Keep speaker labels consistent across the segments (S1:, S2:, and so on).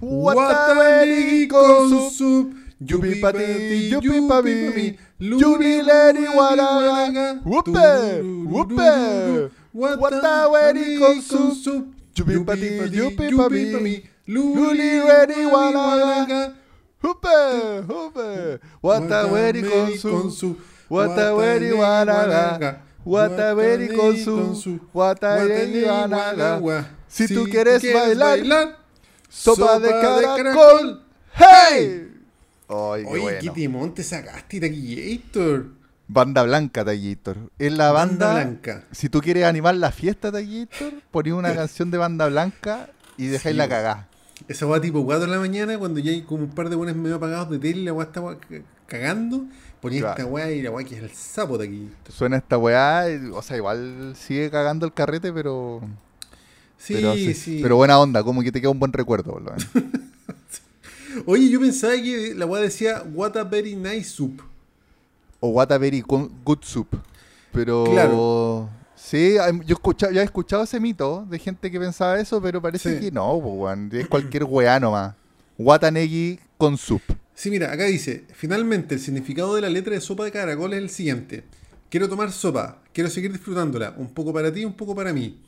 S1: Guataberi con su. Yupi pati, yupi papi, luli leri guaraga.
S2: Wupe, wupe. Guataweri con su. Yupi pati, yupi papi, luli leri guaraga. Hupe, hupe. Guataweri con su. Guataweri guaraga. Guataweri con su. Guataweri guaraga. Si tú quieres bailar, sopa de caracol. ¡Hey! Ay, qué
S1: Oye,
S2: bueno.
S1: qué timón te sacaste, Taquillator.
S2: Banda blanca, Taquillator. Es la banda.
S1: Banda blanca.
S2: Si tú quieres animar la fiesta, Taquillator, ponís una canción de banda blanca y dejáis
S1: Sí,
S2: la cagá.
S1: Esa weá tipo 4 de la mañana, cuando ya hay como un par de buenos medio apagados de tele y la weá está cagando, ponía
S2: Claro.
S1: esta weá y la weá que es el sapo de aquí.
S2: Suena esta weá, o sea, igual sigue cagando el carrete, pero.
S1: Sí,
S2: pero,
S1: sí.
S2: pero buena onda, como que te queda un buen recuerdo, por lo menos.
S1: Oye, yo pensaba que la weá decía What a very nice soup.
S2: O What a very good soup. Pero.
S1: Claro.
S2: Sí, yo escucha, ya he escuchado ese mito de gente que pensaba eso, pero parece
S1: Sí.
S2: que no, weón. Es cualquier weá nomás. Watanegi con soup.
S1: Sí, mira, acá dice, finalmente el significado de la letra de sopa de caracol es el siguiente. Quiero tomar sopa, quiero seguir disfrutándola, un poco para ti, un poco para mí.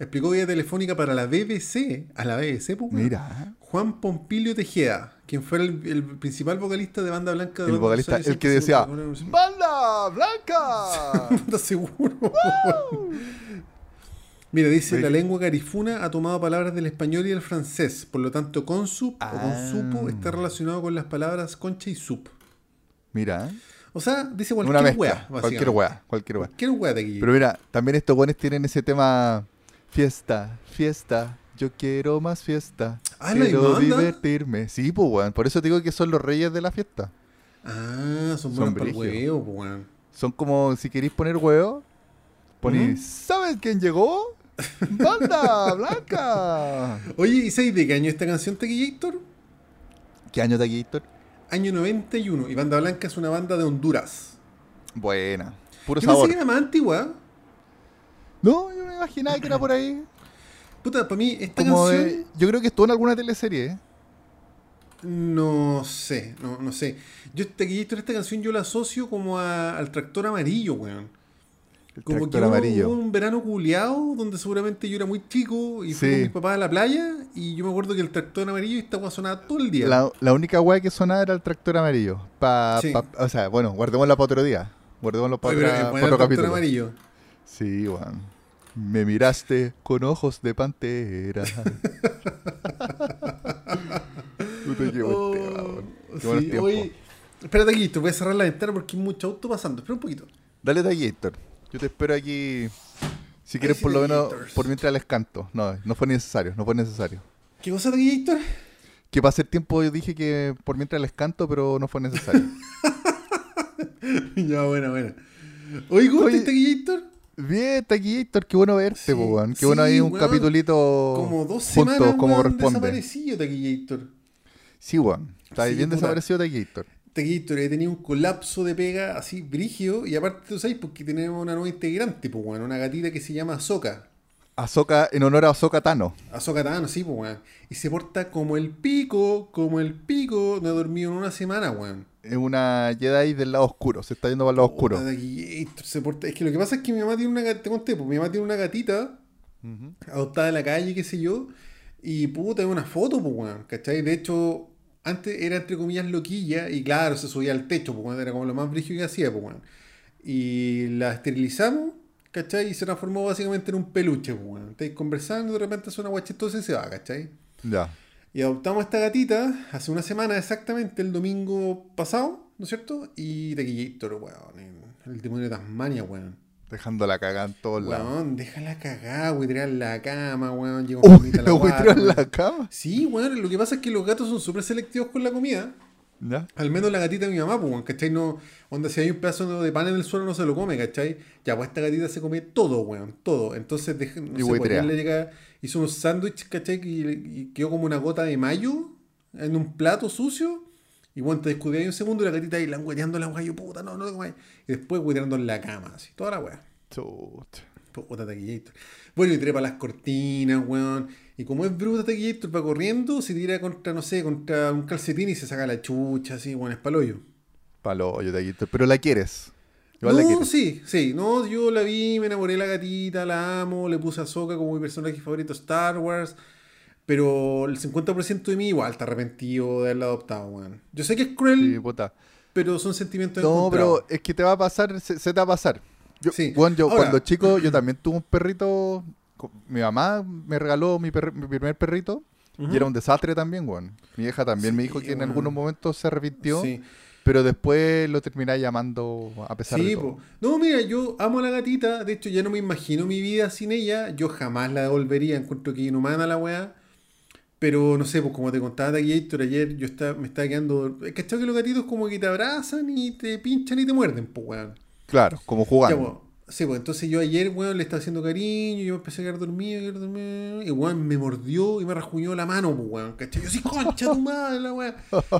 S1: Explicó vía telefónica para la BBC, a la BBC, pues,
S2: Mira.
S1: Juan Pompilio Tejeda, quien fue el, el principal vocalista de Banda Blanca. de
S2: El
S1: los
S2: vocalista, el que
S1: 60,
S2: decía, ¡Banda Blanca!
S1: ¿Estás seguro? Mira, dice, la lengua garifuna ha tomado palabras del español y del francés, por lo tanto consup o
S2: Ah.
S1: consupo está relacionado con las palabras concha y sup.
S2: Mira, ¿eh?
S1: O sea, dice cualquier
S2: una mezcla.
S1: wea,
S2: cualquier weá, cualquier weá.
S1: Cualquier wea de aquí.
S2: Pero mira, también estos buenos tienen ese tema fiesta, fiesta. Yo quiero más fiesta.
S1: Ah, ¿la
S2: quiero divertirme. Sí, pues weón. Por eso te digo que son los reyes de la fiesta.
S1: Ah, son
S2: Son
S1: buenos para el
S2: brígidos.
S1: huevo, weón.
S2: Son como si queréis poner huevo,
S1: Ujú.
S2: ¿sabes quién llegó? ¡Banda Blanca!
S1: Oye, ¿y sabes de qué año esta canción, Tequillator?
S2: ¿Qué año Héctor?
S1: Año 91. Y Banda Blanca es una banda de Honduras.
S2: Buena. Puro
S1: Yo pensé
S2: sabor.
S1: que era más antigua.
S2: No, yo me imaginaba que era por ahí.
S1: Puta, para mí esta
S2: Como
S1: canción...
S2: de- yo creo que estuvo en alguna teleserie. ¿eh?
S1: No sé, no, no sé. Yo Tequillator, esta canción yo la asocio como a- al tractor amarillo, weón.
S2: El
S1: Como
S2: tractor
S1: que hubo-
S2: amarillo.
S1: hubo un verano culeado donde seguramente yo era muy chico y fui con mis papás a la playa y yo me acuerdo que el tractor amarillo y esta weá sonaba todo el día.
S2: La, la única weá que sonaba era el tractor amarillo. Pa,
S1: Sí.
S2: pa- o sea, bueno, guardémosla para otro día. Guardémoslo para,
S1: Oye,
S2: otra-
S1: el
S2: otro
S1: tractor
S2: capítulo.
S1: amarillo.
S2: Sí, weón. Me miraste con ojos de pantera. Puta, qué buen
S1: Oh,
S2: tema,
S1: sí, oye, espérate aquí, te voy a cerrar la ventana porque hay mucho auto pasando. Espera un poquito.
S2: Dale Héctor. Yo te espero aquí. Si quieres, por lo menos, por mientras les canto. No, no fue necesario, no fue necesario.
S1: ¿Qué cosa Héctor?
S2: Que para hacer tiempo yo dije que por mientras les canto, pero no fue necesario.
S1: ya, buena, buena. Oye, ¿cómo Héctor?
S2: Bien, está aquí, Héctor. Qué bueno verte,
S1: Sí,
S2: po, weón. Qué
S1: sí,
S2: bueno ahí un
S1: weón.
S2: capitulito
S1: Como dos
S2: juntos,
S1: semanas,
S2: como
S1: weón,
S2: corresponde.
S1: desaparecido de aquí, Héctor.
S2: Sí, weón. Está
S1: Sí,
S2: bien
S1: puta.
S2: desaparecido de aquí, Héctor.
S1: Tequillator, he tenido un colapso de pega así brigio y aparte tú sabes porque tenemos una nueva integrante, pues bueno, una gatita que se llama Azoka.
S2: Azoka, en honor a Azoka Tano.
S1: Azoka Tano, sí, pues weón. Y se porta como el pico, como el pico, no ha dormido en una semana, weón.
S2: Es una Jedi del lado oscuro. Se está yendo para el lado oscuro.
S1: Se porta- Es que lo que pasa es que mi mamá tiene una gatita, te conté, pues mi mamá tiene una gatita adoptada en la calle, qué sé yo, y puta, es una foto, pues, weón, ¿cachai? De hecho, antes era entre comillas loquilla, y claro, se subía al techo, pues, weón, era como lo más brígido que hacía, pues, weón. Y la esterilizamos, ¿cachai? Y se transformó básicamente en un peluche, pues, weón. Estáis conversando, de repente hace una guachistosa y se va, ¿cachai?
S2: Ya.
S1: Y adoptamos a esta gatita hace una semana exactamente, el domingo pasado, ¿no es cierto? Y Tequillator, weón, el demonio de Tasmania, weón.
S2: Dejando la cagada en todos lados.
S1: Weón, déjala cagar, la cama, weón. Llegó a la
S2: la cama.
S1: Sí, weón, lo que pasa es que los gatos son súper selectivos con la comida.
S2: ¿Ya?
S1: Al menos la gatita de mi mamá, pues, ¿cachai? No, onda, si hay un pedazo de pan en el suelo no se lo come, ¿cachai? Ya, pues esta gatita se come todo, weón, todo. Entonces, deja- no
S2: Y
S1: sé, pues, le llega, hizo unos sándwiches, ¿cachai? Y, y quedó como una gota de mayo en un plato sucio. Y bueno, te descuidé ahí un segundo y la gatita ahí langueteando la weá, yo, puta, no, no, no, Y después hueteando en la cama, así, toda la weá. Puta taquillator. Bueno, y trepa las cortinas, weón. Y como es bruta Taquillator, va corriendo, se tira contra, no sé, contra un calcetín y se saca la chucha, así, bueno, es paloyo.
S2: Palo, yo Taquillator. Pero la quieres. Igual
S1: no,
S2: la quieres.
S1: sí, sí. No, yo la vi, me enamoré de la gatita, la amo, le puse a Soka como mi personaje favorito de Star Wars. Pero el 50% de mí igual está arrepentido de haberla adoptado, weón. Yo sé que es cruel,
S2: Sí, puta.
S1: pero son sentimientos
S2: No,
S1: encontrados.
S2: pero es que te va a pasar, se, se te va a pasar. Yo,
S1: Sí.
S2: weón, yo
S1: Ahora-
S2: cuando chico, yo también tuve un perrito. Mi mamá me regaló mi, primer perrito. Y era un desastre también, weón. Mi hija también me dijo que en algunos momentos se arrepintió.
S1: Sí.
S2: Pero después lo terminé llamando a pesar
S1: Sí,
S2: de todo.
S1: No, mira, yo amo a la gatita. De hecho, ya no me imagino mi vida sin ella. Yo jamás la devolvería. Encuentro que inhumana la weá. Pero no sé, pues como te contaba Taquillator ayer, yo estaba, me estaba quedando. Es que que los gatitos como que te abrazan y te pinchan y te muerden, pues weón.
S2: Claro, como
S1: Ya,
S2: jugando.
S1: pues, sí, pues entonces yo ayer, weón, le estaba haciendo cariño, yo me empecé a quedar dormido, a quedar dormido, y weón me mordió y me rasguñó la mano, pues weón, ¿cachai? Yo sí, concha tu madre, la weón.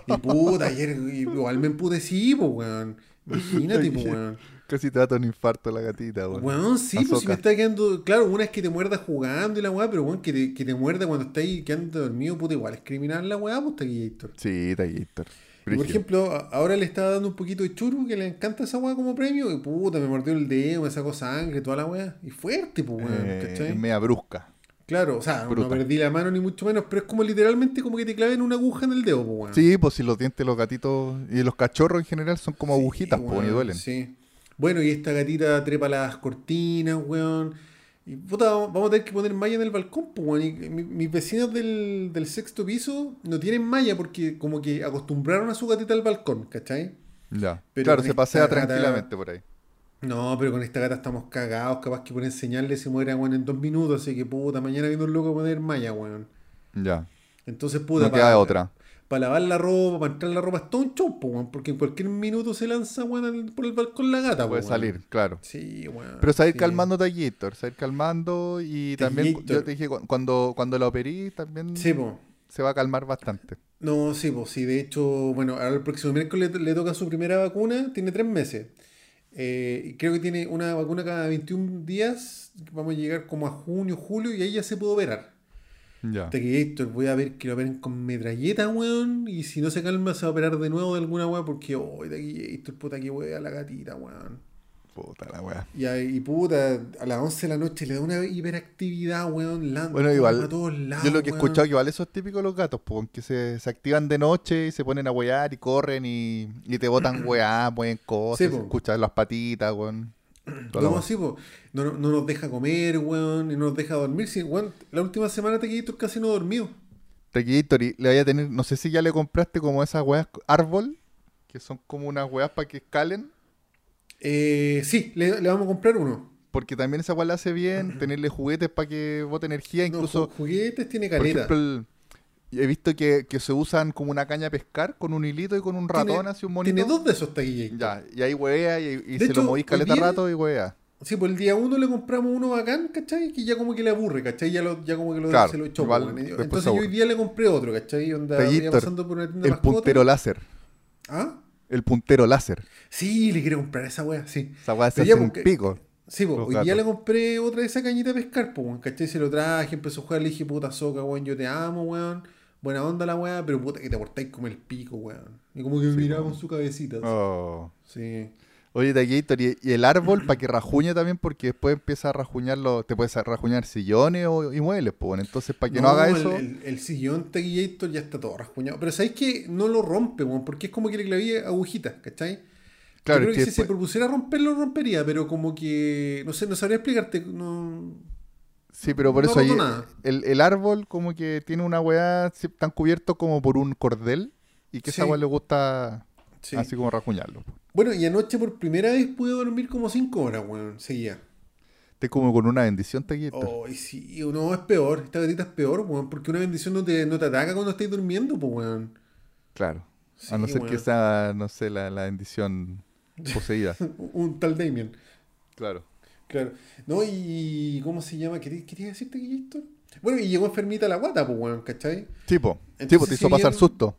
S1: Y puta, ayer igual me empudecí, pues weón. Imagínate, pues weón.
S2: Casi te da un infarto la gatita, weón.
S1: Weón, sí, pues si
S2: Azoka.
S1: me está quedando. Claro, una es que te muerda jugando y la weá, pero weón, que te, que te muerda cuando estás quedando dormido, puta, igual es criminal la weá, pues Taquillator.
S2: Sí, Taquillator.
S1: Y, Por ejemplo, ahora le estaba dando un poquito de churro que le encanta esa weá como premio. Y puta, me mordió el dedo, me sacó sangre, toda la weá. Y fuerte, pues weón,
S2: Eh, media brusca.
S1: Claro, o sea,
S2: Bruta.
S1: no perdí la mano ni mucho menos, pero es como literalmente como que te claven una aguja en el dedo, pues weón.
S2: Sí, pues si los dientes, los gatitos y los cachorros en general son como
S1: Sí,
S2: agujitas, pues, y duelen.
S1: Sí. Bueno, y esta gatita trepa las cortinas, weón. Y puta, vamos a tener que poner malla en el balcón, pues. Y mi- mis vecinos del, del sexto piso no tienen malla porque como que acostumbraron a su gatita al balcón, ¿cachai?
S2: Ya.
S1: Pero
S2: claro, se pasea
S1: gata-
S2: tranquilamente por ahí.
S1: No, pero con esta gata estamos cagados, capaz que por enseñarle se muera, weón, en dos minutos, así que puta, mañana viene un loco a poner malla, weón.
S2: Ya.
S1: Entonces, puta,
S2: No queda de otra.
S1: Para lavar la ropa, para entrar la ropa, es todo un show, po, porque en cualquier minuto se lanza, por el balcón la gata,
S2: Puede salir, claro.
S1: Sí, weón.
S2: Pero se va a ir
S1: sí.
S2: va a ir calmando y también
S1: Taquillator.
S2: yo te dije cu- cuando, cuando la operí también
S1: Sí,
S2: se va a calmar bastante.
S1: No, sí, pues sí, de hecho, bueno, ahora el próximo miércoles le, le toca su primera vacuna, tiene tres meses. Eh, creo que tiene una vacuna cada 21 días, vamos a llegar como a junio, julio, y ahí ya se puede operar.
S2: Ya.
S1: Taquillator, voy a ver que lo operen con metralleta, weón, y si no se calma se va a operar de nuevo de alguna weón, porque, oh, Taquillator, puta que wea la gatita, weón.
S2: Puta la wea.
S1: Y, ahí, y puta, a las 11 de la noche le da una hiperactividad, weón, la-
S2: Bueno, igual,
S1: a todos lados,
S2: Yo lo que he escuchado que igual eso es típico de los gatos, pues, que se, se activan de noche y se ponen a wear y corren y, y te botan weá, mueven cosas,
S1: Sí,
S2: se escuchan las patitas, weón. La
S1: No,
S2: wea.
S1: sí, po. No, no, no nos deja comer, weón, y no nos deja dormir. Sí, weón, la última semana Taquillator casi no dormido.
S2: Taquillator, y le vaya a tener, no sé si ya le compraste como esas weas árbol, que son como unas weas para que escalen,
S1: Eh, sí, le, le vamos a comprar uno.
S2: porque también esa wea le hace bien, tenerle juguetes para que bote energía,
S1: No,
S2: incluso,
S1: ju- juguetes tiene
S2: por
S1: caleta.
S2: ejemplo, el- he visto que, que se usan como una caña a pescar con un hilito y con un ratón,
S1: tiene,
S2: así un monito.
S1: tiene dos de esos Taquillator.
S2: Ya, y ahí wea y, se
S1: hecho,
S2: lo movís caleta rato y wea.
S1: Sí, pues el día uno le compramos uno bacán, ¿cachai? Que ya como que le aburre, ¿cachai? Ya, lo, ya como que lo,
S2: Claro,
S1: se lo echó.
S2: igual después
S1: Entonces yo hoy día le compré otro, ¿cachai? Onda, pasando por una tienda
S2: El puntero láser.
S1: ¿Ah?
S2: El puntero láser.
S1: Sí, le quiero comprar esa wea, sí.
S2: Esa weá se hace un pico.
S1: Sí, pues,
S2: Los
S1: hoy día le compré otra de esa cañita de pescar, pues, weón, ¿cachai? Se lo traje, empezó a jugar, le dije, puta soca, weón, yo te amo, weón. Buena onda la weá, pero puta que te portáis como el pico, weón. Y como que me miraba con su cabecita. así.
S2: Oh.
S1: Sí.
S2: Oye, Taquillator, y, el árbol para que rajuñe también, porque después empieza a rajuñar los, te puedes rajuñar sillones o, y muebles, pues. bueno. Entonces, para que no, haga
S1: el-
S2: eso,
S1: El, el sillón Taquillator ya está todo rasguñado. Pero ¿sabéis que no lo rompe, weón? Porque es como que le clavé agujitas, ¿cachai?
S2: claro,
S1: Yo creo que,
S2: que
S1: si se propusiera romperlo, lo rompería, pero como que. No sé, no sabría explicarte. No...
S2: sí, pero por
S1: no
S2: eso ahí, el, el árbol como que tiene una weá tan cubierto como por un cordel y que esa weá le gusta
S1: Sí.
S2: así como rajuñarlo.
S1: Bueno, y anoche por primera vez pude dormir como 5 horas, weón. Seguía.
S2: Te como con una bendición, Taquillator.
S1: Oh, y sí, no, es peor. Esta gatita es peor, weón. Porque una bendición no te, no te ataca cuando estáis durmiendo, pues, weón.
S2: Claro.
S1: Sí,
S2: a no ser que sea, no sé, la, la bendición poseída.
S1: Un tal Damien.
S2: claro.
S1: Claro. No, y. ¿Cómo se llama? ¿Qué te- quería decirte, Guillito? Bueno, y llegó enfermita la guata, pues, weón, ¿cachai?
S2: Tipo,
S1: Entonces,
S2: tipo, te hizo
S1: si
S2: pasar
S1: bien-
S2: susto.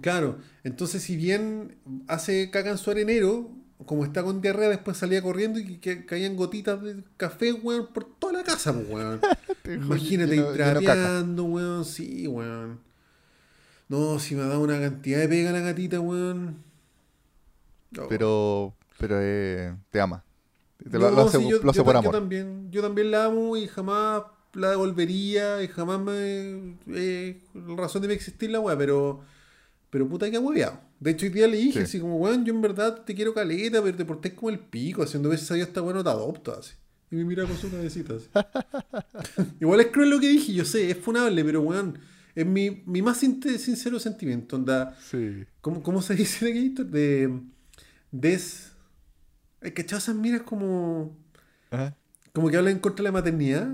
S1: Claro. Entonces, si bien hace caca en su arenero, como está con diarrea, después salía corriendo y que caían gotitas de café, weón, por toda la casa, pues, weón. Imagínate
S2: lleno-
S1: trapeando, weón. Sí, weón. No, si me ha dado una cantidad de pega la gatita, weón. No.
S2: Pero, pero eh, te ama. Te
S1: No,
S2: lo, hace,
S1: sí, yo,
S2: lo hace
S1: yo
S2: por
S1: ta- yo
S2: amor.
S1: también, yo también la amo y jamás la devolvería y jamás me. Eh, razón de mi existir la weá, pero. Pero puta que hueveado. De hecho, hoy día le dije
S2: Sí.
S1: así como, weón, yo en verdad te quiero caleta, pero te portés como el pico, haciendo veces a Dios está bueno, te adopto así. Y me mira con su cabecita así. Igual es cruel lo que dije, yo sé, es funable, pero weón, es mi, mi más sin- sincero sentimiento. Onda,
S2: Sí.
S1: ¿Cómo, cómo se dice aquí, Héctor? De. Des. ¿Hay cachado esas miras como.
S2: Ajá.
S1: como que hablan en contra de la maternidad?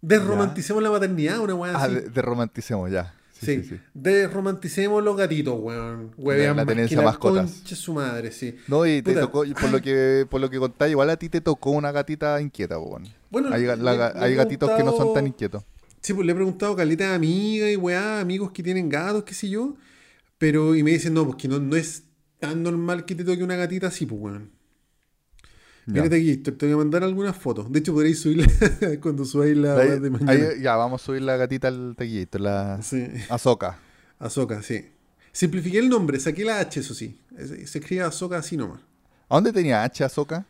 S1: Desromanticemos la maternidad, una weá
S2: Ah,
S1: así.
S2: de, de romanticemos, ya. Sí,
S1: sí,
S2: sí, sí.
S1: Desromanticemos los gatitos, weón. Huevean
S2: La- la tenencia mascotas.
S1: concha su madre, sí.
S2: No, y te tocó, y por lo que por lo que contáis, igual a ti te tocó una gatita inquieta, weón.
S1: Bueno,
S2: hay, la
S1: le-
S2: hay gatitos que no son tan inquietos.
S1: Sí, pues le he preguntado a caleta de amigas y weá, amigos que tienen gatos, qué sé yo. Pero, y me dicen, no, pues que no, no es tan normal que te toque una gatita así, pues weón. Mírate aquí, te voy a mandar algunas fotos. De hecho, podréis subirla cuando subáis la de mañana.
S2: ahí- ya, vamos a subir la gatita al taquillito, la
S1: Sí,
S2: Azoka.
S1: Azoka, sí. Simplifiqué el nombre, saqué la H, eso sí. Se escribe Azoka así nomás.
S2: ¿A dónde tenía H Azoka?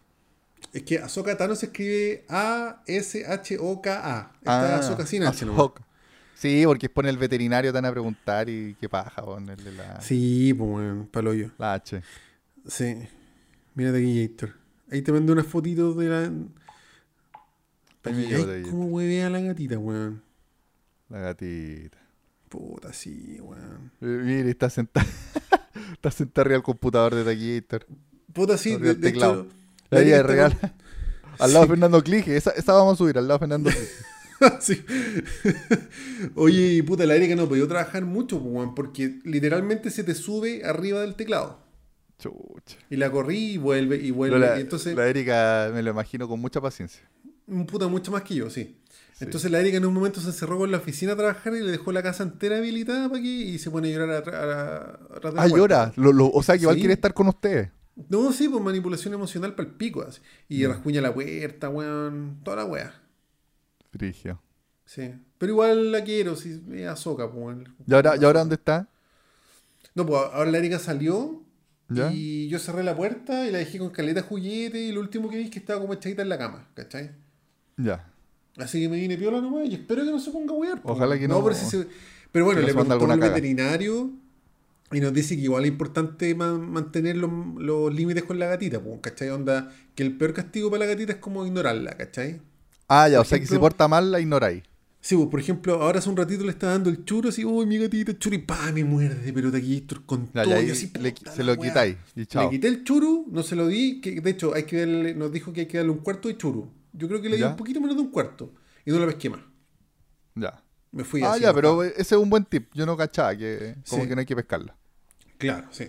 S1: Es que Azoka Tano se escribe A-S-H-O-K-A. Está
S2: Ah,
S1: Azoka sin H nomás.
S2: Azoka. Sí, porque pone el veterinario, te van a preguntar y qué paja ponerle la,
S1: Sí, pues weón, paloyo.
S2: la H.
S1: Sí. Mírate aquí, Héctor. Ahí te mandé unas fotitos de la. Ay, cómo huevea la gatita, weón.
S2: La gatita.
S1: Puta, sí, weón.
S2: Eh, Mire, está sentada. está sentada arriba del computador de Taquillator.
S1: Puta, sí, de, de hecho.
S2: La vida es real. Al lado de
S1: Sí.
S2: Fernando Clige. Esa, esa vamos a subir, al lado de Fernando Clige.
S1: Sí. Oye, puta, la Erika no podía trabajar mucho, pues, porque literalmente se te sube arriba del teclado.
S2: Chucha.
S1: Y la corrí y vuelve y vuelve.
S2: la,
S1: y entonces,
S2: la Erika me lo imagino con mucha paciencia.
S1: un puta mucho más que yo, sí.
S2: Sí.
S1: Entonces la Erika en un momento se encerró con la oficina a trabajar y le dejó la casa entera habilitada para que y se pone a llorar atrás
S2: Ah, llora. Lo- lo- o sea, que igual
S1: Sí.
S2: quiere estar con ustedes.
S1: No, sí, pues manipulación emocional para el pico. así. Y
S2: Ya.
S1: rasguña la puerta, weón. Toda la weá.
S2: Frigio.
S1: Sí. Pero igual la quiero, si es azoka.
S2: ¿Y ahora, ¿Y ahora dónde está?
S1: No, pues ahora la Erika salió
S2: ¿Ya?
S1: y yo cerré la puerta y la dejé con caleta juguete y lo último que vi es que estaba como echadita en la cama, ¿cachai?
S2: Ya.
S1: Así que me vine piola nomás y espero que no se ponga a wear.
S2: Ojalá que no.
S1: Pero, si se- pero bueno,
S2: no
S1: le
S2: alguna
S1: al veterinario y nos dice que igual es importante ma- mantener los, los límites con la gatita, ¿cachai? Onda, que el peor castigo para la gatita es como ignorarla, ¿cachai?
S2: Ah, ya.
S1: Por
S2: o sea, que si porta mal, la ignoráis.
S1: Sí, pues, por ejemplo, ahora hace un ratito le estaba dando el churo, así, uy, mi gatita, el churo, y pa, me muerde, pero de aquí con
S2: Ya,
S1: todo,
S2: ya,
S1: y así,
S2: le- se lo
S1: weá.
S2: quitáis. Y
S1: Le
S2: chao.
S1: quité el churu, no se lo di, que de hecho hay que darle, nos dijo que hay que darle un cuarto de churu. Yo creo que le di
S2: Ya.
S1: un poquito menos de un cuarto y no la pesqué más.
S2: Ya.
S1: Me fui
S2: Ah,
S1: así.
S2: ya, pero ese es un buen tip. Yo no cachaba que como
S1: Sí.
S2: que no hay que pescarla.
S1: Claro, sí.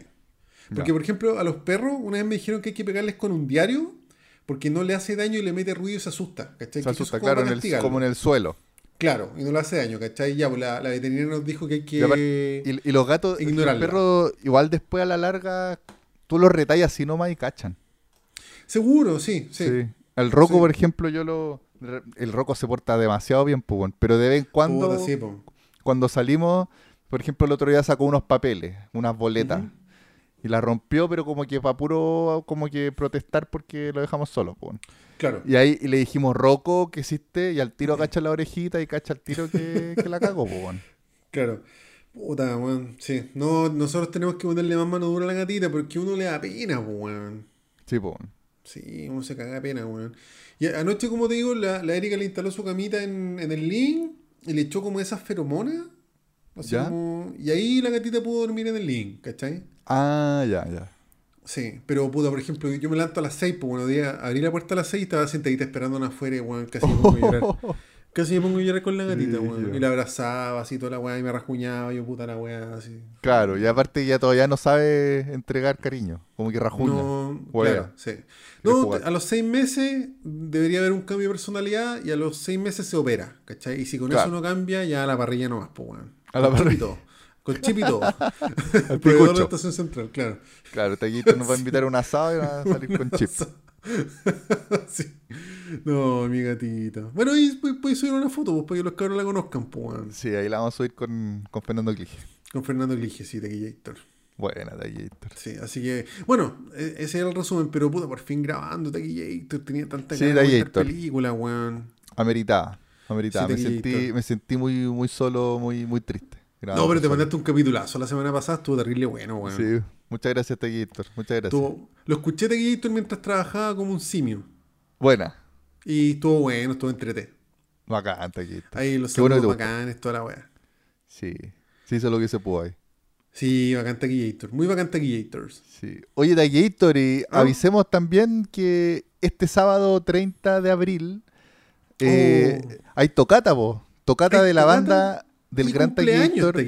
S1: Porque, por ejemplo, a los perros una vez me dijeron que hay que pegarles con un diario porque no le hace daño y le mete ruido y se asusta. ¿cachai?
S2: Se asusta, claro, en el- como en el suelo.
S1: Claro, y no le hace daño, ¿cachai? Ya, pues la, la veterinaria nos dijo que hay que...
S2: y- y los gatos, los
S1: ignorarla.
S2: perros, igual después a la larga, tú los retallas así nomás y cachan.
S1: Seguro, sí, sí.
S2: Sí. El roco,
S1: Sí.
S2: por ejemplo, yo lo. El roco se porta demasiado bien, pues, bueno, pero de vez en cuando,
S1: Puta, sí, po.
S2: cuando salimos, por ejemplo, el otro día sacó unos papeles, unas boletas. Y la rompió, pero como que para puro, como que protestar porque lo dejamos solo, pues.
S1: Claro.
S2: Y ahí y le dijimos, Roco, ¿qué hiciste? Y al tiro cacha la orejita y cacha el tiro que, que la cagó, pues.
S1: Claro. Puta, weón. Sí. No, nosotros tenemos que ponerle más mano dura a la gatita porque uno le da pena, weón.
S2: Sí, pues.
S1: Sí, uno se caga pena, weón. Y anoche, como te digo, la, la Erika le instaló su camita en, en el link y le echó como esas feromonas. Así
S2: ¿Ya?
S1: como- y ahí la gatita pudo dormir en el link, ¿cachai?
S2: Ah, ya, ya.
S1: Sí, pero puta, por ejemplo, yo me levanto a las 6, pues buenos días, abrí la puerta a las 6 y estaba sentadita esperando afuera y weón, casi me pongo a llorar. Casi me pongo a llorar con la gatita, weón.
S2: Brígido.
S1: Y la abrazaba así toda la weá y me rasguñaba, yo puta la weá, así.
S2: Claro, y aparte ya todavía no sabe entregar cariño, como que rajuña.
S1: No, claro, sí. No, a los seis meses debería haber un cambio de personalidad y a los seis meses se opera, ¿cachai? Y si con
S2: Claro.
S1: eso no cambia, ya a la parrilla no más, pues, weón.
S2: A la parrilla.
S1: Con chip y todo. Proveedor de
S2: picucho.
S1: estación central, claro.
S2: Claro, Taquito nos va a invitar a un asado y va a salir con chip.
S1: Sí. No, mi gatita. Bueno, y puedes subir una foto pues, para que los cabros la conozcan, pues.
S2: Sí, ahí la vamos a subir con, con Fernando Clige.
S1: Con Fernando Clige, sí, Taquillator.
S2: Buena, Taquillator.
S1: Sí, así que, bueno, e- ese era el resumen, pero puta, por fin grabando Taquillator, tenía tanta
S2: Sí,
S1: ganas de película, weón.
S2: Ameritaba.
S1: Sí,
S2: me, sentí, me sentí muy, muy solo, muy, muy triste.
S1: No, pero te mandaste un capitulazo la semana pasada, estuvo terrible bueno, weón.
S2: Sí, muchas gracias, Taquillator. Muchas gracias.
S1: Estuvo- lo escuché Taquillator mientras trabajaba como un simio.
S2: Buena.
S1: Y estuvo bueno, estuvo entrete.
S2: Bacán, Taquillator.
S1: Ahí los
S2: bueno
S1: saludos
S2: gusta.
S1: bacanes, toda la weá.
S2: Sí, sí hizo lo que se pudo ahí.
S1: Sí, bacán Taquillator. Muy bacán Taquillators.
S2: Sí. Oye, Taquillator, y
S1: ¿Ah?
S2: avisemos también que este sábado 30 de abril eh,
S1: Oh.
S2: hay tocata, po. Tocata
S1: ¿Hay
S2: de la
S1: tocata?
S2: banda del
S1: Y
S2: gran Taquillator.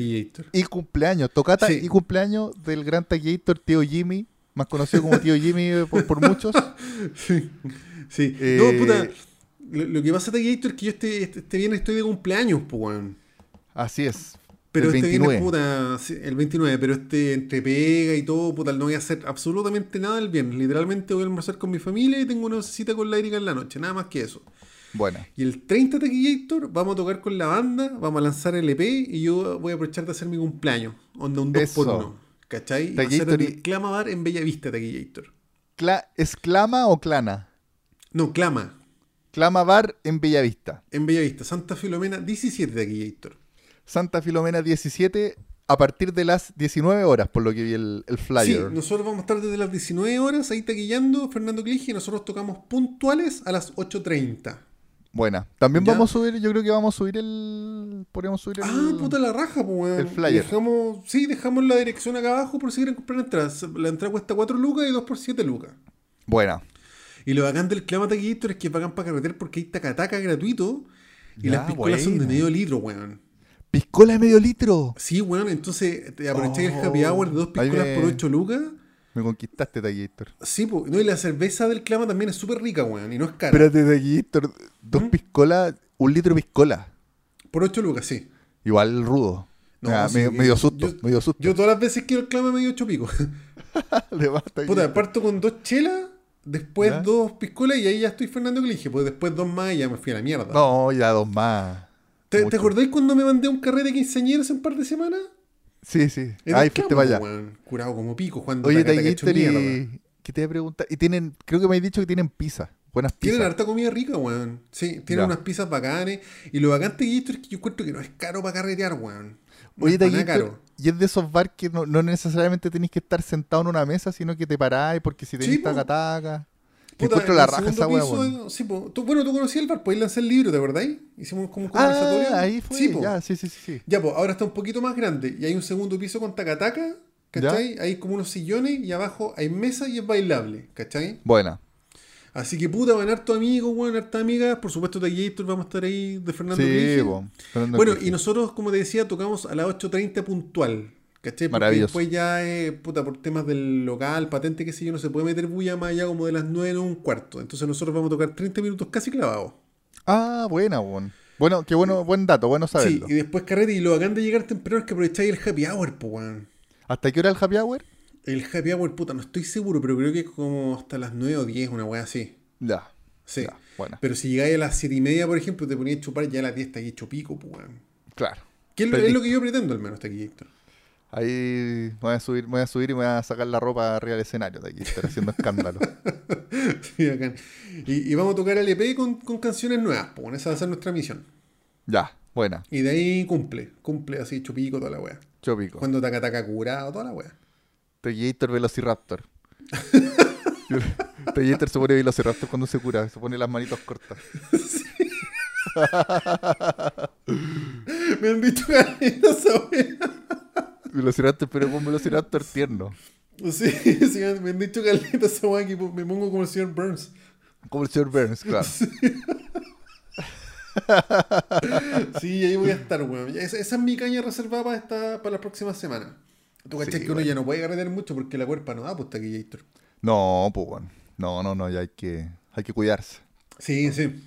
S2: Y cumpleaños, tocata
S1: Sí.
S2: y cumpleaños del gran Taquillator Tío Jimmy, más conocido como Tío Jimmy eh, por, por muchos.
S1: Sí. sí.
S2: Eh,
S1: No, puta. Lo, lo que pasa, Taquillator, es que yo este, este, este viernes estoy de cumpleaños, pues, weón.
S2: Así es.
S1: Pero
S2: el
S1: este
S2: 29.
S1: viernes, puta, sí, el 29, pero este entre pega y todo, puta, no voy a hacer absolutamente nada el viernes. Literalmente voy a almorzar con mi familia y tengo una cita con la Erika en la noche, nada más que eso.
S2: Buena.
S1: Y el 30 Taquillator vamos a tocar con la banda, vamos a lanzar el EP y yo voy a aprovechar de hacer mi cumpleaños. Onda un 2
S2: Eso.
S1: por 1 ¿Cachai? Y va a ser
S2: Taquillator
S1: en
S2: y-
S1: el Clama Bar en Bellavista, Taquillator.
S2: Cla- ¿Es Clama o Clana?
S1: No, Clama.
S2: Clama Bar en Bellavista.
S1: En Bellavista, Santa Filomena 17 Taquillator.
S2: Santa Filomena 17 a partir de las 19 horas, por lo que vi el, el
S1: Sí,
S2: flyer.
S1: nosotros vamos a estar desde las 19 horas ahí taquillando Fernando Clige y nosotros tocamos puntuales a las 8.30.
S2: Buena. También
S1: Ya.
S2: vamos a subir, yo creo que vamos a subir el. Podríamos subir el.
S1: Ah, puta la raja, pues, weón.
S2: el flyer.
S1: Dejamos, sí, dejamos la dirección acá abajo por si quieren comprar entradas. La entrada cuesta 4 lucas y 2 por 7 lucas.
S2: Buena.
S1: Y lo bacán del Clama Taquillator es que bacán para carreter porque hay tacataca gratuito y
S2: Ya,
S1: las piscolas son de medio litro, weón.
S2: Piscola de medio litro.
S1: Sí, weón, entonces te aprovecháis el
S2: Oh,
S1: happy hour de dos piscolas
S2: me-
S1: por 8 lucas.
S2: Me conquistaste, Taquillator.
S1: Sí, pues, no, y la cerveza del Clama también es súper rica, weón, y no es cara.
S2: Espérate, Taquillator. Dos
S1: ¿Mm?
S2: piscolas, un litro de piscola.
S1: Por 8 lucas, sí.
S2: Igual rudo.
S1: No,
S2: Ah,
S1: sí,
S2: medio,
S1: que-
S2: medio susto,
S1: yo-
S2: medio susto.
S1: Yo todas las veces quiero el Clama medio 8 pico.
S2: De más, Taquillator.
S1: Puta, parto con dos chelas, después
S2: ¿Ya?
S1: dos piscolas y ahí ya estoy Fernando Clige. Pues después dos más y ya me fui a la mierda.
S2: No, ya dos más.
S1: ¿Te, ¿Te
S2: mucho.
S1: acordáis cuando me mandé un carrete de quinceañeros en un par de semanas?
S2: Sí, sí. Ahí fuiste para allá.
S1: weón, curado como pico, jugando
S2: Oye,
S1: mierda.
S2: y... ¿qué te voy a preguntar? Y tienen, creo que me has dicho que tienen pizza. Buenas pizzas.
S1: Tienen harta comida rica, weón. Sí, tienen
S2: Ya.
S1: unas pizzas bacanes. Y lo bacán de esto es que yo encuentro que no es caro para carretear, weón. No
S2: Oye,
S1: es
S2: Taquillator, y es de esos bar que no, no necesariamente tenéis que estar sentado en una mesa, sino que te paráis porque si tenéis
S1: Sí,
S2: taca-taca.
S1: Puta,
S2: encuentro
S1: en
S2: la raja esa
S1: sí, po. Tú- bueno, tú conocías el bar, ahí lancé el libro, ¿te acordáis? Hicimos como un conversatorio.
S2: Ah, ahí fue.
S1: Sí,
S2: ya, sí, sí.
S1: Ya, pues ahora está un poquito más grande y hay un segundo piso con tacataca, ¿cachai? Hay como unos sillones y abajo hay mesa y es bailable, ¿cachai?
S2: Buena.
S1: Así que puta, van hartos amigos, weón, hartas amigas. Por supuesto, Taquillator vamos a estar ahí de Fernando
S2: Sí. Fernando
S1: Bueno, y nosotros, como te decía, tocamos a las 8.30 puntual. ¿Cachai? Porque
S2: Maravilloso.
S1: después ya, eh, puta, por temas del local, patente, qué sé yo, no se puede meter bulla más allá como de las 9 o un cuarto. Entonces nosotros vamos a tocar 30 minutos casi clavados.
S2: Ah, buena, weón. Bueno, qué bueno, buen dato, bueno
S1: Sí,
S2: saberlo.
S1: y después carrete. Y lo bacán de llegar temprano es que aprovecháis el happy hour, po, weón.
S2: ¿Hasta qué hora el happy hour?
S1: El happy hour, puta, no estoy seguro, pero creo que es como hasta las 9 o 10, una weá así.
S2: Ya.
S1: Sí.
S2: ya, buena.
S1: Pero si llegáis a las 7 y media, por ejemplo, te ponías a chupar ya a las 10 está ahí hecho pico, po, weón.
S2: Claro.
S1: Que es lo, que yo pretendo, al menos, hasta aquí, Héctor.
S2: Ahí voy a subir, voy a subir y me voy a sacar la ropa arriba del escenario de aquí, estar haciendo escándalo.
S1: Sí, bacán. Y, y vamos a tocar el EP con, con canciones nuevas, pues esa va a ser nuestra misión.
S2: ya, buena.
S1: Y de ahí cumple, cumple así, hecho pico, toda la wea.
S2: Chopico.
S1: Cuando taca taca curado, toda la wea.
S2: Tegator Velociraptor. Tegator se pone Velociraptor cuando se cura, se pone las manitos cortas.
S1: Me han dicho esa wea.
S2: Velociraptor, pero con Velociraptor tierno.
S1: Sí, sí, me han dicho galeta esa wea que me pongo como el señor Burns.
S2: Como el señor Burns, claro.
S1: Sí, ahí voy a estar, weón. Esa, esa es mi caña reservada para, esta, para las próximas semanas. Tú cachas
S2: Sí,
S1: que uno
S2: weón.
S1: ya no puede carretear mucho porque la cuerpa no da, pues aquí, Héctor.
S2: No, pues bueno. No, no, no, ya hay que, hay que cuidarse.
S1: Sí, sí.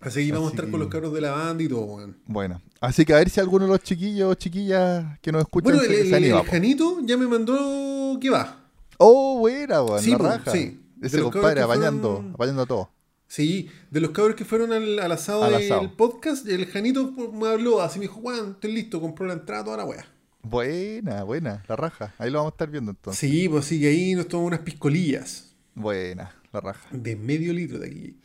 S1: Así que vamos a estar con los cabros de la banda y todo, weón.
S2: Bueno, así que a ver si alguno de los chiquillos o chiquillas que nos escuchan
S1: Bueno,
S2: se,
S1: el,
S2: se
S1: el-
S2: anima.
S1: el. Janito ya me mandó que va.
S2: Oh, buena, weón,
S1: sí,
S2: la raja.
S1: sí.
S2: Ese compadre apañando,
S1: fueron-
S2: apañando a todo.
S1: Sí, de los cabros que fueron al, al asado
S2: Al
S1: del
S2: asado.
S1: podcast, el Janito me habló, así me dijo, Juan, estoy listo, compró la entrada, toda la wea.
S2: Buena, buena, la raja. Ahí lo vamos a estar viendo entonces.
S1: Sí, pues sí, que ahí nos tomamos unas piscolillas
S2: Buena, la raja.
S1: de medio litro de aquí.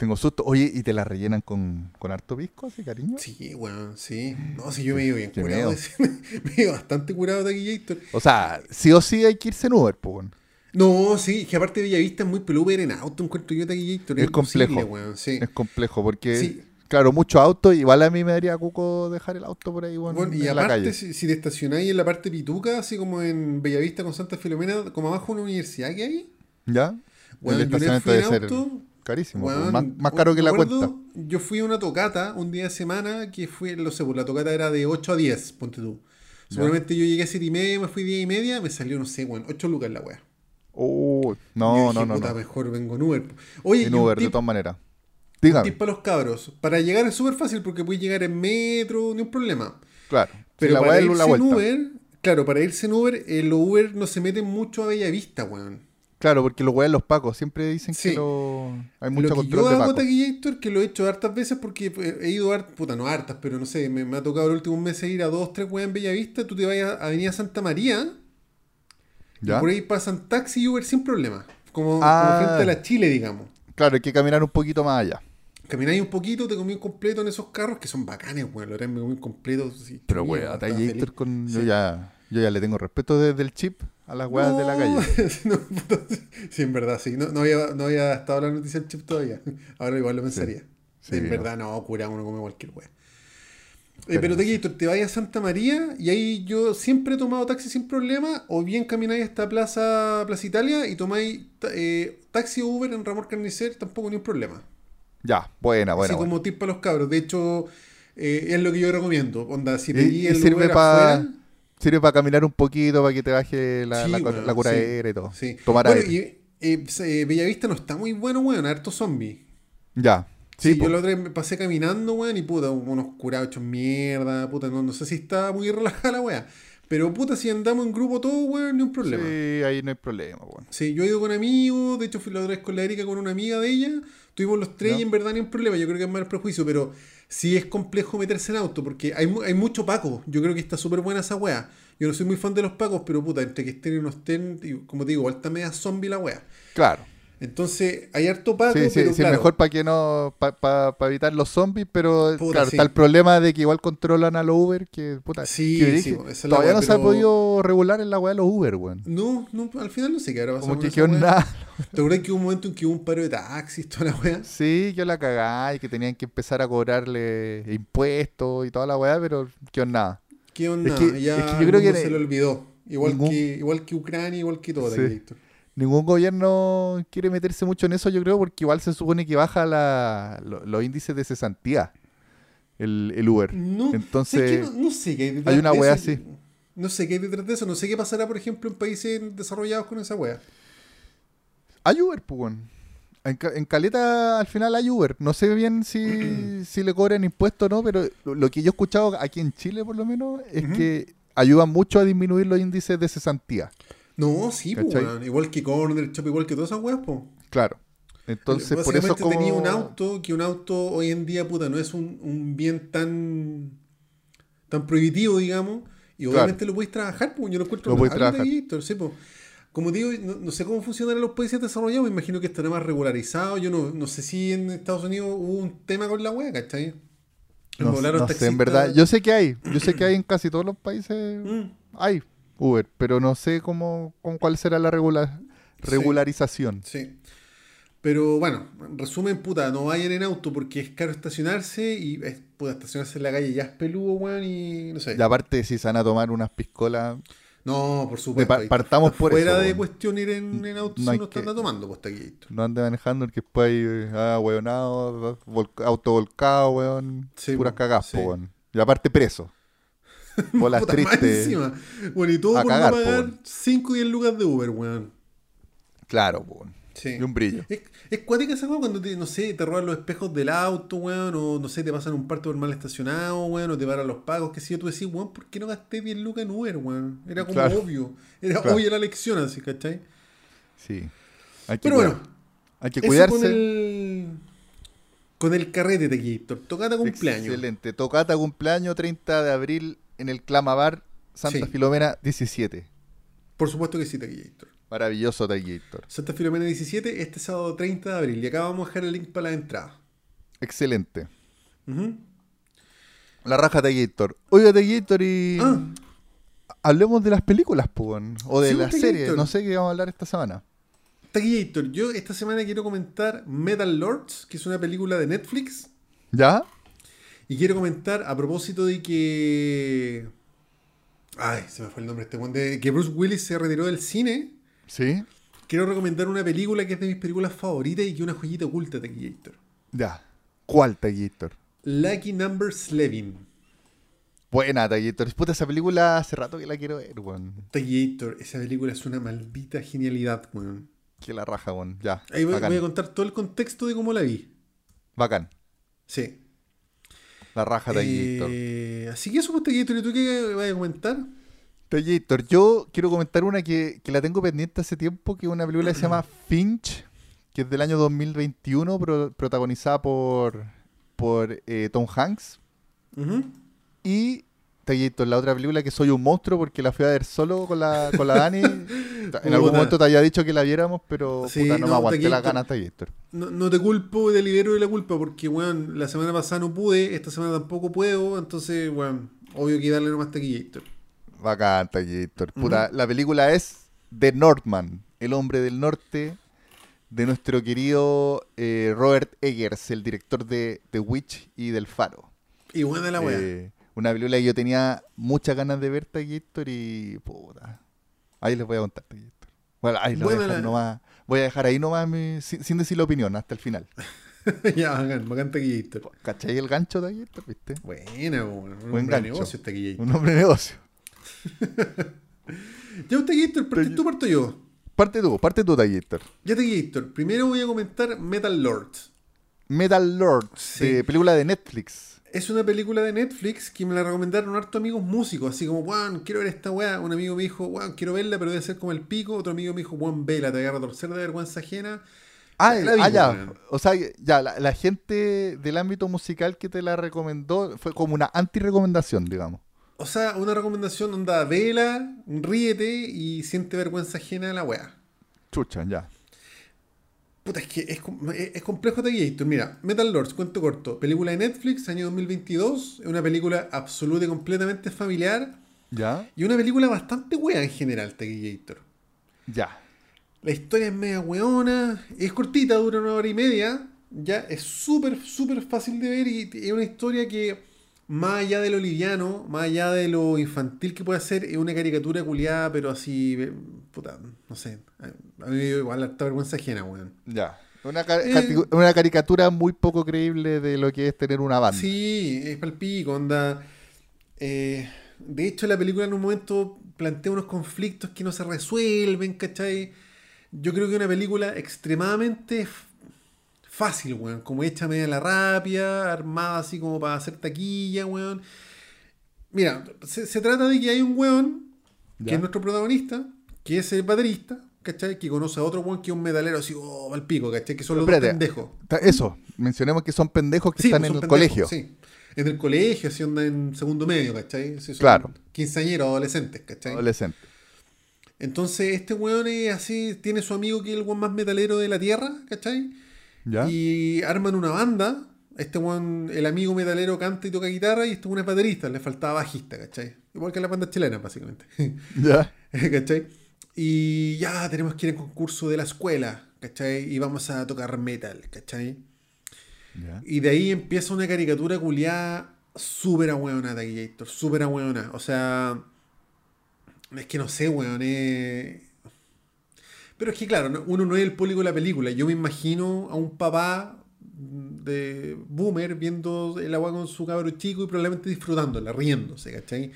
S2: Tengo susto. Oye, ¿y te la rellenan con, con harto pisco, así, cariño?
S1: Sí, weón, sí. No, sí, yo me ido bien
S2: Qué
S1: curado. de me ido bastante curado de aquí, Gator.
S2: O sea, sí o sí hay que irse en Uber, pues. weón.
S1: No, sí, que aparte de Bellavista es muy peludo en auto, encuentro yo de aquí, Gator.
S2: Es
S1: imposible,
S2: complejo.
S1: weón, sí.
S2: Es complejo porque,
S1: Sí.
S2: claro, muchos autos. Igual a mí me daría cuco dejar el auto por ahí, weón,
S1: Bueno, y
S2: en la
S1: aparte,
S2: calle.
S1: si, si te estacionáis en la parte pituca, así como en Bellavista con Santa Filomena, como abajo de una universidad que hay,
S2: ¿Ya?
S1: Bueno,
S2: el estacionamiento ser
S1: auto,
S2: carísimo. pues,
S1: weón,
S2: más, más caro que la
S1: acuerdo,
S2: cuenta.
S1: Yo fui a una tocata un día de semana que fue, no sé, pues la tocata era de 8 a 10, ponte tú. Seguramente yo llegué a 7 y media, me fui 10 y media, me salió, no sé, weón, 8 lucas la wea.
S2: Oh, no,
S1: dije,
S2: no, no.
S1: puta,
S2: no.
S1: mejor vengo en Uber. Oye,
S2: En Uber, de
S1: tip-
S2: todas maneras.
S1: un
S2: Dígame.
S1: tip para los cabros. Para llegar es súper fácil porque puedes llegar en metro, ni un problema.
S2: Claro.
S1: Pero
S2: la
S1: para irse
S2: la
S1: en. Uber, claro, para irse en Uber, eh, los Uber no se meten mucho a Bellavista, weón.
S2: Claro, porque los weas los pacos siempre dicen
S1: Sí.
S2: que lo... hay mucho
S1: Lo que
S2: control
S1: yo
S2: de
S1: hago,
S2: pacos.
S1: Taquillator, que lo he hecho hartas veces porque he ido hartas, puta, no hartas, pero no sé, me, me ha tocado el último mes ir a dos, tres weas en Bellavista, tú te vayas a Avenida Santa María,
S2: ¿Ya?
S1: y por ahí pasan taxi y Uber sin problema. Como,
S2: Ah.
S1: como frente a la Chile, digamos.
S2: Claro, hay que caminar un poquito más allá.
S1: Camináis un poquito, te comí un completo en esos carros que son bacanes, weón. Lo me comí un completo. sí,
S2: Pero Tallator
S1: feliz.
S2: con... Yo, ya, yo ya le tengo respeto desde el chip a las weas de la calle.
S1: No, sí, en verdad, sí. No, no, había, no había estado la noticia del chip todavía. Ahora igual lo pensaría.
S2: Sí,
S1: en verdad, no, cura, uno come cualquier wea. Eh,
S2: Pero
S1: te quito, te vayas a Santa María y ahí yo siempre he tomado taxi sin problema, o bien camináis hasta Plaza, Plaza Italia y tomáis eh, taxi Uber en Ramón Carnicer, tampoco ni un problema.
S2: Ya, buena, buena.
S1: Así
S2: buena.
S1: como tip para los cabros. De hecho, eh, es lo que yo recomiendo. Onda, si pedí el
S2: sirve
S1: Uber
S2: pa-
S1: afuera,
S2: Sirve para caminar un poquito, para que te baje la,
S1: Sí,
S2: la,
S1: weón,
S2: la curadera y todo.
S1: Sí.
S2: Tomar
S1: Bueno,
S2: aire.
S1: y eh, eh, Bellavista no está muy bueno, weón, harto zombie.
S2: Ya.
S1: Sí,
S2: Sí,
S1: yo la otra vez me pasé caminando, weón, y puta, unos curados hechos mierda, puta, no, no sé si está muy relajada la weá. Pero puta, si andamos en grupo todo, weón, ni un problema. Sí.
S2: Sí, ahí no hay problema, weón.
S1: yo he ido con amigos, de hecho fui la otra vez con la Erika, con una amiga de ella, tuvimos los tres y en verdad ni un problema, yo creo que es más el prejuicio, pero sí es complejo meterse en auto, porque hay, hay mucho paco, yo creo que está súper buena esa weá. Yo no soy muy fan de los pacos, pero puta, entre que estén y no estén, como digo, está media zombie la weá.
S2: Claro.
S1: Entonces, hay harto paco,
S2: Sí, sí,
S1: pero
S2: sí,
S1: claro,
S2: mejor para que no, para evitar los zombies, pero
S1: Puta,
S2: claro,
S1: sí.
S2: está el problema de que igual controlan a los Uber, que puta,
S1: Sí,
S2: que
S1: sí, esa
S2: todavía no se ha podido regular en la weá de los Uber, weón.
S1: No, no, al final no sé qué pasado.
S2: Como que quedó nada.
S1: ¿Te acuerdas que hubo un momento en que hubo un paro de taxis, toda la weá?
S2: Sí, que la cagá y que tenían que empezar a cobrarle impuestos y toda la weá, pero quedó nada.
S1: ¿Qué onda?
S2: Es que-
S1: ya
S2: es que yo creo que
S1: se le olvidó. Igual,
S2: ningún-
S1: que, igual que Ucrania, igual que todo,
S2: Sí.
S1: Víctor.
S2: Ningún gobierno quiere meterse mucho en eso, yo creo, porque igual se supone que baja la, lo- los índices de cesantía el, el Uber.
S1: No,
S2: Entonces,
S1: no, no sé qué hay detrás
S2: hay una
S1: eso.
S2: así.
S1: No sé qué hay detrás de eso. No sé qué pasará, por ejemplo, en países desarrollados con esa weá.
S2: Hay Uber, pues. En, en Caleta al final hay Uber. No sé bien si, si le cobran impuestos o no, pero lo, lo que yo he escuchado aquí en Chile, por lo menos, es que ayudan mucho a disminuir los índices de cesantía.
S1: No, sí, pues. Igual que Corner Shop, igual que todas esas weas, pues.
S2: Claro. Entonces, por eso como...
S1: tenía un auto, que un auto hoy en día, puta, no es un, un bien tan tan prohibitivo, digamos, y
S2: Claro.
S1: obviamente lo podéis trabajar, pues yo lo encuentro
S2: Lo trabajar.
S1: Víctor, sí, pues. Como digo, no, no sé cómo funcionarán los países desarrollados, me imagino que estará más regularizado, yo no, no sé si en Estados Unidos hubo un tema con la wea, ¿cachai?
S2: No, no sé, en verdad. Yo sé que hay. Yo sé que hay en casi todos los países.
S1: Mm.
S2: Hay Uber, pero no sé cómo, con cuál será la regularización.
S1: Sí. Pero bueno, en resumen, puta, no vayan en auto porque es caro estacionarse y es, puta, estacionarse en la calle ya es peludo, weón, y no sé.
S2: Y aparte, si se van a tomar unas piscolas,
S1: No, por supuesto.
S2: pa- partamos por
S1: Fuera
S2: eso,
S1: de cuestión ir en, en auto
S2: No
S1: si
S2: hay
S1: uno está
S2: que-
S1: tomando, pues aquí.
S2: No ande manejando porque después hay ah, weonado, vol- auto volcado, weón.
S1: Sí,
S2: puras
S1: po,
S2: cagadas,
S1: sí.
S2: weón. Y aparte preso. Bolas tristes.
S1: Bueno, y todo
S2: A
S1: por
S2: cagar,
S1: no pagar
S2: weón.
S1: 5 o 10 lucas de Uber, weón.
S2: Claro, weón.
S1: Sí.
S2: Y un brillo.
S1: Es, es cuática esa weón cuando te, no sé, te roban los espejos del auto, weón, o no sé, te pasan un parto por mal estacionado, weón, o te paran los pagos, que si yo tú decís, weón, ¿por qué no gasté 10 lucas en Uber, weón? Era como
S2: Claro.
S1: obvio. Era
S2: Claro.
S1: obvia la lección así, ¿cachai?
S2: Sí. Hay que
S1: Pero
S2: cuidar-
S1: bueno,
S2: hay que
S1: eso
S2: cuidarse.
S1: con el, con el carrete de Gator. Tocata cumpleaños.
S2: Excelente. Tocata cumpleaños 30 de abril en el Clamabar Santa
S1: Sí.
S2: Filomena 17.
S1: Por supuesto que sí, Taquillator.
S2: Maravilloso Taquillator.
S1: Santa Filomena 17, este sábado 30 de abril. Y acá vamos a dejar el link para la entrada.
S2: Excelente. La raja Taquillator. Oiga Taquillator y...
S1: Ah,
S2: Hablemos de las películas, weón, o de
S1: Sí,
S2: las series. No sé qué vamos a hablar esta semana.
S1: Taquillator, yo esta semana quiero comentar Metal Lords, que es una película de Netflix.
S2: ¿Ya?
S1: Y quiero comentar a propósito de que. Ay, se me fue el nombre este weón, de que Bruce Willis se retiró del cine.
S2: ¿Sí?
S1: Quiero recomendar una película que es de mis películas favoritas y que es una joyita oculta de Taquillator.
S2: Ya. ¿Cuál Taquillator?
S1: Lucky Number Slevin.
S2: Buena Taquillator. Puta, esa película hace rato que la quiero ver, weón.
S1: Taquillator, esa película es una maldita genialidad, weón.
S2: Que la raja, weón. Ya.
S1: Ahí voy, voy a contar todo el contexto de cómo la vi.
S2: Bacán.
S1: Sí.
S2: La raja Taquillator.
S1: Eh, así que eso, pues, Taquillator, ¿y tú qué vas a comentar?
S2: Taquillator, yo quiero comentar una que, que la tengo pendiente hace tiempo, que es una película que se llama Finch, que es del año 2021, pro- protagonizada por, por eh, Tom Hanks. Y Taquillator, la otra película que soy un monstruo porque la fui a ver solo con la, con la Dani. en algún momento te había dicho que la viéramos, pero
S1: Sí,
S2: puta, no, me aguanté las ganas, Taquillator.
S1: No, no te culpo, te libero de la culpa porque, weón, la semana pasada no pude, esta semana tampoco puedo, entonces, weón, obvio que darle nomás Taquillator.
S2: Bacán, Taquillator. Puta, la película es The Northman, el hombre del norte, de nuestro querido eh, Robert Eggers, el director de The Witch y del Faro.
S1: Y buena la weá.
S2: Eh, una película que yo tenía muchas ganas de ver, Taquillator, y puta. Ahí les voy a contar, Taquillator. Bueno, ahí lo voy a dejar nomás. Voy a dejar ahí nomás mi- sin, sin decir la opinión hasta el final.
S1: ya, bacán, bacán Taquillator.
S2: ¿Cachai el gancho, Taquillator, viste?
S1: Buena, weón. Un
S2: Buen
S1: hombre de negocio Taquillator.
S2: Un hombre de negocio.
S1: Ya, Taquillator, ¿partes tú parto yo?
S2: Parte tú, parte tú, Taquillator.
S1: Ya, Taquillator, primero voy a comentar Metal Lords.
S2: Metal Lord,
S1: Sí.
S2: de película de Netflix.
S1: Es una película de Netflix que me la recomendaron harto amigos músicos, así como, weón, quiero ver esta weá. Un amigo me dijo, weón, quiero verla, pero debe ser como el pico. Otro amigo me dijo, weón, vela, te voy a retorcer de vergüenza ajena.
S2: Ah,
S1: La vi,
S2: ah, ya. O sea, ya, la, la gente del ámbito musical que te la recomendó fue como una anti-recomendación, digamos.
S1: O sea, una recomendación onda, vela, ríete y siente vergüenza ajena de la weá.
S2: Chucha, ya.
S1: Puta, es que es, es- es complejo Taquillator. Mira, Metal Lords, cuento corto. Película de Netflix, año 2022. Es una película absoluta y completamente familiar.
S2: ¿Ya?
S1: Y una película bastante wea en general, Taquillator.
S2: Ya.
S1: La historia es media weona, es cortita, dura una hora y media. Ya es súper, súper fácil de ver y es una historia que, más allá de lo liviano, más allá de lo infantil que puede ser, es una caricatura culiada, pero así, eh, puta, no sé. A mí igual harta vergüenza ajena, weón.
S2: Ya. Una,
S1: Eh.
S2: una caricatura muy poco creíble de lo que es tener una banda.
S1: Sí, es palpico, onda. Eh, de hecho, la película en un momento plantea unos conflictos que no se resuelven, ¿cachai? Yo creo que es una película extremadamente fácil, weón. Como hecha media la rápida, armada así como para hacer taquilla, weón. Mira, se, se trata de que hay un weón, que
S2: Ya.
S1: es nuestro protagonista, que es el baterista, ¿cachai? Que conoce a otro weón que es un metalero así, oh, palpico, ¿cachai? Que son los dos
S2: Espérate.
S1: pendejos.
S2: Eso, mencionemos que son pendejos que
S1: Sí,
S2: están
S1: pues
S2: en el
S1: pendejos,
S2: colegio.
S1: Sí. En el colegio, así onda en segundo medio, ¿cachai? Son
S2: Claro.
S1: Quinceañeros, adolescentes, ¿cachai?
S2: Adolescente.
S1: Entonces, este weón es así, tiene su amigo que es el weón más metalero de la tierra, ¿cachai?
S2: ¿Ya?
S1: Y arman una banda. Este el amigo metalero canta y toca guitarra y este weón es baterista, le faltaba bajista, ¿cachai? Igual que la banda chilena, básicamente.
S2: ¿Ya?
S1: ¿cachai? Y ya tenemos que ir al concurso de la escuela, ¿cachai? Y vamos a tocar metal, ¿cachai?
S2: ¿Ya?
S1: Y de ahí empieza una caricatura culiada súper ahueona, Taquillator, súper ahueona. O sea, es que no sé, weón, es... Pero es que claro, no- uno no es el público de la película. Yo me imagino a un papá de boomer viendo el agua con su cabro chico y probablemente disfrutándola, riéndose, ¿cachai?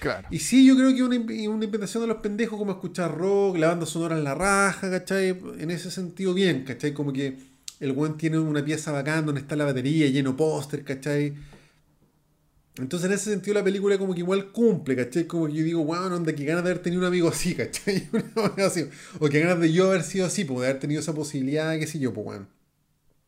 S2: Claro.
S1: Y sí, yo creo que una, una invitación de los pendejos como escuchar rock, la banda sonora en la raja, ¿cachai? En ese sentido bien, ¿cachai? Como que el weón tiene una pieza bacán donde está la batería lleno póster, ¿cachai? Entonces, en ese sentido, la película como que igual cumple, ¿cachai? Como que yo digo, wow, onda, que ganas de haber tenido un amigo así, ¿cachai? Así. O que ganas de yo haber sido así, pues, de haber tenido esa posibilidad, qué sé yo, pues, bueno.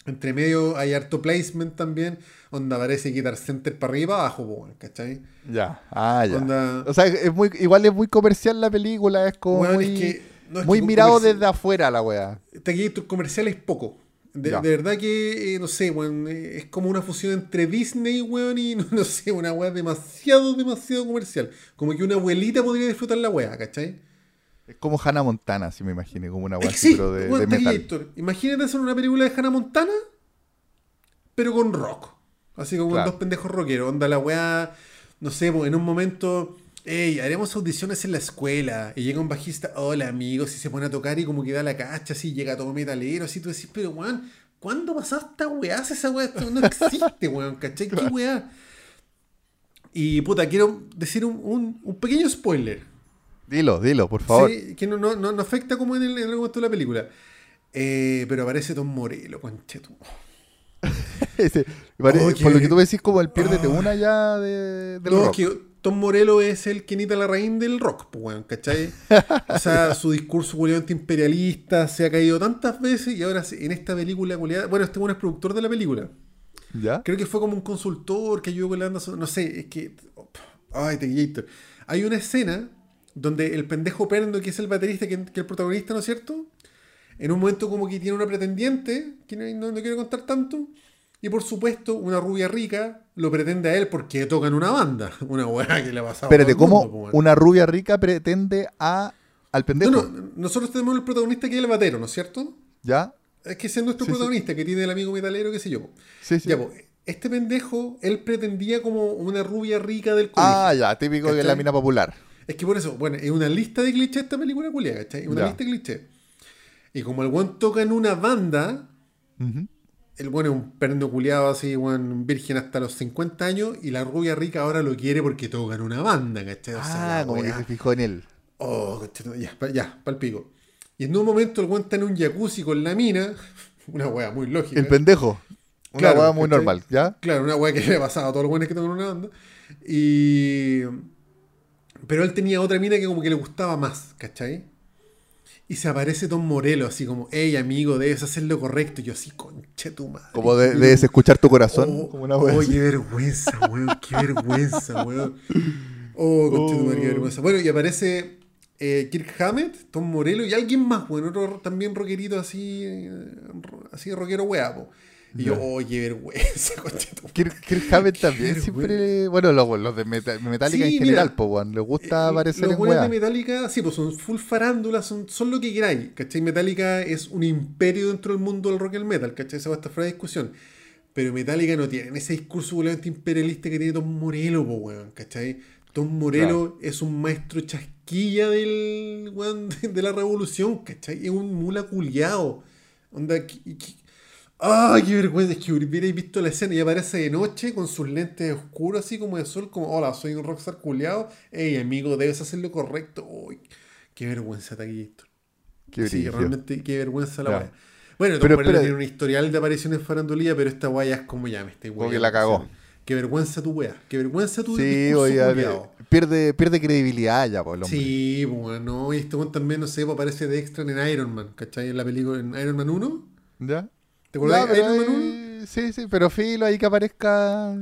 S1: Entre medio hay harto placement también, onda aparece Guitar Center para arriba y para abajo, pues, bueno, ¿cachai?
S2: Ya, ah, ya.
S1: Onda-
S2: O sea, es muy, igual es muy comercial la película, es como muy,
S1: es que- no, es
S2: muy
S1: que
S2: mirado
S1: comercial-
S2: desde afuera la wea.
S1: Taquillator comercial es poco. De, verdad que, eh, no sé, weón, eh, es como una fusión entre Disney, weón, y no, no sé, una weá demasiado, demasiado comercial. Como que una abuelita podría disfrutar la weá, ¿cachai?
S2: Es como Hannah Montana, si me imaginé, como una así,
S1: sí,
S2: pero de, de metal.
S1: Taquillator, Imagínate hacer una película de Hannah Montana, pero con rock. Así como
S2: Claro.
S1: dos pendejos rockeros. Onda la weá, no sé, pues, en un momento, hey, haremos audiciones en la escuela. Y llega un bajista, hola amigos, y se pone a tocar y como que da la cacha, así llega todo metalero, así tú decís, pero weón, ¿cuándo pasó esta weá? Esa weá no existe, weón, ¿cachai? ¿Qué weá? Y puta, quiero decir un, un- un pequeño spoiler.
S2: Dilo, dilo, por favor.
S1: Sí, que no, no, no, no afecta como en el, en el de la película. Eh, pero aparece Tom Morello, conchetu.
S2: Sí,
S1: Oh,
S2: Por lo que tú me decís, como el pierde
S1: Ah.
S2: una ya de, del
S1: No,
S2: rock.
S1: que Tom Morello es el Kenita Larraín del rock, pues, weón, ¿cachai? O sea, su discurso culiado imperialista se ha caído tantas veces y ahora en esta película culiada. Bueno, este bueno es productor de la película.
S2: ¿Ya?
S1: Creo que fue como un consultor que ayudó con la banda No sé, es que. Ay, Taquillator. Hay una escena donde el pendejo Perno, que es el baterista, que, que es el protagonista, ¿no es cierto? En un momento como que tiene una pretendiente, que no, no- no quiero contar tanto, y por supuesto una rubia rica lo pretende a él porque toca en una banda. Una weá que le ha pasado.
S2: Espérate, ¿cómo
S1: mundo, weón.
S2: una rubia rica pretende a al pendejo?
S1: No, no, nosotros tenemos el protagonista que es el batero, ¿no es cierto?
S2: ¿Ya?
S1: Es que ese es nuestro
S2: Sí, sí.
S1: protagonista, que tiene el amigo metalero, qué sé yo. po.
S2: Sí, sí.
S1: Ya, po, este pendejo, él pretendía como una rubia rica del colegio.
S2: ah, ya, típico de la
S1: ¿Cachai?
S2: mina popular.
S1: Es que por eso, bueno, es una lista de clichés esta película culia, ¿cachai? Una
S2: Ya.
S1: lista de clichés. Y como el buen toca en una banda,
S2: Ujú.
S1: El buen es un perno culiado así, virgen hasta los 50 años, y la rubia rica ahora lo quiere porque toca en una banda, ¿cachai? O sea,
S2: Ah, como que se fijó en él.
S1: Oh, ya, ya, pal pico. Y en un momento el buen está en un jacuzzi con la mina, una weá muy lógica.
S2: El pendejo. Una
S1: Claro,
S2: muy
S1: ¿cachai?
S2: normal, ¿ya?
S1: Claro, una weá que le ha pasado a todos los buenos que tocan una banda. Y. Pero él tenía otra mina que como que le gustaba más, ¿cachai? Y se aparece Tom Morello, así como, hey amigo, debes hacer lo correcto. Y yo así, conche tu madre.
S2: Como de- debes escuchar tu corazón.
S1: Oh,
S2: como una
S1: oh, qué vergüenza, weón, qué vergüenza, weón. Oh, conche tu madre, qué
S2: Oh.
S1: vergüenza. Bueno, y aparece eh, Kirk Hammett, Tom Morello y alguien más, bueno, otro también rockerito así, eh, así rockero weapo. Y yo, qué vergüenza,
S2: Kirk, Hammett también
S1: Qué
S2: siempre. Bueno, los, los de Meta- Metallica
S1: Sí,
S2: en general, po, weón. Les gusta
S1: Eh,
S2: aparecer
S1: los
S2: en weá.
S1: de Metallica, sí, pues son full farándula, son, son lo que queráis, ¿cachai? Metallica es un imperio dentro del mundo del rock y el metal, ¿cachai? Esa va a estar fuera de discusión. Pero Metallica no tiene ese discurso volante imperialista que tiene Tom Morello, po, weón, ¿cachai? Tom Morello es un maestro chasquilla del, weón, de, de la revolución, ¿cachai? Es un mula culiao. Onda, que- ¡Ay, qué vergüenza! Es que hubierais visto la escena y aparece de noche con sus lentes oscuros, así como de sol, como, hola, soy un rockstar culiao. Ey, amigo, debes hacer lo correcto. Uy, qué vergüenza, Taquillito.
S2: Qué
S1: Sí,
S2: brillo.
S1: realmente, qué vergüenza la wea. Bueno, Tom tiene un historial de apariciones farandulía, pero esta wea ya es como ya me estoy
S2: Como que
S1: weyando,
S2: la cagó.
S1: Qué vergüenza tu wea. Qué vergüenza tu
S2: Sí,
S1: discurso
S2: oye, a ver,
S1: culiao.
S2: pierde, pierde credibilidad ya, po, el hombre.
S1: Sí, bueno, y este weón también, no sé, aparece de extra en Iron Man, ¿cachai? En la película, en Iron Man 1.
S2: ¿Ya?
S1: ¿Te acuerdas
S2: Ya,
S1: de Iron Man 1?
S2: ahí- Sí, sí, pero filo ahí que aparezca.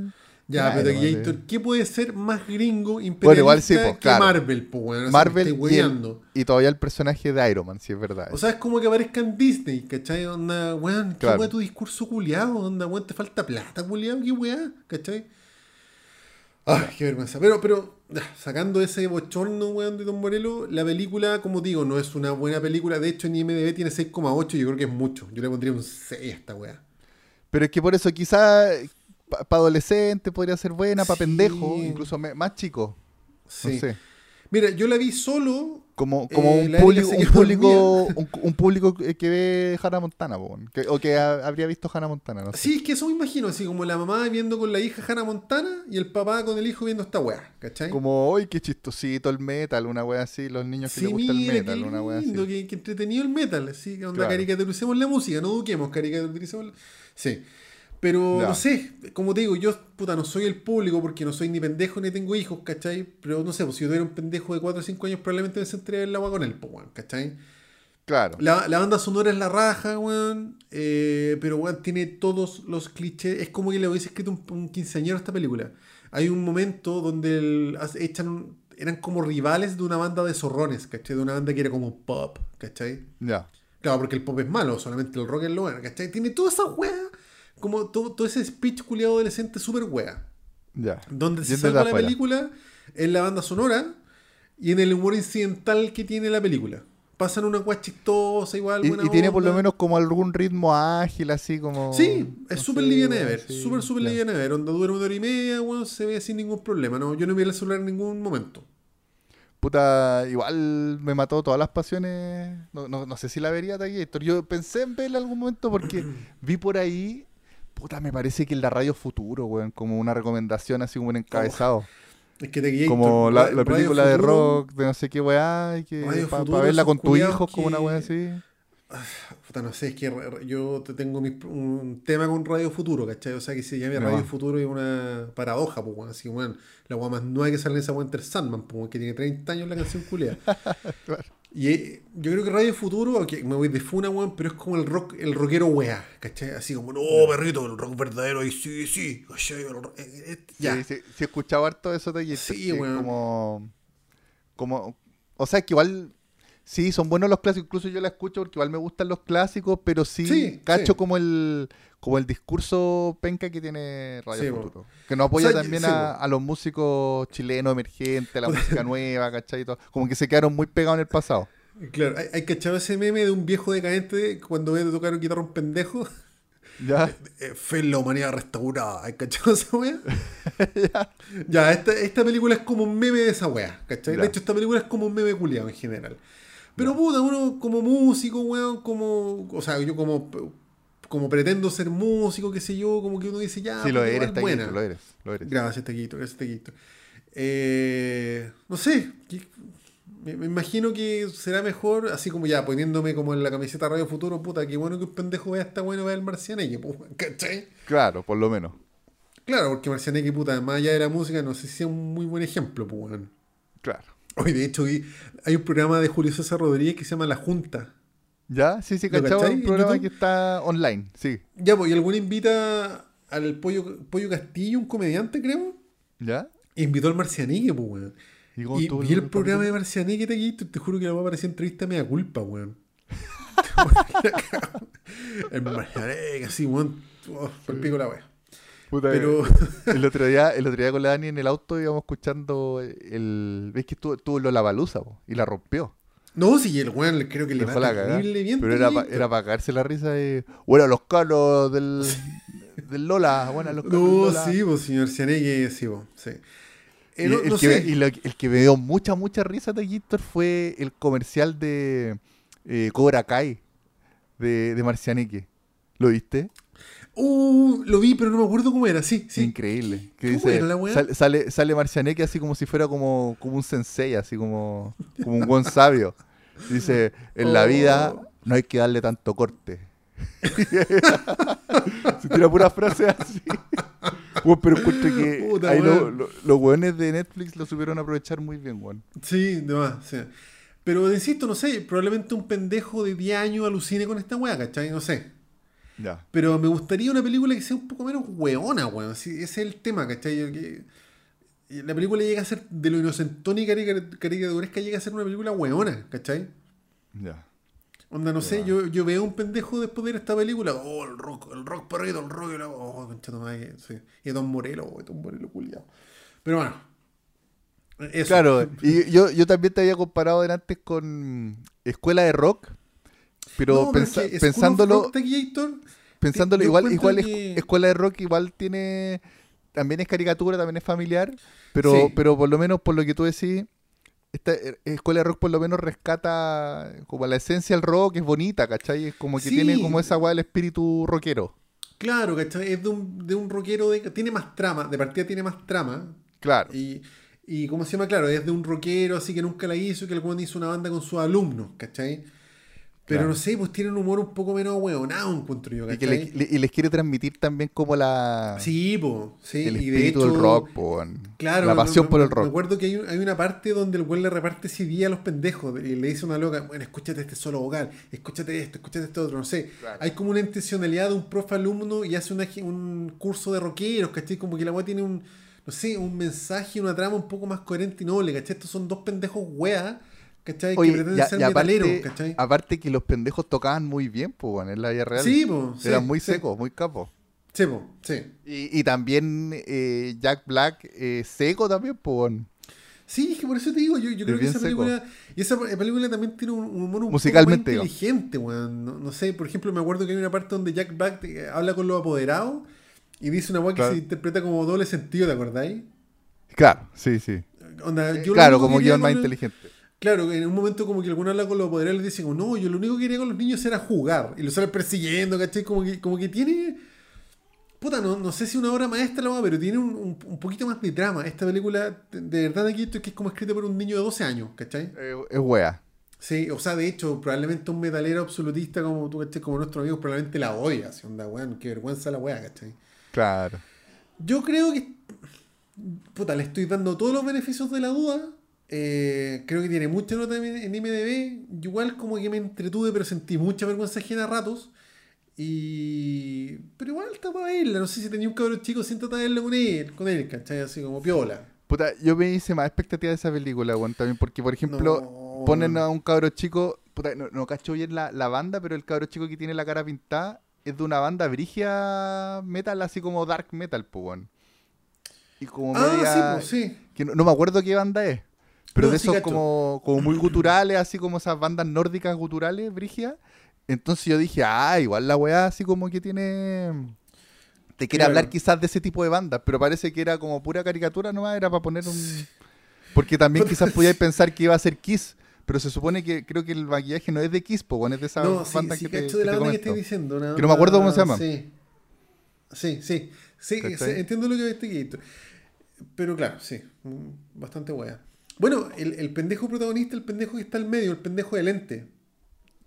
S1: Ya,
S2: Claro,
S1: pero
S2: vale.
S1: ¿qué puede ser más gringo
S2: Bueno,
S1: imperialista
S2: igual sí, pues,
S1: que
S2: claro.
S1: Marvel, pues, weón? O sea,
S2: Marvel y, el-
S1: weyando.
S2: y todavía el personaje de Iron Man, sí es verdad.
S1: O sea, es como que aparezca en Disney, ¿cachai? Onda, weón, qué
S2: Claro.
S1: weá tu discurso culiado, onda, weón, te falta plata, culiado, qué weá, ¿cachai? Ay, qué vergüenza. Pero, pero, sacando ese bochorno, weón, de Don Morello, la película, como digo, no es una buena película. De hecho, en IMDB tiene 6,8, yo creo que es mucho. Yo le pondría un 6 a esta weá.
S2: Pero es que por eso quizá para adolescente podría ser buena, para
S1: Sí.
S2: pendejo, incluso más chico.
S1: Sí.
S2: No sé.
S1: Mira, yo la vi solo.
S2: Como, como
S1: Eh,
S2: un, público,
S1: se
S2: un público, un, un público que ve Hannah Montana, po, que- o que ha- habría visto Hannah Montana, no sé.
S1: Sí, es que eso me imagino, así como la mamá viendo con la hija Hannah Montana y el papá con el hijo viendo esta weá, ¿cachai?
S2: Como, uy, qué chistosito el metal, una wea así, los niños que
S1: Sí,
S2: les gusta el metal, una
S1: lindo,
S2: así.
S1: que, que entretenido el metal, así, que onda
S2: Claro.
S1: caricaturicemos la música, no eduquemos, caricaturicemos la... Sí. Pero
S2: Ya.
S1: no sé, como te digo, yo puta no soy el público porque no soy ni pendejo ni tengo hijos, ¿cachai? Pero no sé, pues si yo tuviera un pendejo de 4 o 5 años probablemente me sentaría el agua con él, pues, weón, ¿cachai?
S2: Claro.
S1: La, la banda sonora es la raja, weón. eh, pero, weón, tiene todos los clichés. Es como que le hubiese escrito un, un quinceañero a esta película. Hay un momento donde el- echan eran como rivales de una banda de zorrones, ¿cachai? De una banda que era como pop, ¿cachai?
S2: Ya.
S1: Claro, porque el pop es malo, solamente el rock es lo bueno, ¿cachai? Tiene toda esa wea, como todo, todo ese speech culiado adolescente súper wea.
S2: Ya.
S1: Donde se salva la
S2: afuera.
S1: película en la banda sonora y en el humor incidental que tiene la película. Pasan una wea chistosa, igual,
S2: Y,
S1: buena
S2: y tiene por lo menos como algún ritmo ágil, así como.
S1: Sí, es súper liviana de ver, súper, súper liviana de ver. Onda dura una hora y media, weón, se ve sin ningún problema. No, yo no vi el celular en ningún momento.
S2: Puta, igual me mató todas las pasiones. No, no, no sé si la vería Taquillator. Yo pensé en verla en algún momento porque vi por ahí. Puta, me parece que en la Radio Futuro, weón, como una recomendación así como un encabezado.
S1: Es que te
S2: como la, película de rock, de no sé qué weá, para
S1: Futuro,
S2: verla con tus
S1: culiados
S2: hijos, como una weá así.
S1: Puta, no sé, es que yo te tengo mi- un tema con Radio Futuro, ¿cachai? O sea, que se llame. Radio Futuro es una paradoja, pues, weón. Así, weón, la weá más nueva que sale en esa weá Enter Sandman, pues, que tiene 30 años la canción culia.
S2: Claro.
S1: Y eh, yo creo que Radio Futuro, aunque me voy de funa, weón, pero es como el rock, el rockero weá, ¿cachai? Así como, no, perrito, el rock verdadero, y sí, sí, ¿cachai? Eh, eh, ya.
S2: Sí, sí, sí he escuchado harto eso Taquillator.
S1: Sí,
S2: que
S1: weón.
S2: Como, como. O sea, que igual. Sí, son buenos los clásicos. Incluso yo la escucho porque igual me gustan los clásicos, pero sí,
S1: Sí,
S2: cacho
S1: sí.
S2: como el como el discurso penca que tiene Radio
S1: Sí.
S2: Futuro. Que no apoya
S1: O sea,
S2: también
S1: sí,
S2: a, los músicos chilenos emergentes, a la música nueva, ¿cachai? Y todo. Como que se quedaron muy pegados en el pasado.
S1: Claro, hay, hay cachado ese meme de un viejo decadente cuando ve tocar un guitarra un pendejo.
S2: ¿Ya?
S1: Eh, fe en la humanidad restaurada. ¿Hay cachado esa wea? ya, esta, esta película es como un meme de esa wea, ¿cachai?
S2: Ya.
S1: De hecho, esta película es como un meme culiado en general. Pero puta, uno como músico, weón, como. O sea, yo como. Como pretendo ser músico, qué sé yo, como que uno dice, ya,
S2: sí, lo
S1: puta,
S2: eres,
S1: igual buena.
S2: Lo eres. Lo eres.
S1: Gracias, Taquito, gracias, Taquito. Eh, no sé, me, me imagino que será mejor, así como ya poniéndome como en la camiseta Radio Futuro, puta, qué bueno que un pendejo vea esta bueno, vea el Marcianeque, pues, ¿cachai?
S2: Claro, por lo menos.
S1: Claro, porque Marcianeque, puta, más allá de la música, no sé si es un muy buen ejemplo, pues.
S2: Claro.
S1: Hoy, de hecho, hay un programa de Julio César Rodríguez que se llama La Junta.
S2: ¿Ya? Sí, sí,
S1: ¿Lo
S2: cachado. Un programa que está online, sí.
S1: Ya, pues, y alguno invita al Pollo, Pollo Castillo, un comediante, creo,
S2: ¿Ya?
S1: invitó al Marcianeque, pues, weón.
S2: ¿Y
S1: Y el programa de Marcianeque Taquito, te juro que la voy a aparecer entrevista media culpa, weón. el Marcianeque, así, weón. Oh, pico la wea.
S2: Puta,
S1: Pero,
S2: El otro día, el otro día con la Dani en el auto íbamos escuchando el. ¿Ves que estuvo, estuvo Lola Balusa y la rompió?
S1: No, sí, el weón creo que le va bien.
S2: Pero era, pa-
S1: Taquito.
S2: era para cagarse la risa de. Bueno, los calos del, del Lola. Bueno, los calos del
S1: No,
S2: Lola.
S1: sí, pues, señor Marcianeque, sí, pues, sí. Eh,
S2: el,
S1: no
S2: que,
S1: sé.
S2: el que me dio mucha, mucha risa de Gíctor fue el comercial de eh, Cobra Kai de, de Marcianeque. ¿Lo viste?
S1: Uh, lo vi, pero no me acuerdo cómo era, sí, sí.
S2: Increíble.
S1: ¿Cómo
S2: dice,
S1: era la weá?
S2: sale, sale, sale Marcianeque así como si fuera como, como un sensei, así como, como un buen sabio. Dice, en la vida no hay que darle tanto corte. Se tira pura frase así. Bueno, pero encuentro que
S1: Puta,
S2: ahí lo-
S1: weón.
S2: lo- los weones de Netflix lo supieron aprovechar muy bien, weón.
S1: Sí, de más, sí. Pero insisto, no sé, probablemente un pendejo de 10 años alucine con esta weá, ¿cachai? No sé.
S2: Ya.
S1: Pero me gustaría una película que sea un poco menos weona, weón. Sí, ese es el tema, ¿cachai? Yo que- la película llega a ser de lo inocentón y carica- caricaturesca, llega a ser una película weona, ¿cachai?
S2: Ya.
S1: Onda, no sé, yo, yo veo un pendejo después de ver esta película. Oh, el rock, el rock perrito, el rock. y la- Oh, concha madre, sí. Y Don Morelo, oh, Don Morelo culiado. Pero bueno. Eso.
S2: Claro, y yo, yo también te había comparado antes con Escuela de Rock, pero,
S1: No, pero es
S2: pensa-
S1: que School of
S2: pensándolo, pensándolo igual, igual
S1: que-
S2: Escuela de Rock igual tiene, también es caricatura, también es familiar, pero,
S1: Sí.
S2: pero por lo menos por lo que tú decís, esta eh, Escuela de Rock por lo menos rescata como la esencia del rock, es bonita, ¿cachai? Es como que
S1: Sí.
S2: tiene como esa weá del espíritu rockero.
S1: Claro, ¿cachai? Es de un, de un rockero de. Tiene más trama, de partida tiene más trama.
S2: Claro.
S1: Y, y ¿cómo se llama? Claro, es de un rockero así que nunca la hizo y que el hizo una banda con sus alumnos, ¿cachai? Pero
S2: Claro.
S1: no sé, pues tiene un humor un poco menos hueonado, encuentro yo,
S2: Y, le- le- y les quiere transmitir también como la
S1: Sí, po, sí.
S2: el
S1: y de
S2: espíritu
S1: hecho,
S2: del rock, po.
S1: Claro,
S2: la
S1: me-
S2: pasión
S1: me-
S2: por el
S1: Me
S2: rock.
S1: acuerdo que hay, un- hay una parte donde el güey le reparte CD a los pendejos y le dice a una loca, bueno, escúchate este solo vocal, escúchate esto, escúchate este otro, no sé.
S2: Claro.
S1: Hay como una intencionalidad de un profe alumno y hace una un curso de rockeros, ¿cachai? Como que la weá tiene un, no sé, un mensaje, una trama un poco más coherente y noble, ¿cachai? Estos son dos pendejos weas, ¿cachai?
S2: Oye,
S1: que
S2: a-
S1: ser
S2: y aparte,
S1: ¿cachai?
S2: aparte que los pendejos tocaban muy bien, pues, weón, en la vida real.
S1: Sí, sí,
S2: Eran muy
S1: sí.
S2: secos, muy capos.
S1: Sí, sí.
S2: Y, y también eh, Jack Black eh, seco también, pues, weón.
S1: Sí, es que por eso te digo, yo, yo creo que esa
S2: seco.
S1: película. Y esa película también tiene un un humor un
S2: Musicalmente,
S1: poco inteligente, weón. No, no sé, por ejemplo, me acuerdo que hay una parte donde Jack Black eh, habla con los apoderados y dice una weá que se interpreta como doble sentido, ¿te acordáis?
S2: Claro, sí, sí.
S1: Onda, yo lo
S2: claro, como guion más inteligente.
S1: Claro, en un momento como que alguno habla con los apoderados y le dice como, no, yo lo único que quería con los niños era jugar. Y lo sale persiguiendo, ¿cachai? Como que, como que tiene... Puta, no, no sé si una obra maestra la va, pero tiene un, un- un poquito más de drama. Esta película, de, verdad aquí esto es que es como escrita por un niño de 12 años, ¿cachai?
S2: Eh, es wea.
S1: Sí, o sea, de hecho, probablemente un metalero absolutista como tú, ¿cachai? Como nuestro amigo, probablemente la odia. Así, onda, weón, qué vergüenza la weá, ¿cachai?
S2: Claro.
S1: Yo creo que. Puta, le estoy dando todos los beneficios de la duda. Eh, creo que tiene mucha nota en IMDb. Igual como que me entretuve, pero sentí mucha vergüenza ajena a ratos. Y. Pero igual está para verla. No sé si tenía un cabrón chico, siéntate a verla con él, con él, ¿cachai? Así como piola.
S2: Puta, yo me hice más expectativa de esa película, weón, también, porque, por ejemplo,
S1: No,
S2: ponen a un cabro chico, puta, no, no cacho bien la, la banda, pero el cabro chico que tiene la cara pintada es de una banda brigia metal, así como dark metal, pues. Y como
S1: Ah,
S2: media...
S1: sí, pues sí.
S2: que no, no me acuerdo qué banda es, pero
S1: No,
S2: de
S1: sí
S2: esos como, como muy guturales, así como esas bandas nórdicas guturales, brigias. Entonces yo dije, ah, igual la weá así como que tiene... Te quiere
S1: Claro.
S2: hablar quizás de ese tipo de bandas, pero parece que era como pura caricatura nomás, era para poner un... Porque también quizás podíais pensar que iba a ser Kiss, pero se supone que creo que el maquillaje no es de Kiss, bueno, es de esa
S1: No, sí,
S2: banda
S1: sí,
S2: que te,
S1: cacho de
S2: que
S1: la
S2: te
S1: banda que estoy diciendo. una
S2: Que no me acuerdo cómo se llama.
S1: Sí, sí, sí. sí, sí, entiendo lo que viste Guito. Pero claro, sí, mm, bastante wea. Bueno, el, el pendejo protagonista, el pendejo que está al medio, el pendejo de lente.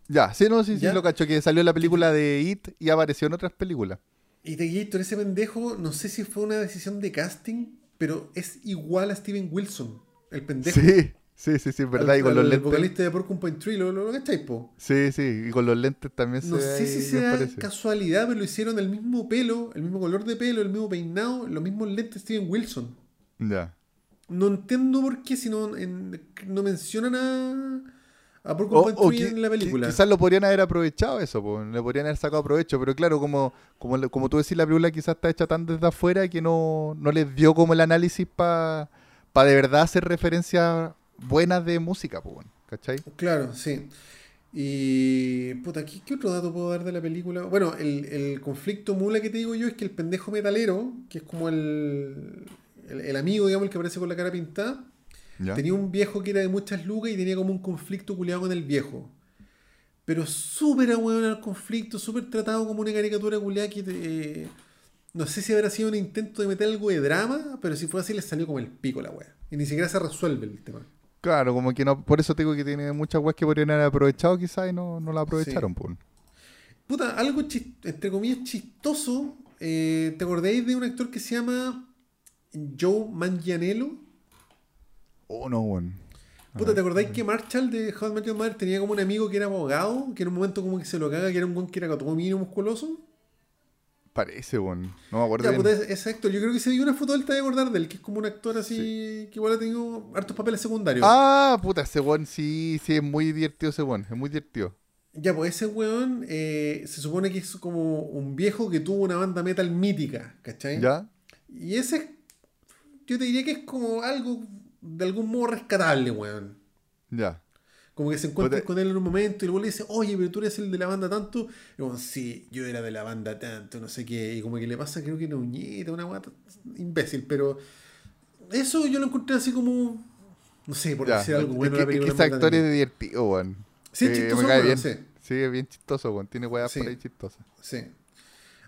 S2: Ya, sí, no, sí, sí, lo cacho, que salió en la película de It y apareció en otras películas.
S1: Y de Guito, ese pendejo, no sé si fue una decisión de casting, pero es igual a Steven Wilson, el pendejo.
S2: Sí, sí, sí, sí, verdad, y con
S1: Al-
S2: los
S1: al
S2: lentes.
S1: vocalista de Porcupine Tree, ¿lo, lo, lo cacháis, po?
S2: Sí, sí, y con los lentes también
S1: No
S2: se
S1: sé
S2: ve
S1: si sea casualidad, pero lo hicieron el mismo pelo, el mismo color de pelo, el mismo peinado, los mismos lentes Steven Wilson.
S2: Ya.
S1: No entiendo por qué si no, en- no mencionan a, a
S2: O,
S1: Porcupine
S2: o qui-
S1: en la película.
S2: qui- quizás lo podrían haber aprovechado eso, po, le podrían haber sacado provecho, pero claro, como, como, como tú decís, la película quizás está hecha tan desde afuera que no, no les dio como el análisis para de verdad hacer referencias buenas de música, po, ¿cachai?
S1: Claro, sí. Y. Puta, ¿qué, qué otro dato puedo dar de la película? Bueno, el, el conflicto mula que te digo yo es que el pendejo metalero, que es como el, el, el amigo, digamos, el que aparece con la cara pintada,
S2: ¿Ya?
S1: tenía un viejo que era de muchas lucas y tenía como un conflicto culiado con el viejo. Pero súper ahueón el conflicto, súper tratado como una caricatura culiada que te- eh, no sé si habrá sido un intento de meter algo de drama, pero si fue así le salió como el pico la wea. Y ni siquiera se resuelve el tema.
S2: Claro, como que no, por eso te digo que tiene muchas weas que podrían haber aprovechado quizás y no, no la aprovecharon, po.
S1: Puta, algo chis- entre comillas chistoso. eh, ¿Te acordáis de un actor que se llama Joe Manganiello?
S2: Oh, no, weón.
S1: Puta, ¿te acordáis que Marshall de How I Met Your Mother tenía como un amigo que era abogado? Que en un momento como que se lo caga, que era un buen que era mino musculoso.
S2: Parece, weón. No me acuerdo
S1: Ya,
S2: bien.
S1: puta, ese actor, yo creo que si vi una foto de él te voy a acordar de él, que es como un actor así, que igual ha tenido hartos papeles secundarios.
S2: Ah, puta, ese weón sí, sí, es muy divertido ese weón, es muy divertido.
S1: Ya, pues ese weón eh, se supone que es como un viejo que tuvo una banda metal mítica, ¿cachai?
S2: ¿Ya?
S1: Y ese, yo te diría que es como algo de algún modo rescatable, weón.
S2: Ya.
S1: Como que se encuentra
S2: Puta.
S1: con él en un momento y luego le dice, oye, pero tú eres el de la banda tanto. Y como, sí, yo era de la banda tanto, no sé qué. Y como que le pasa, creo que una uñeta, una guata imbécil. Pero eso yo lo encontré así como, no sé, por
S2: Ya.
S1: decir algo
S2: Es
S1: bueno.
S2: que,
S1: la
S2: es que ese actor es divertido, weón.
S1: Sí, es
S2: Eh,
S1: chistoso,
S2: me cae
S1: weón,
S2: bien.
S1: sí.
S2: Sí, es bien chistoso, weón. Tiene weas
S1: Sí.
S2: por ahí chistosas.
S1: Sí.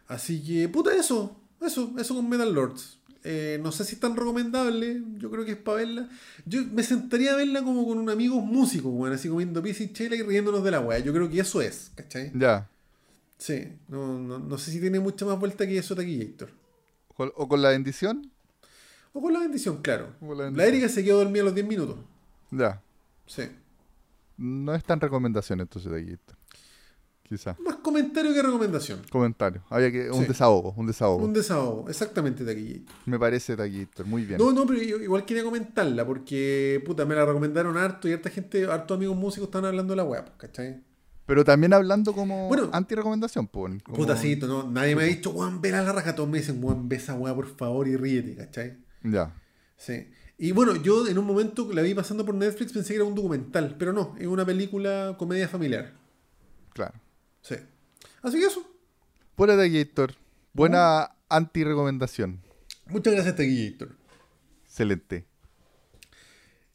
S1: Así que, puta, eso. Eso, eso con Metal Lords. Eh, no sé si es tan recomendable. Yo creo que es para verla. Yo me sentaría a verla como con un amigo músico, weón. Así comiendo pizza y chela y riéndonos de la weá. Yo creo que eso es, ¿cachai?
S2: Ya.
S1: Sí. No, no, no sé si tiene mucha más vuelta que eso Taquillator.
S2: ¿O o con la bendición?
S1: O con la bendición, claro.
S2: La.
S1: Erika se quedó dormida a los 10 minutos.
S2: Ya.
S1: Sí.
S2: No es tan recomendación entonces de aquí. Quizá.
S1: Más comentario que recomendación.
S2: Comentario. Había que. Un
S1: Sí.
S2: desahogo, un desahogo.
S1: Un desahogo. Exactamente, Taquillator.
S2: Me parece Taquito. Muy bien.
S1: No, no, pero yo igual quería comentarla porque, puta, me la recomendaron harto y harta gente, hartos amigos músicos están hablando de la weá, pues, ¿cachai?
S2: Pero también hablando como
S1: Bueno.
S2: anti-recomendación, pues. como-
S1: Putacito, no, nadie me ha dicho, weón, ve la raja, todos me dicen, weón, ve esa weá por favor y ríete, ¿cachai?
S2: Ya.
S1: Sí. Y bueno, yo en un momento la vi pasando por Netflix pensé que era un documental, pero no, es una película comedia familiar.
S2: Claro.
S1: Sí. Así que eso.
S2: Buena Taquillator. Buena anti-recomendación.
S1: Muchas gracias, Taquillator.
S2: Excelente.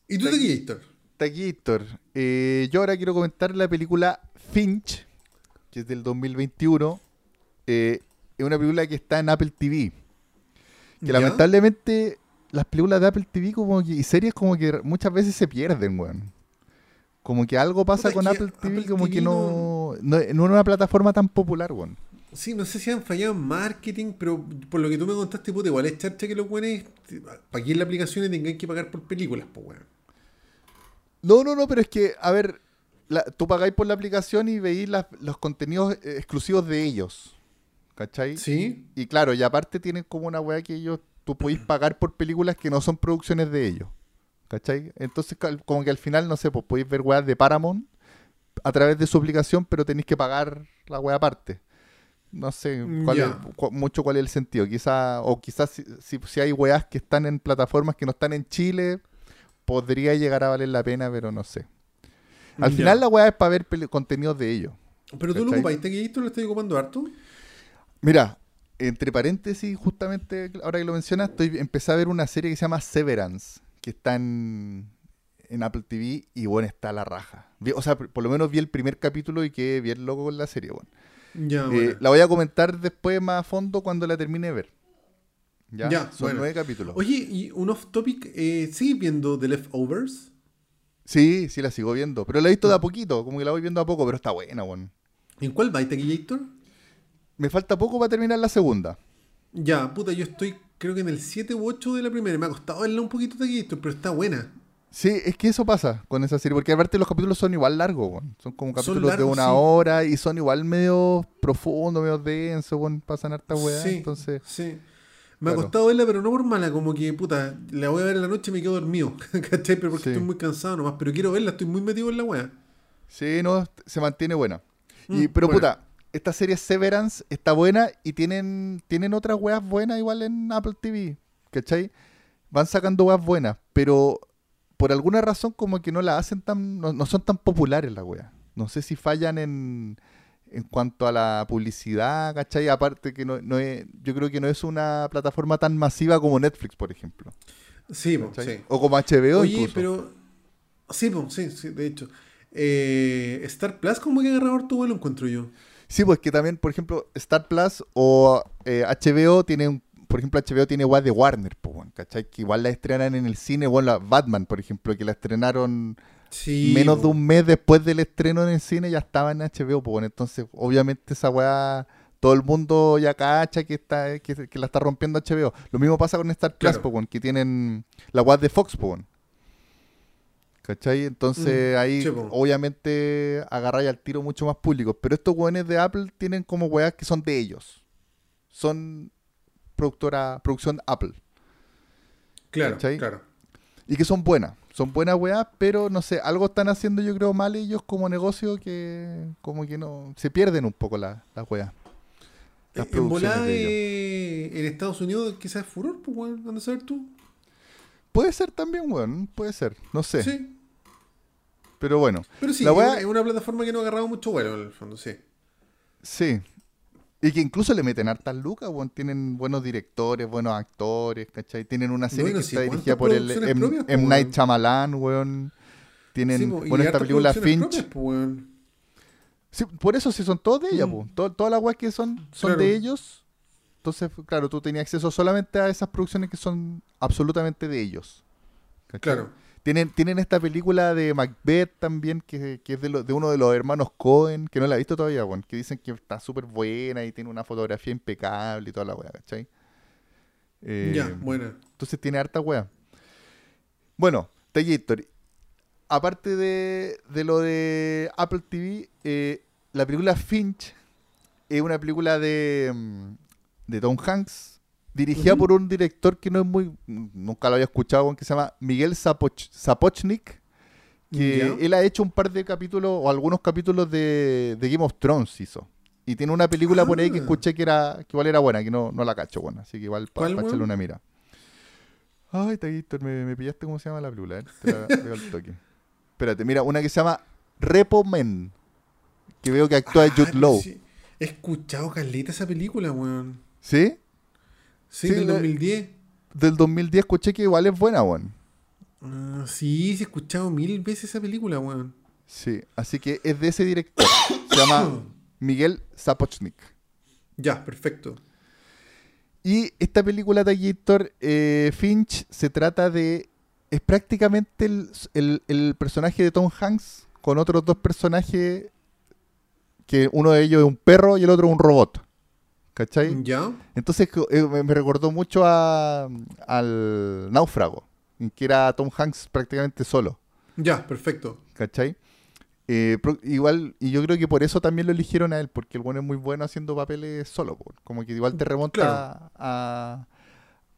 S1: ¿Y tú,
S2: Taqui-
S1: Taquillator?
S2: Taquillator. Eh, yo ahora quiero comentar la película Finch, que es del 2021. Eh, es una película que está en Apple TV. Que
S1: ¿Ya?
S2: lamentablemente las películas de Apple TV como que, y series como que muchas veces se pierden, weón. Como que algo pasa
S1: Puta,
S2: con Apple TV
S1: Apple
S2: como
S1: TV
S2: que no, no, no es una plataforma tan popular, weón.
S1: Sí, no sé si han fallado en marketing, pero por lo que tú me contaste, puta, igual es charcha que los buenos, para aquí en la aplicación y tengan que pagar por películas, pues, weón.
S2: No, no, no, pero es que, a ver, la- tú pagáis por la aplicación y las- los contenidos eh, exclusivos de ellos. ¿Cachai?
S1: Sí,
S2: Y claro, y aparte tienen como una weá que ellos, tú podéis pagar por películas que no son producciones de ellos. ¿Cachai? Entonces, como que al final, no sé, pues podéis ver weas de Paramount a través de su aplicación, pero tenéis que pagar la wea aparte. No sé cuál
S1: Ya.
S2: es- cu- mucho cuál es el sentido. Quizá, o quizás si, si- si hay weas que están en plataformas que no están en Chile, podría llegar a valer la pena, pero no sé. Al final la wea es para ver contenidos de ellos.
S1: Pero tú lo ocupaste, que esto lo estás ocupando harto.
S2: Mira, entre paréntesis, justamente ahora que lo mencionas, estoy, empecé a ver una serie que se llama Severance, que está en, en Apple TV y bueno, está la raja. O sea, por, lo menos vi el primer capítulo y quedé bien loco con la serie. Bueno.
S1: Ya,
S2: Eh,
S1: bueno.
S2: la voy a comentar después más a fondo cuando la termine de ver. Ya,
S1: Ya,
S2: son
S1: bueno.
S2: nueve capítulos.
S1: Oye, y un off topic, eh, ¿sigues viendo The Leftovers?
S2: Sí, sí la sigo viendo, pero la he visto de a poquito, como que la voy viendo a poco, pero está buena, bueno.
S1: ¿En cuál va, Taquillator?
S2: Me falta poco para terminar la segunda.
S1: Ya, puta, yo estoy creo que en el 7 u 8 de la primera. Me ha costado verla un poquito Taquillator, pero está buena.
S2: Sí, es que eso pasa con esa serie, porque aparte los capítulos son igual largos, son como
S1: Son
S2: capítulos de una
S1: sí.
S2: hora y son igual medio profundos, medio densos, weón, pasan hartas weas,
S1: sí,
S2: entonces...
S1: sí. Me ha costado verla, pero no por mala, como que, puta, la voy a ver en la noche y me quedo dormido. ¿Cachai? Pero porque
S2: Sí.
S1: estoy muy cansado nomás. Pero quiero verla, estoy muy metido en la wea.
S2: Sí, no, se mantiene buena. Y,
S1: Mm,
S2: pero puta, esta serie Severance está buena y tienen, tienen otras weas buenas igual en Apple TV, ¿cachai? Van sacando weas buenas, pero por alguna razón como que no la hacen tan, no, no son tan populares las weas. No sé si fallan en, en cuanto a la publicidad, ¿cachai? Aparte que no, no es, yo creo que no es una plataforma tan masiva como Netflix, por ejemplo.
S1: Sí, sí.
S2: O como HBO
S1: Oye,
S2: incluso.
S1: pero. Sí, sí, sí, de hecho. Eh, Star Plus, como que agarrado harto vuelo, encuentro yo.
S2: Sí, pues que también, por ejemplo, Star Plus o eh, HBO tienen, por ejemplo, HBO tiene weas de Warner, pues, weón, ¿cachai? Que igual la estrenan en el cine, bueno, la Batman, por ejemplo, que la estrenaron
S1: Sí.
S2: menos de
S1: po.
S2: un mes después del estreno en el cine, ya estaba en HBO, pues, bueno, entonces, obviamente esa wea, todo el mundo ya cacha que está que, que la está rompiendo HBO. Lo mismo pasa con Star Plus,
S1: Claro.
S2: pues, que tienen la wea de Fox, pues, weón. ¿Cachai? Entonces
S1: Mm,
S2: ahí
S1: sí, po.
S2: obviamente agarráis al tiro mucho más público. Pero estos weones de Apple tienen como weas que son de ellos. Son productora, producción Apple.
S1: Claro,
S2: ¿cachai?
S1: claro.
S2: Y que son buenas. Son buenas weas, pero no sé, algo están haciendo yo creo mal ellos como negocio que como que no... Se pierden un poco la- las weas. Las
S1: en
S2: producciones
S1: volada eh, en Estados Unidos quizás es furor, pues, weón. ¿Dónde saber tú?
S2: Puede ser también, weón. Puede ser. No sé.
S1: Sí.
S2: Pero bueno.
S1: Pero sí,
S2: La wea-
S1: es una plataforma que no ha agarrado mucho vuelo, en el fondo, sí.
S2: Sí. Y que incluso le meten hartas lucas, weón. Tienen buenos directores, buenos actores, ¿cachai? Tienen una serie
S1: Bueno,
S2: que
S1: sí,
S2: está dirigida
S1: ¿cuántas
S2: por el M.
S1: propias,
S2: M. Night? Shyamalan, weón. Tienen,
S1: Sí,
S2: bueno, esta película Finch.
S1: propias, weón.
S2: Sí, por eso sí son todos de ella,
S1: Mm.
S2: todas las weas que son, son
S1: Claro.
S2: de ellos. Entonces, claro, tú tenías acceso solamente a esas producciones que son absolutamente de ellos. ¿cachai?
S1: Claro.
S2: Tienen, tienen esta película de Macbeth también, que, que es de, lo- de uno de los hermanos Cohen, que no la he visto todavía, weón, que dicen que está súper buena y tiene una fotografía impecable y toda la weá, ¿cachai? Eh,
S1: ya, buena.
S2: entonces tiene harta weá. Bueno, Tallator. Aparte de, de lo de Apple TV, eh, la película Finch es una película de, mm, de Tom Hanks, dirigida por un director que no es muy. Nunca lo había escuchado, que se llama Miguel Zapoch- Zapochnik. Que él ha hecho un par de capítulos, o algunos capítulos de, de Game of Thrones hizo. Y tiene una película por ahí que
S1: Ah.
S2: escuché que era que igual era buena, que no, no la cacho, bueno. Así que igual para
S1: ¿Cuál,
S2: echarle una mira. Ay, Taguitor, me, me pillaste cómo se llama la película, ¿eh? Te la pego al toque. Espérate, mira, una que se llama Repo Men. Que veo que actúa
S1: Ah,
S2: Jude Law.
S1: sí. He escuchado caleta esa película, weón.
S2: ¿Sí?
S1: Sí,
S2: Sí,
S1: del
S2: la-
S1: 2010.
S2: Del 2010 escuché que igual es buena, weón.
S1: Ah, sí, sí he escuchado mil veces esa película, weón.
S2: Sí, así que es de ese director. Se llama Miguel Zapochnik.
S1: Ya, perfecto.
S2: Y esta película de Gator eh, Finch se trata de. Es prácticamente el, el- el personaje de Tom Hanks con otros dos personajes. Que uno de ellos es un perro y el otro un robot. ¿Cachai?
S1: Ya.
S2: Entonces eh, me recordó mucho a, al náufrago. En que era Tom Hanks prácticamente solo.
S1: Ya, perfecto.
S2: ¿Cachai? Eh, pro- igual, y yo creo que por eso también lo eligieron a él, porque el bueno es muy bueno haciendo papeles solo, como que igual te remonta
S1: Claro.
S2: a-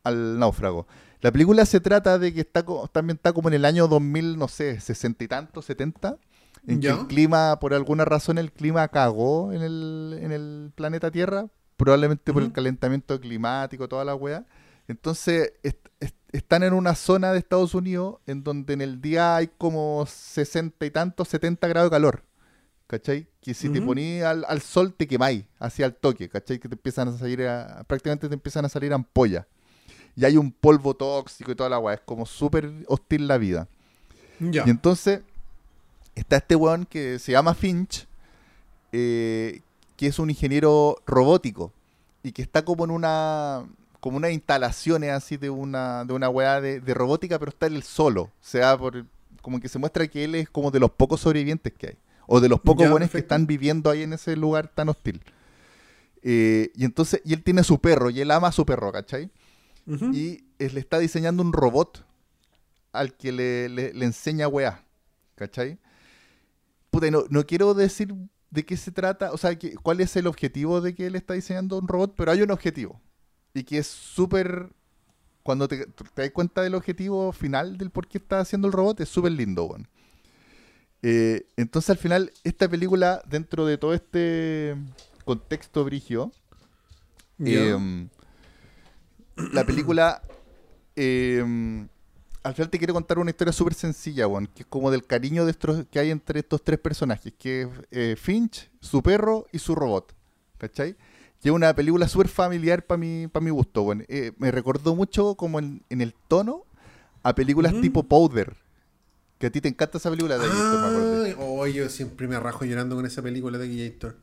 S2: al náufrago. La película se trata de que está también está como en el año 2000, no sé, sesenta y tanto, 70, en
S1: Ya.
S2: que el clima, por alguna razón, el clima cagó en el, en el planeta Tierra, probablemente por el calentamiento climático, toda la weá. Entonces, est- est- están en una zona de Estados Unidos en donde en el día hay como 60 y tantos, 70 grados de calor. ¿Cachai? Que si te ponís al, al sol te quemáis, hacia el toque, ¿cachai? Que te empiezan a salir, a- prácticamente te empiezan a salir ampollas. Y hay un polvo tóxico y toda la weá. Es como súper hostil la vida. Y entonces está este weón que se llama Finch, eh, que es un ingeniero robótico y que está como en una como unas instalaciones así de una de una weá de, de robótica, pero está él solo. O sea, por, como que se muestra que él es como de los pocos sobrevivientes que hay. O de los pocos
S1: Ya,
S2: buenos que están viviendo ahí en ese lugar tan hostil. Eh, y entonces, y él tiene su perro, y él ama a su perro, ¿cachai? Y él le está diseñando un robot al que le, le- le enseña weá. ¿Cachai? Puta, y no, no quiero decir de qué se trata, o sea, que, cuál es el objetivo de que él está diseñando un robot, pero hay un objetivo. Y que es súper... Cuando te, te das cuenta del objetivo final del por qué está haciendo el robot, es súper lindo, weón. Eh, entonces al final, esta película, dentro de todo este contexto brigio. Em, la película em, al final te quiere contar una historia súper sencilla, weón, que es como del cariño de estos- que hay entre estos tres personajes, que es eh, Finch, su perro y su robot. ¿Cachai? Y es una película súper familiar para mi, pa' mi gusto, weón. Eh, me recordó mucho como en, en el tono a películas tipo Powder. Que a ti te encanta esa película de.
S1: Ay, oh, yo siempre me arrajo llorando con esa película de Gator.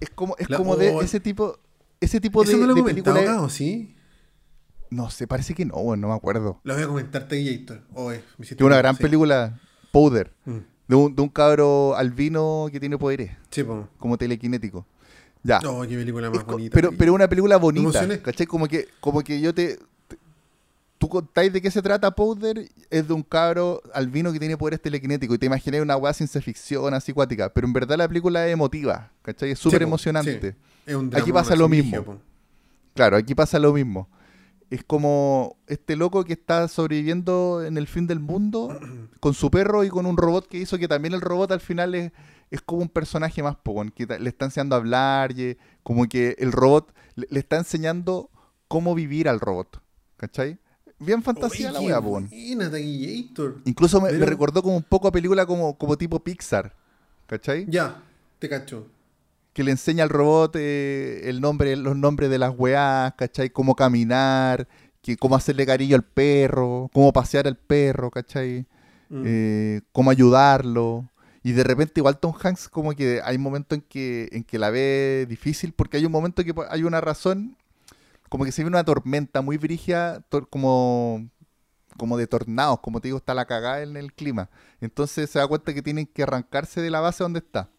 S2: Es como, es
S1: La-
S2: como de ese tipo, ese tipo de,
S1: ¿Eso no lo
S2: de
S1: comentado
S2: película.
S1: acá, o sí?
S2: No sé, parece que no, weón, no me acuerdo.
S1: Lo voy a comentarte Gator. Oh, eh, me
S2: es una
S1: un-
S2: gran
S1: sí.
S2: película, Powder,
S1: Mm.
S2: de un, de un cabro albino que tiene poderes,
S1: Sí, po.
S2: como telequinético. Ya.
S1: Oh, qué película
S2: Es
S1: más
S2: co-
S1: bonita.
S2: pero, pero una película bonita. ¿cachai? Como que, como que yo te, te- Tú contáis de qué se trata Powder, es de un cabro albino que tiene poderes telequinéticos y te imaginé una weá ciencia ficción así cuática, pero en verdad la película es emotiva, ¿cachai? Es súper
S1: Sí,
S2: emocionante.
S1: sí. Es un
S2: Aquí
S1: drama
S2: pasa lo mismo.
S1: po.
S2: Claro, aquí pasa lo mismo. Es como este loco que está sobreviviendo en el fin del mundo con su perro y con un robot que hizo que también el robot al final es, es como un personaje más, po, weón, que le está enseñando a hablar, y como que el robot le, le está enseñando cómo vivir al robot. ¿Cachai? Bien fantasía
S1: Oye,
S2: la
S1: Gator.
S2: Incluso me, me
S1: Pero-
S2: recordó como un poco a película como, como tipo Pixar. ¿Cachai?
S1: Ya, te cacho.
S2: Que le enseña al robot eh, el nombre, los nombres de las weás, ¿cachai? Cómo caminar, que, cómo hacerle cariño al perro, cómo pasear al perro, ¿cachai?
S1: Mm.
S2: Eh, cómo ayudarlo. Y de repente igual Tom Hanks como que hay momentos en que, en que la ve difícil porque hay un momento que po- hay una razón como que se ve una tormenta muy brígida, tor- como, como de tornados, como te digo, está la cagada en el clima. Entonces se da cuenta que tienen que arrancarse de la base donde está.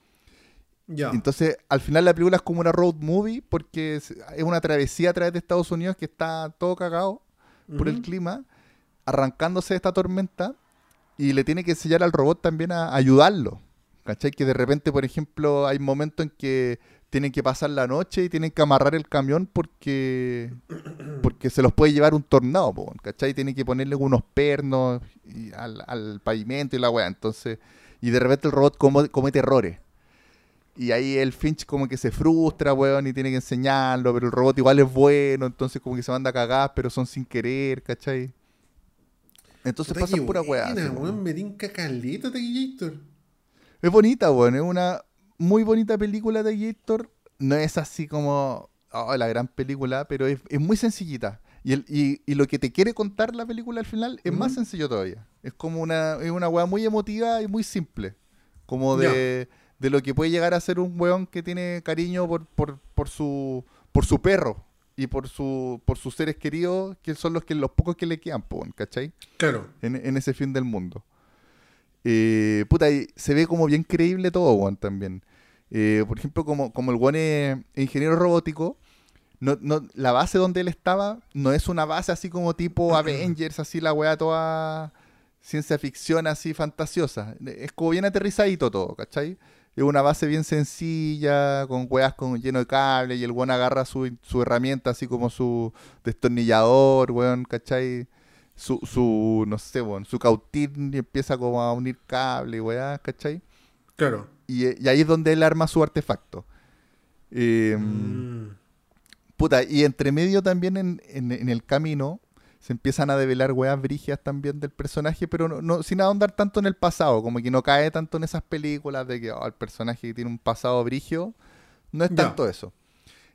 S2: Entonces, al final la película es como una road movie porque es una travesía a través de Estados Unidos que está todo cagado por el clima, arrancándose de esta tormenta y le tiene que enseñar al robot también a ayudarlo. ¿Cachai? Que de repente, por ejemplo, hay momentos en que tienen que pasar la noche y tienen que amarrar el camión porque porque se los puede llevar un tornado, ¿cachai? Tienen que ponerle unos pernos y al, al pavimento y la weá. Entonces, y de repente el robot comete errores. Y ahí el Finch como que se frustra, weón, y tiene que enseñarlo, pero el robot igual es bueno, entonces como que se manda a cagar, pero son sin querer, ¿cachai? Entonces
S1: qué
S2: pura weá.
S1: me tinca caleta Taquillator.
S2: Es bonita, weón, es una muy bonita película de Gator. No es así como oh, la gran película, pero es, es muy sencillita. Y, el, y, y lo que te quiere contar la película al final es más sencillo todavía. Es como una, es una weá muy emotiva y muy simple. Como de, de lo que puede llegar a ser un weón que tiene cariño por, por, por su por su perro y por su por sus seres queridos, que son los que los pocos que le quedan, ¿cachai?
S1: Claro.
S2: en, en ese fin del mundo. Eh, puta, y se ve como bien creíble todo, weón, también. Eh, por ejemplo, como, como el weón es ingeniero robótico, no, no, la base donde él estaba no es una base así como tipo Avengers, así la weá toda ciencia ficción así fantasiosa. Es como bien aterrizadito todo, ¿cachai? Es una base bien sencilla, con weas con, lleno de cable, y el weón agarra su, su herramienta así como su destornillador, weón, ¿cachai? su, su no sé, weón, su cautín y empieza como a unir cable y weá, ¿cachai?
S1: Claro.
S2: Y, y ahí es donde él arma su artefacto. Eh,
S1: Mm.
S2: Puta, y entre medio también en, en- en el camino se empiezan a develar weas brigias también del personaje, pero no, no- sin ahondar tanto en el pasado, como que no cae tanto en esas películas de que oh, el personaje que tiene un pasado brigio, no es tanto eso.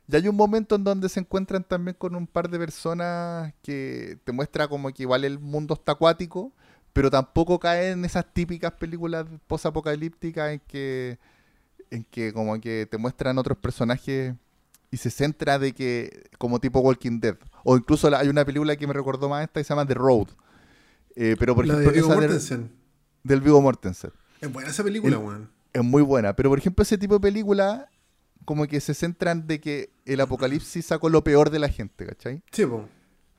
S2: Y hay un momento en donde se encuentran también con un par de personas que te muestra como que igual el mundo está acuático, pero tampoco cae en esas típicas películas posapocalípticas en que, en que como que te muestran otros personajes y se centra de que como tipo Walking Dead. O incluso la- hay una película que me recordó más esta que se llama The Road. Eh, pero por
S1: la
S2: ejemplo,
S1: de
S2: del-
S1: Mortensen.
S2: del Vigo Mortensen.
S1: Es buena esa película,
S2: El-
S1: weón.
S2: Es muy buena. Pero por ejemplo, ese tipo de película como que se centran de que el apocalipsis sacó lo peor de la gente, ¿cachai?
S1: Sí, po.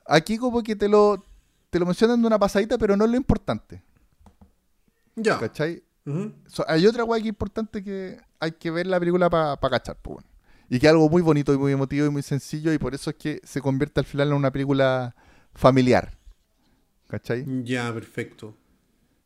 S2: Aquí como que te lo, te lo mencionan de una pasadita, pero no es lo importante,
S1: Ya.
S2: ¿cachai? So- hay otra guay que es importante que hay que ver la película para cachar, pues, bueno. Y que es algo muy bonito y muy emotivo y muy sencillo y por eso es que se convierte al final en una película familiar. ¿Cachai?
S1: Ya, perfecto.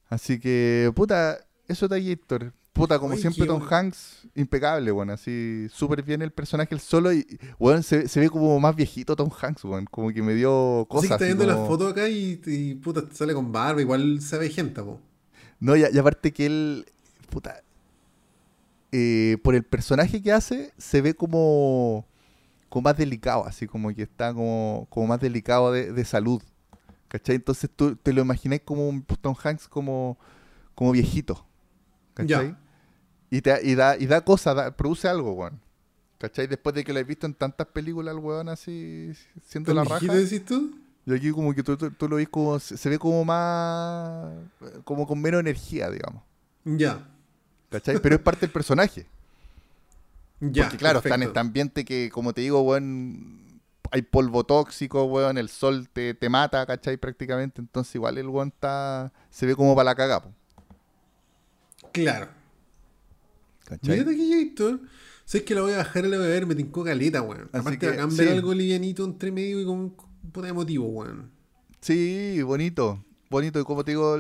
S2: Así que, puta, eso de Gator. Puta, como siempre, Tom
S1: bueno.
S2: Hanks, impecable, bueno, así, súper bien el personaje, el solo, y, bueno, se, se ve como más viejito Tom Hanks, bueno, como que me dio cosas.
S1: que está viendo
S2: como-
S1: las fotos acá y, y puta, sale con barba, igual se ve gente, po.
S2: No, y, y aparte que él, puta, eh, por el personaje que hace, se ve como, como más delicado, así como que está como, como más delicado de, de salud. ¿Cachai? Entonces tú te lo imaginas como un Tom Hanks como, como viejito. ¿Cachai? Y, te, y da, y da cosas, da- produce algo, weón. ¿Cachai? Después de que lo he visto en tantas películas, el weón así, siendo la
S1: ¿Tan
S2: raja.
S1: decís tú?
S2: Y aquí como que tú, tú- tú lo ves como, se, se ve como más, como con menos energía, digamos.
S1: Ya.
S2: ¿Cachai? Pero es parte del personaje.
S1: Ya.
S2: Porque claro, está en este ambiente que, como te digo, weón, hay polvo tóxico, weón, el sol te, te mata, ¿cachai? Prácticamente. Entonces igual el weón está, se ve como para la cagá, po,
S1: Claro.
S2: ¿cachai?
S1: Mírate aquí, Héctor. Si es que la voy a bajar y la voy a ver, me tincó caleta, weón. Aparte,
S2: que,
S1: ver
S2: sí.
S1: algo livianito entre medio y con un puta emotivo, weón.
S2: Sí, bonito, bonito. Y como te digo,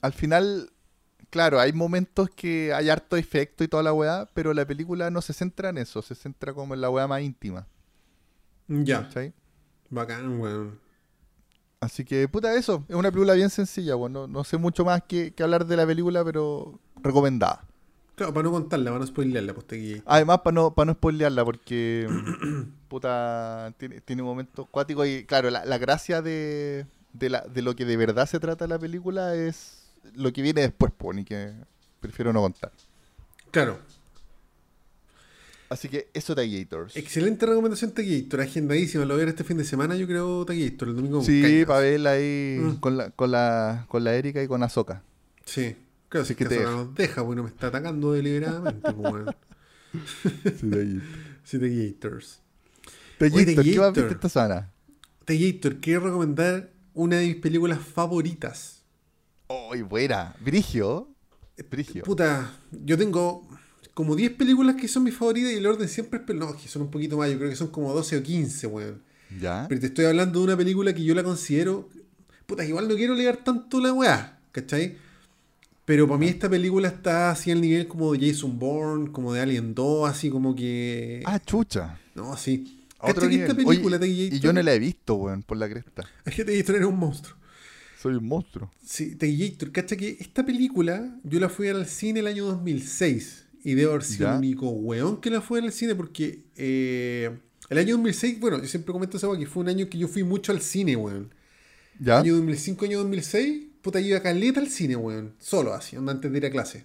S2: al final, claro, hay momentos que hay harto efecto y toda la weá, pero la película no se centra en eso, se centra como en la weá más íntima,
S1: Ya.
S2: ¿cachai?
S1: Bacán, weón.
S2: Así que, puta, eso. Es una película bien sencilla, bueno, no sé mucho más que, que hablar de la película, pero recomendada.
S1: Claro, para no contarla, para no spoilearla, pues te.
S2: Además, para no, para no spoilearla, porque, puta, tiene, tiene momentos cuáticos y, claro, la, la gracia de, de, la, de lo que de verdad se trata la película es lo que viene después, pues, que prefiero no contar.
S1: Claro.
S2: Así que eso Taquillator.
S1: Excelente recomendación Taquillator, agendadísima. Lo voy a ver este fin de semana, yo creo, Taquillator, el domingo.
S2: Sí, para verla ahí
S1: Mm.
S2: con, la, con, la, con la Erika y con Azoka.
S1: Sí. Claro, si
S2: Así que
S1: que
S2: te deja.
S1: nos deja, porque no me está atacando deliberadamente, pues, weón. Sí, Taquillators.
S2: Taquillator, ¿qué
S1: Taquillator.
S2: viste esta semana?
S1: Taquillator, quiero recomendar una de mis películas favoritas.
S2: ¡Uy, buena! Brigio. Brigio.
S1: Puta, yo tengo como 10 películas que son mis favoritas y el orden siempre es... No, que son un poquito más, yo creo que son como 12 o 15, weón.
S2: ¿Ya?
S1: Pero te estoy hablando de una película que yo la considero... Puta, igual no quiero ligar tanto la weá, ¿cachai? Pero para mí esta película está así al nivel como de Jason Bourne, como de Alien 2, así como que...
S2: Ah, chucha.
S1: No, sí.
S2: Otro
S1: ¿Cachai que esta película,
S2: Oye,
S1: Taquillator-
S2: y yo no la he visto, weón, por la cresta.
S1: Es que Taquillator era un monstruo.
S2: Soy un monstruo.
S1: Sí, Taquillator, cacha que esta película yo la fui a al cine el año 2006 y debo haber sido el único weón que la fue al cine porque eh, el año 2006, bueno, yo siempre comento esa que fue un año que yo fui mucho al cine, weón.
S2: ¿Ya?
S1: Año 2005, año 2006, puta, iba caleta al cine, weón. Solo así, antes de ir a clase.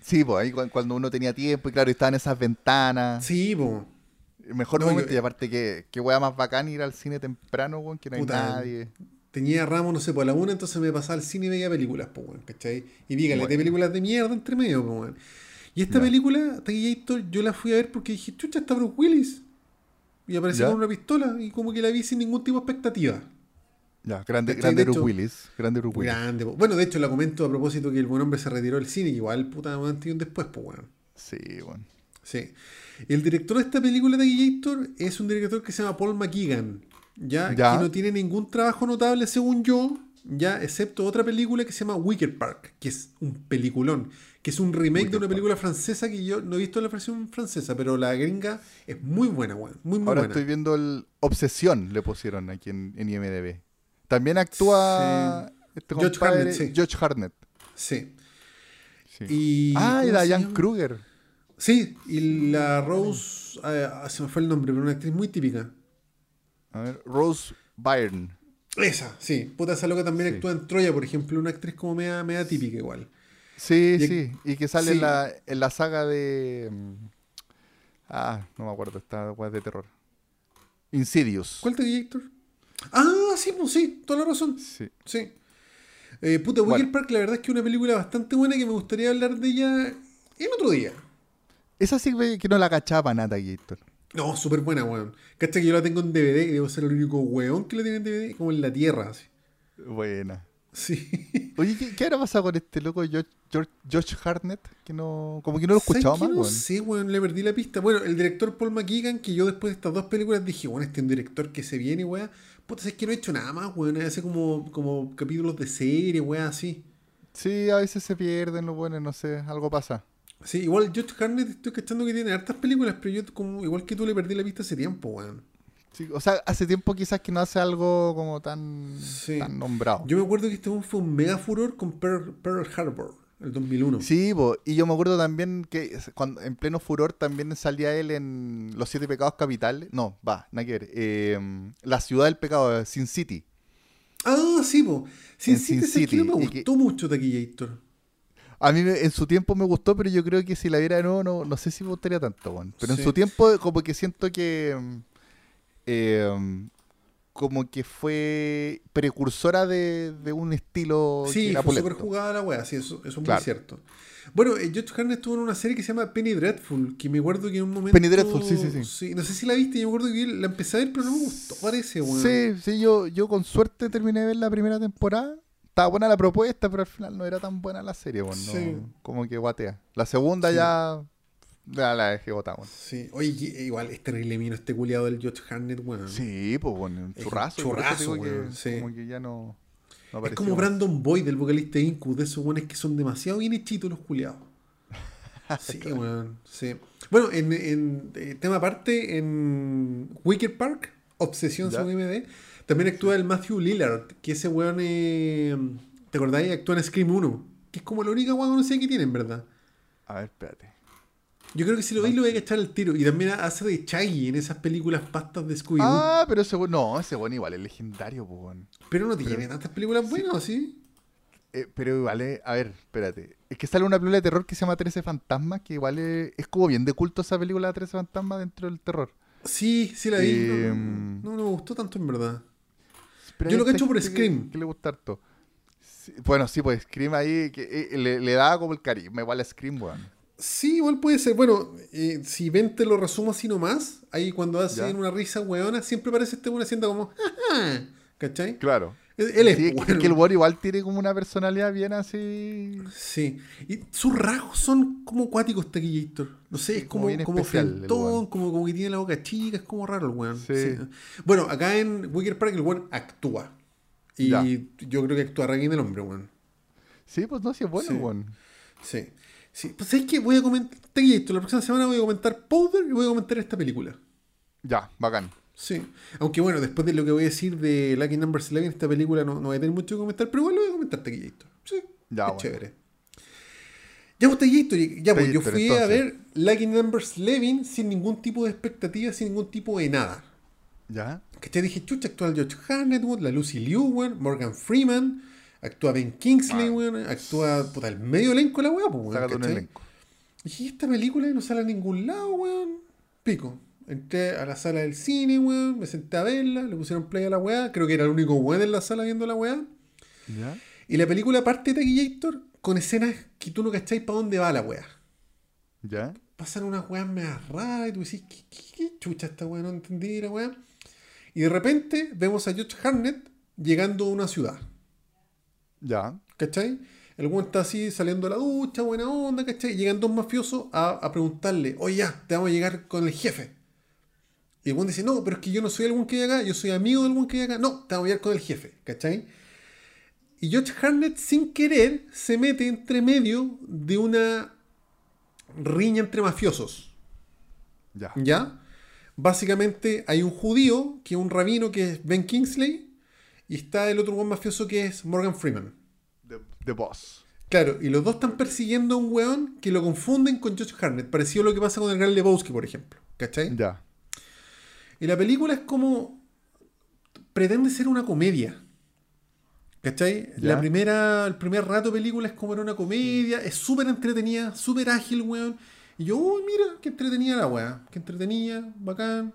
S2: Sí, pues ahí cu- cuando uno tenía tiempo y claro, estaban esas ventanas.
S1: Sí, po.
S2: Mejor
S1: No,
S2: momento,
S1: yo-
S2: y aparte que, que wea más bacán ir al cine temprano, weón, que no hay
S1: Puta,
S2: nadie.
S1: Tenía ramo, no sé, por la una, entonces me pasaba al cine y veía películas, pues, weón, ¿cachai? Y vi caleta de
S2: Bueno.
S1: películas de mierda entre medio, pues, weón. Y esta
S2: Ya.
S1: película, Taquillator, yo la fui a ver porque dije, chucha, está Bruce Willis. Y apareció
S2: Ya.
S1: con una pistola y como que la vi sin ningún tipo de expectativa.
S2: Ya, grande,
S1: ¿Cachai?
S2: grande
S1: De
S2: Bruce
S1: hecho,
S2: Willis. Grande Bruce Willis.
S1: Grande. Bueno, de hecho, la comento a propósito que el buen hombre se retiró del cine, que igual, puta, un antes y un después, pues, weón.
S2: Sí, weón.
S1: Sí. El director de esta película de Gator es un director que se llama Paul McGuigan, ¿ya?
S2: Ya.
S1: Que no tiene ningún trabajo notable según yo, ya, excepto otra película que se llama Wicker Park, que es un peliculón, que es un remake
S2: Wicker
S1: de una
S2: Park.
S1: película francesa que yo no he visto la versión francesa, pero la gringa es muy buena. Muy, muy
S2: Ahora
S1: buena.
S2: estoy viendo el Obsesión, le pusieron aquí en, en IMDB. También actúa este
S1: George
S2: compadre,
S1: Hartnett, sí.
S2: George Hartnett.
S1: Sí.
S2: Sí.
S1: Y,
S2: ah, y
S1: ¿cómo se
S2: Diane
S1: llama?
S2: Kruger.
S1: Sí, y la Rose, eh, se me fue el nombre, pero una actriz muy típica.
S2: A ver, Rose Byrne.
S1: Esa, sí. Puta, esa loca también
S2: Sí.
S1: actúa en Troya, por ejemplo, una actriz como media, media típica igual.
S2: Sí,
S1: Y-
S2: sí. Y que sale
S1: sí.
S2: en, la, en la saga de. mm, Ah, no me acuerdo, esta weá de terror. Insidious.
S1: ¿Cuál te Héctor? Ah, sí, pues sí, toda la razón.
S2: Sí.
S1: Sí. Eh, puta, Wicker
S2: Bueno.
S1: Park, la verdad es que es una película bastante buena que me gustaría hablar de ella en otro día.
S2: Esa sí que no la cachaba nada, Gator.
S1: No, súper buena, weón. Cacha que yo la tengo en DVD y debo ser el único weón que la tiene en DVD, como en la tierra, así.
S2: Buena.
S1: Sí.
S2: Oye, ¿qué, qué habrá pasado con este loco George, George, George Hartnett? Que no. Como que no lo he
S1: ¿Sabes
S2: escuchado
S1: qué?
S2: más,
S1: No
S2: weón.
S1: sé, weón, le perdí la pista. Bueno, el director Paul McGuigan, que yo después de estas dos películas dije, bueno, este es un director que se viene, weón. Puta, es que no he hecho nada más, weón. Hace como, como capítulos de serie, weón, así.
S2: Sí, a veces se pierden los buenos, no sé, algo pasa.
S1: Sí, igual George Harnett estoy cachando que tiene hartas películas, pero yo como igual que tú le perdí la pista hace tiempo, weón.
S2: Sí, o sea, hace tiempo quizás que no hace algo como tan,
S1: Sí.
S2: tan nombrado.
S1: Yo me acuerdo que este fue un mega furor con Pearl, Pearl Harbor, el 2001.
S2: Sí, po, y yo me acuerdo también que cuando, en pleno furor también salía él en Los Siete Pecados Capitales. No, va, nada que ver. Eh, la Ciudad del Pecado, Sin City.
S1: Ah, sí, po. Sin
S2: En
S1: City,
S2: Sin
S1: no
S2: City,
S1: me
S2: y que-
S1: gustó mucho Taquillator.
S2: A mí en su tiempo me gustó, pero yo creo que si la viera de nuevo no, no sé si me gustaría tanto, weón. Pero
S1: Sí.
S2: en su tiempo como que siento que... mm, eh, como que fue precursora de, de un estilo
S1: Sí, fue súper jugada la wea, sí, eso, eso es muy cierto. Bueno, eh, George Harnett estuvo en una serie que se llama Penny Dreadful, que me acuerdo que en un momento...
S2: Penny Dreadful, sí, sí, sí.
S1: no sé si la viste, yo me acuerdo que la empecé a ver, pero no me gustó, parece, weón.
S2: Sí, sí, yo, yo con suerte terminé de ver la primera temporada. Estaba buena la propuesta, pero al final no era tan buena la serie, bueno, no-
S1: Sí.
S2: como que guatea. La segunda
S1: Sí.
S2: ya, ya la dejé botada, bueno.
S1: Sí, oye, igual es terrible mino este culiado del George Harnett, weón.
S2: Sí, pues bueno, un churrazo.
S1: churrazo,
S2: que
S1: weón, sí.
S2: Como que ya no, no
S1: es como. Brandon Boyd, el vocalista de Incus, de esos weones que son demasiado bien hechitos los culiados. Sí, weón, sí. Bueno, en, en eh, tema aparte, en Wicker Park, Obsesión
S2: Ya.
S1: según MD, también actúa el Matthew Lillard, que ese weón, eh, ¿te acordáis? Actúa en Scream 1, que es como la única weón conocida que tiene, en verdad.
S2: A ver, espérate.
S1: Yo creo que si lo veis lo voy a echar al tiro. Y también hace de Chaggy en esas películas pastas de Scooby-Doo.
S2: Ah, pero ese bueno, no, ese bueno igual es legendario, bueno.
S1: pero no tiene tantas películas buenas, ¿sí?
S2: eh, pero igual, es- a ver, espérate. Es que sale una película de terror que se llama 13 Fantasmas, que igual es, es como bien de culto esa película de 13 Fantasmas dentro del terror.
S1: Sí, sí la vi. No, no, no, no me gustó tanto en verdad.
S2: Pero
S1: Yo lo cacho por Scream.
S2: Que, le gusta harto. Sí, bueno, sí, pues Scream ahí que, eh, le, le da como el carisma, igual a Scream, weón.
S1: Sí, igual puede ser. Bueno, eh, si ven te lo resumo así nomás, ahí cuando hacen
S2: Ya.
S1: una risa weona, siempre parece este weón haciendo como... "Ajá", ¿Cachai?
S2: Claro.
S1: Él es,
S2: Sí,
S1: bueno.
S2: es que el weón igual tiene como una personalidad bien así.
S1: Sí. Y sus rasgos son como acuáticos, Taquillator. No sé, es
S2: como
S1: como, como frentón, como, como que tiene la boca chica, es como raro el weón.
S2: Sí.
S1: Sí. Bueno, acá en Wicker Park el weón actúa. Y
S2: Ya.
S1: yo creo que actúa re bien el hombre, weón.
S2: Sí, pues no, sí es bueno, weón.
S1: Sí. Sí. Pues es que voy a comentar, Taquillator, la próxima semana voy a comentar Powder y voy a comentar esta película.
S2: Ya, bacán.
S1: Sí. Aunque bueno, después de lo que voy a decir de Lucky Number 11, esta película no, no voy a tener mucho que comentar, pero igual lo voy a comentar Taquillator. Sí.
S2: Ya,
S1: es
S2: bueno.
S1: chévere. Ya, pues Taquillator, ya pues yo fui a ver Lucky Number 11 sin ningún tipo de expectativa, sin ningún tipo de nada.
S2: Ya.
S1: Que te dije, chucha, actúa George Harnett, la Lucy Liu, weón, Morgan Freeman, actúa Ben Kingsley,
S2: Ah.
S1: weón, actúa puta, el medio elenco la weá, pues, weón,
S2: Sácate un
S1: ¿cachai?
S2: elenco.
S1: Y dije, esta película no sale a ningún lado, weón. Pico. Entré a la sala del cine, weón, me senté a verla, le pusieron play a la weá, creo que era el único weón en la sala viendo la weá.
S2: Ya.
S1: Y la película parte de Taquillator con escenas que tú no cacháis para dónde va la weá.
S2: Ya.
S1: Pasan unas weas medio raras y tú decís, ¿qué, qué, qué chucha esta weá? No entendí la weá. Y de repente vemos a George Harnett llegando a una ciudad.
S2: Ya.
S1: ¿Cachai? El weón está así saliendo de la ducha, buena onda, ¿cachai? Llegan dos mafiosos a, a preguntarle, oye, ya, te vamos a llegar con el jefe. Y el weón dice, no, pero es que yo no soy el weón que hay acá, yo soy amigo del weón que hay acá. No, te vamos a llegar con el jefe, ¿cachai? Y George Harnett, sin querer, se mete entre medio de una riña entre mafiosos.
S2: Ya.
S1: ¿Ya? Básicamente hay un judío, que es un rabino, que es Ben Kingsley, y está el otro buen mafioso que es Morgan Freeman.
S2: The, The Boss.
S1: Claro, y los dos están persiguiendo a un weón que lo confunden con George Harnett, parecido a lo que pasa con el Gran Lebowski, por ejemplo. ¿Cachai?
S2: Ya.
S1: Y la película es como. pretende ser una comedia. ¿Cachai?
S2: Ya.
S1: La primera, el primer rato de película es como era una comedia, es súper entretenida, súper ágil, weón. Y yo, uy, mira, qué entretenida la weá. Qué entretenida, bacán,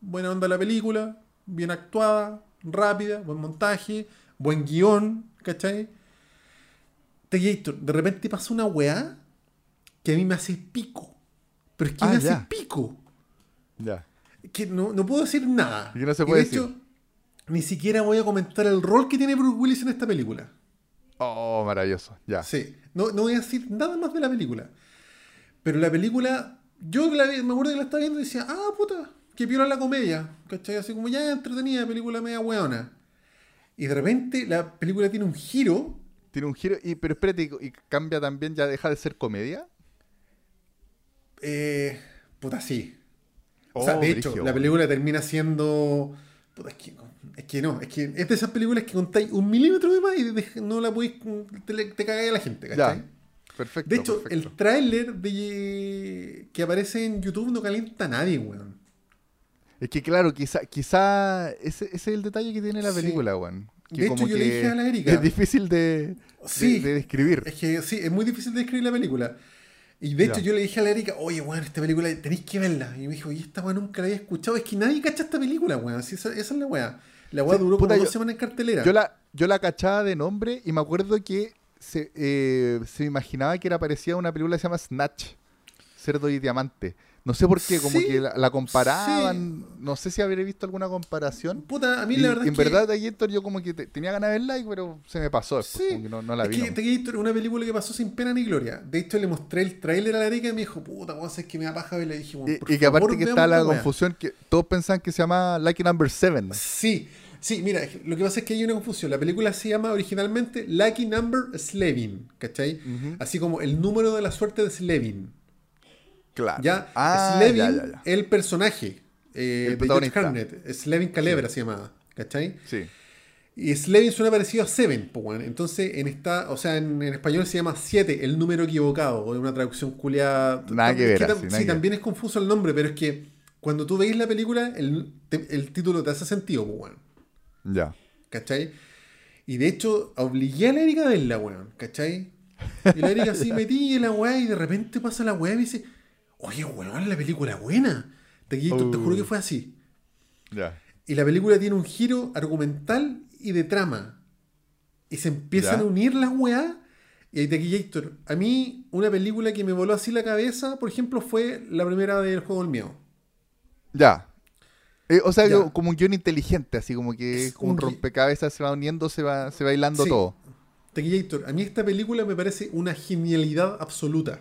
S1: buena onda la película, bien actuada, rápida, buen montaje, buen guion, ¿cachai? De repente pasa una weá que a mí me hace pico. Pero es que
S2: Ah,
S1: me hace
S2: ya.
S1: pico
S2: Ya.
S1: Que no, no puedo decir nada.
S2: Y que no se
S1: Y
S2: puede
S1: de hecho, ni siquiera voy a comentar el rol que tiene Bruce Willis en esta película.
S2: Oh, maravilloso. Ya.
S1: Sí, no, no voy a decir nada más de la película. Pero la película, yo la vi- me acuerdo que la estaba viendo y decía, ah, puta, que piola la comedia. ¿Cachai? Así como ya entretenida, película media weona. Y de repente la película tiene un giro.
S2: Tiene un giro. Y, pero espérate, ¿y cambia también? ¿Ya deja de ser comedia?
S1: Eh, puta, sí. O sea,
S2: Oh,
S1: de hecho, la
S2: weón.
S1: película termina siendo. Puta, es que, es que no, es que es de esas películas que contáis un milímetro de más y no la podéis. Te, le- te cagáis a la gente, ¿cachai?
S2: Ya. Perfecto.
S1: De hecho,
S2: perfecto.
S1: el tráiler de que aparece en YouTube no calienta a nadie, weón.
S2: Es que claro, quizá, quizá ese, ese es el detalle que tiene la
S1: Sí.
S2: película, weón. Que
S1: De hecho,
S2: como
S1: yo le
S2: que
S1: dije a la Erika-
S2: Es difícil de, de-
S1: Sí.
S2: de describir.
S1: Es que sí, es muy difícil de describir la película. Y de hecho, yo le dije a la Erika, oye, weón, esta película tenéis que verla. Y me dijo, y esta weón nunca la había escuchado. Es que nadie cacha esta película, weón. Sí, esa, esa es la weá. La weá
S2: Sí,
S1: duró
S2: puta,
S1: como
S2: yo-
S1: dos semanas en cartelera.
S2: Yo la, yo la cachaba de nombre y me acuerdo que se, eh, se imaginaba que era parecida a una película que se llama Snatch, Cerdo y Diamante. No sé por qué, como
S1: Sí,
S2: que la, la comparaban, no sé si habré visto alguna comparación.
S1: Puta, a mí
S2: Y
S1: la verdad
S2: en
S1: es que...
S2: verdad, Héctor, yo como que te- tenía ganas de verla, pero se me pasó después,
S1: Sí,
S2: no, no la
S1: es
S2: vi.
S1: que una película que pasó sin pena ni gloria. De hecho, le mostré el tráiler a la Erika y me dijo, puta, weón, es que me da paja. Y dije, weón,
S2: Y,
S1: por
S2: y que aparte que está la confusión que todos pensaban que se llama Lucky Number 7.
S1: Sí, sí, mira, lo que pasa es que hay una confusión. La película se llama originalmente Lucky Number Slevin, ¿cachai? Así como el número de la suerte de Slevin.
S2: Claro.
S1: Ya,
S2: Ah,
S1: Slevin,
S2: ya, ya, ya.
S1: el personaje eh,
S2: El
S1: de George. Harnett, Slevin Calebra se llamaba, ¿cachai?
S2: Sí.
S1: Y Slevin suena parecido a Seven, entonces en esta, o sea, en, en español se llama 7, el número equivocado, o una traducción culiada.
S2: Nada que ver,
S1: tam-
S2: así, nada
S1: sí,
S2: que
S1: también es confuso el nombre, pero es que cuando tú veis la película, el, te- el título te hace sentido, weón.
S2: Ya.
S1: ¿Cachai? Y de hecho, obligué a la Erika a verla, weón, ¿cachai? Y la Erika así metí en la weá y de repente pasa la weá y me dice, oye, weón, la película buena. Taquillito, te juro que fue así.
S2: Ya.
S1: Y la película tiene un giro argumental y de trama. Y se empiezan a unir las weas. Y ahí Taquillator, a mí una película que me voló así la cabeza, por ejemplo, fue la primera del Juego del Miedo.
S2: Ya. Eh, o sea,
S1: Ya.
S2: como un guion inteligente, así como que
S1: Es
S2: como un rompecabezas se va uniendo, se va, se va hilando
S1: Sí.
S2: todo.
S1: Taquillator, a mí esta película me parece una genialidad absoluta.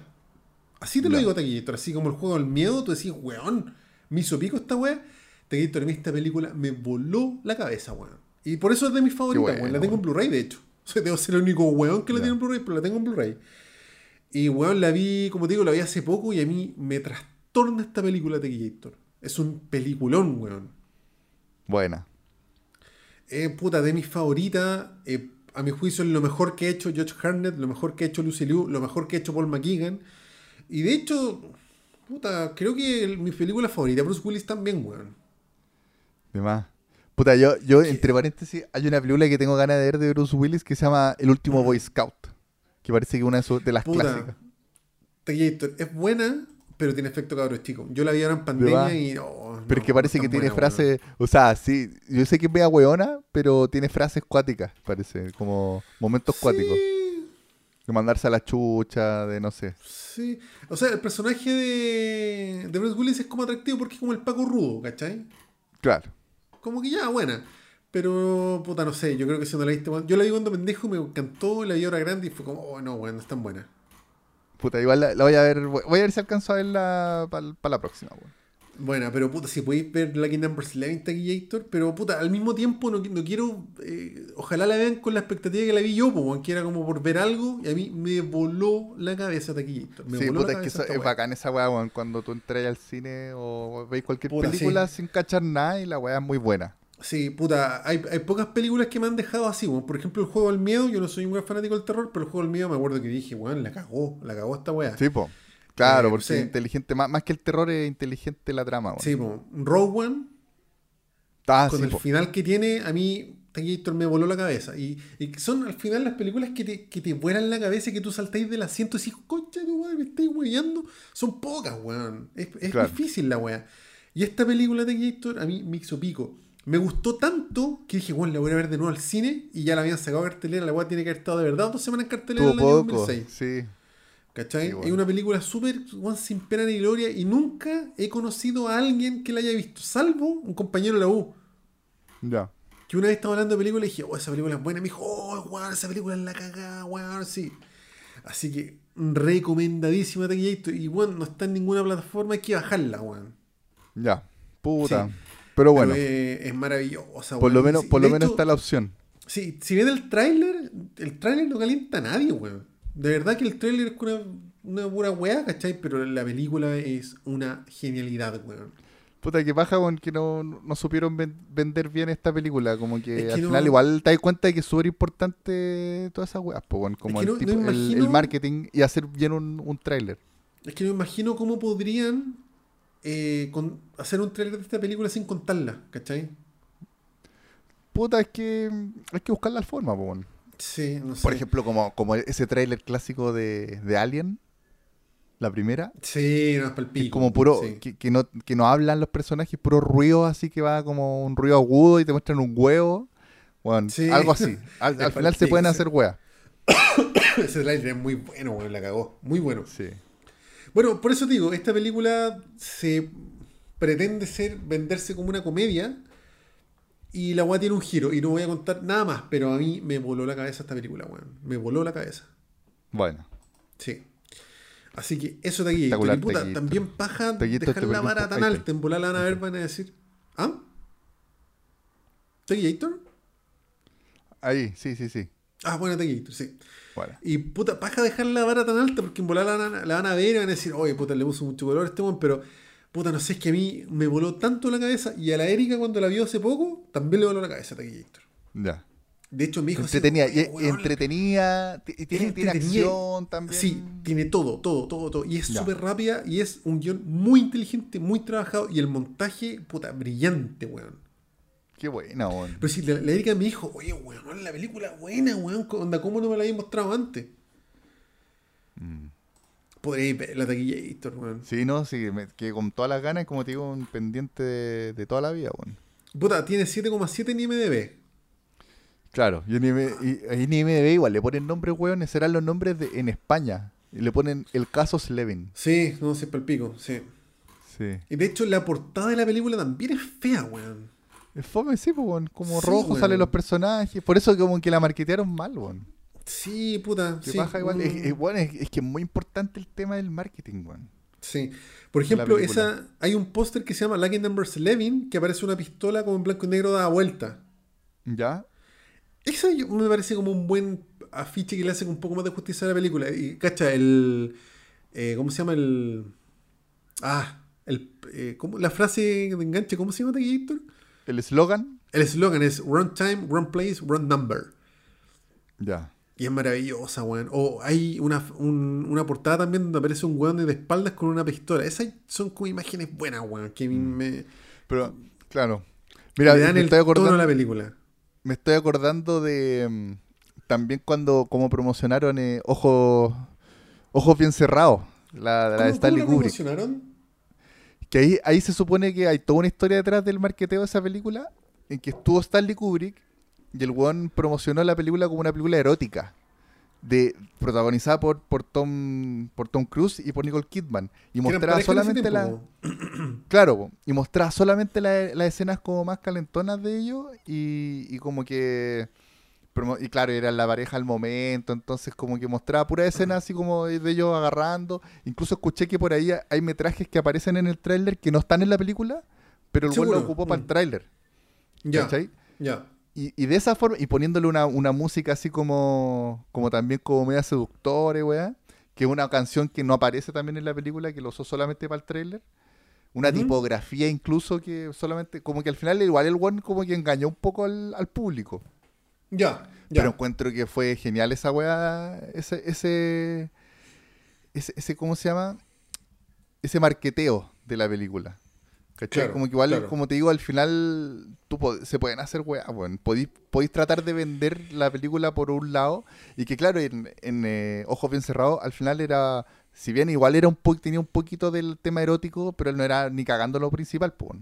S1: Así te lo digo, Taquillator. Así como el Juego del Miedo, tú decís, weón, me hizo pico esta wea. Taquillator, a mí esta película me voló la cabeza, weón. Y por eso es de mis favoritas,
S2: bueno,
S1: weón. La tengo en Blu-ray, de hecho. O sea, debo ser el único weón que la
S2: Ya.
S1: tiene en Blu-ray, pero la tengo en Blu-ray. Y weón, la vi, como te digo, la vi hace poco y a mí me trastorna esta película, Taquillator. Es un peliculón, weón.
S2: Buena.
S1: Eh, puta, de mis favoritas. eh, a mi juicio es lo mejor que ha hecho George Harnett, lo mejor que ha hecho Lucy Liu, lo mejor que ha hecho Paul McGuigan. Y de hecho, puta, creo que el- mi película favorita, Bruce Willis también, weón.
S2: De más. Puta, yo, yo entre paréntesis, hay una película que tengo ganas de ver de Bruce Willis que se llama El último Boy Scout. Que parece que es una de, sus- de las
S1: Puta,
S2: clásicas.
S1: Terminator es buena, pero tiene efecto cabros chico. Yo la vi ahora en pandemia y no.
S2: Pero es que parece que tiene
S1: buena,
S2: frases, o sea, sí, yo sé que es media weona, pero tiene frases cuáticas, parece, como momentos
S1: weón.
S2: cuáticos. De mandarse a la chucha, de no sé.
S1: sí. O sea, el personaje de, de Bruce Willis es como atractivo porque es como el Paco Rudo, ¿cachai?
S2: Claro.
S1: Como que ya, buena. Pero, puta, no sé, yo creo que si no la viste, yo la vi cuando pendejo y me encantó, la vi ahora grande y fue como, oh, no, weón, no es tan buena.
S2: Puta, igual la, la voy a ver, voy voy a ver si alcanzo a verla para la próxima, weón.
S1: Buena, pero puta, si podéis ver Lucky Number 11 Taquillator, pero puta, al mismo tiempo no, no quiero, eh, ojalá la vean con la expectativa que la vi yo, pues, weón, que era como por ver algo y a mí me voló la cabeza Taquillator. Me
S2: Sí,
S1: voló
S2: puta,
S1: la
S2: es que
S1: cabeza
S2: eso-
S1: esta
S2: es bacán esa weá, weón, cuando tú entras al cine o veis cualquier
S1: Puta,
S2: película
S1: sí.
S2: sin cachar nada y la weá es muy buena.
S1: Sí, puta, hay, hay pocas películas que me han dejado así, weón. Por ejemplo, el juego del miedo, yo no soy un gran fanático del terror, pero el juego del miedo me acuerdo que dije, weón, la cagó, la cagó esta weá.
S2: Sí, po. Claro,
S1: Eh,
S2: porque
S1: sí.
S2: es inteligente, más, más que el terror es inteligente la trama, weón.
S1: Sí, po. Rogue One,
S2: Ah,
S1: con
S2: sí,
S1: el
S2: po.
S1: final que tiene, a mí Taquillator me voló la cabeza. Y, y son al final las películas que te, que te vuelan la cabeza y que tú saltáis del asiento y decís, concha de tu madre, me estáis weyando. Son pocas, weón. Es, es
S2: Claro.
S1: difícil la weá. Y esta película de Taquillator a mí me hizo pico. Me gustó tanto que dije, bueno, la voy a ver de nuevo al cine y ya la habían sacado cartelera. La weá tiene que haber estado de verdad dos semanas en cartelera en el año
S2: poco,
S1: 2006.
S2: sí.
S1: ¿Cachai?
S2: Sí, bueno.
S1: Es una película súper sin pena ni gloria y nunca he conocido a alguien que la haya visto, salvo un compañero de la U.
S2: Ya.
S1: Que una vez estaba hablando de película y dije, oh, esa película es buena. Me dijo, oh, weón, esa película es la cagada, weón, sí. Así que recomendadísima Taquillator. Y bueno, no está en ninguna plataforma, hay que bajarla, weón.
S2: Ya. Puta.
S1: Sí.
S2: Pero bueno,
S1: es, es maravillosa,
S2: por lo menos, por
S1: de
S2: lo menos está la opción.
S1: Sí, si ven el tráiler, el tráiler no calienta a nadie, weón. De verdad que el tráiler es una, una pura weá, ¿cachai? Pero la película es una genialidad, weón.
S2: Puta, que baja con que no, no supieron ven- vender bien esta película. Como que,
S1: Es que
S2: al
S1: no-
S2: final igual te das cuenta de que es súper importante todas esas weas, po, weón, como
S1: Es que
S2: el,
S1: no-
S2: tipo- el- marketing y hacer bien un, un tráiler.
S1: Es que no me imagino cómo podrían eh, con- hacer un tráiler de esta película sin contarla, ¿cachai?
S2: Puta, es que hay que buscar la forma, po, weón.
S1: Sí, no sé.
S2: Por ejemplo, como, como ese tráiler clásico de, de Alien, la primera.
S1: Sí, no es
S2: es como puro,
S1: sí.
S2: que, que no, que no hablan los personajes, puro ruido así que va como un ruido agudo y te muestran un huevo. Bueno,
S1: Sí.
S2: algo así. Al, final se pueden hacer weas.
S1: Ese tráiler es muy bueno, weón, la cagó. Muy bueno.
S2: Sí.
S1: Bueno, por eso te digo, esta película se pretende ser, venderse como una comedia y la weá tiene un giro y no voy a contar nada más, pero a mí me voló la cabeza esta película, weón. Me voló la cabeza.
S2: Bueno.
S1: Sí. Así que eso de aquí, y puta, también paja dejar
S2: te
S1: la vara tan alta, en volar la van a ver, van a decir, ¿ah? ¿Taquillator?
S2: Ahí, sí, sí, sí.
S1: Ah, bueno, Taquillator, sí.
S2: Bueno.
S1: Y puta, paja dejar la vara tan alta porque en volar la, la van a ver y van a decir, oye, puta, le puso mucho color a este weón, pero puta, no sé, es que a mí me voló tanto la cabeza y a la Erika cuando la vio hace poco, también le voló la cabeza Taquillator.
S2: Ya.
S1: De hecho, me dijo así,
S2: Entretenida.
S1: "Oye,
S2: Y,
S1: weón,
S2: entretenida. ti- y Tiene, tiene
S1: entretenida.
S2: acción también.
S1: Sí, tiene todo, todo, todo, todo. Y es súper rápida y es un guion muy inteligente, muy trabajado y el montaje, puta, brillante, weón.
S2: Qué buena, weón.
S1: Pero si la, la Erika me dijo, oye, weón, la película buena, weón. Onda, ¿cómo no me la habéis mostrado antes?
S2: Mm.
S1: Podréis ver la taquilla Héctor, weón.
S2: Sí, no, sí, me, que con todas las ganas, como te digo, un pendiente de, de toda la vida, weón.
S1: Puta, tiene 7,7 en IMDB.
S2: Claro, y en, IMDb igual le ponen nombres, weón, serán los nombres de, en España. Y le ponen el caso Slevin.
S1: Sí, no sé, el pico, sí.
S2: Sí.
S1: Y de hecho, la portada de la película también es fea, weón.
S2: Es fome, sí, pues, weón. Como
S1: Sí,
S2: rojo
S1: weón.
S2: salen los personajes. Por eso como que la marquetearon mal, weón.
S1: Sí, puta. Sí,
S2: baja igual. Es,
S1: mm,
S2: es, bueno, es, es que es muy importante el tema del marketing, weón.
S1: Sí. Por ejemplo, esa, hay un póster que se llama Lucky Number 11 que aparece una pistola como en blanco y negro dada vuelta.
S2: ¿Ya?
S1: Esa me parece como un buen afiche que le hace un poco más de justicia a la película. Y, cacha, el. eh, ¿Cómo se llama el. Ah, el, eh, ¿cómo- la frase de enganche, ¿cómo se llama aquí, Héctor?
S2: El eslogan.
S1: El eslogan es Run Time, Run Place, Run Number.
S2: Ya.
S1: Y es maravillosa, weón. O hay una, un- una portada también donde aparece un weón de espaldas con una pistola. Esas son como imágenes buenas, weón. Que mí me,
S2: Pero, claro. Mira,
S1: dan
S2: me
S1: el
S2: estoy,
S1: tono
S2: acordando,
S1: a la película.
S2: me estoy acordando de. mm, también cuando como promocionaron eh, Ojos Ojos Bien Cerrados. La, la de
S1: ¿Cómo,
S2: Stanley
S1: cómo
S2: Kubrick.
S1: promocionaron?
S2: Que ahí, ahí se supone que hay toda una historia detrás del marketeo de esa película, en que estuvo Stanley Kubrick y el weón promocionó la película como una película erótica, de, protagonizada por, por, Tom, por Tom Cruise y por Nicole Kidman. Y mostraba solamente la... Claro, y mostraba solamente la- las escenas como más calentonas de ellos y, y como que... Y claro, era la pareja al momento, entonces como que mostraba pura escena así como de ellos agarrando. Incluso escuché que por ahí hay metrajes que aparecen en el tráiler que no están en la película, pero el weón lo ocupó para el
S1: Mm.
S2: tráiler.
S1: Ya, ya.
S2: Y, y de esa forma, y poniéndole una, una música así como, como también como media seductora, weá, que es una canción que no aparece también en la película, que lo usó solamente para el tráiler. Una tipografía incluso que solamente, como que al final igual el one como que engañó un poco al, al público.
S1: Ya, ya.
S2: Pero encuentro que fue genial esa weá, ese, ese, ese, ese, ¿cómo se llama? Ese marqueteo de la película. ¿Cachai?
S1: Claro,
S2: como que igual,
S1: claro.
S2: como te digo, al final tú se pueden hacer weá, bueno, podéis, podéis tratar de vender la película por un lado y que claro, en, en, eh, Ojos Bien Cerrados al final era, si bien igual era un po tenía un poquito del tema erótico, pero él no era ni cagando lo principal, pues.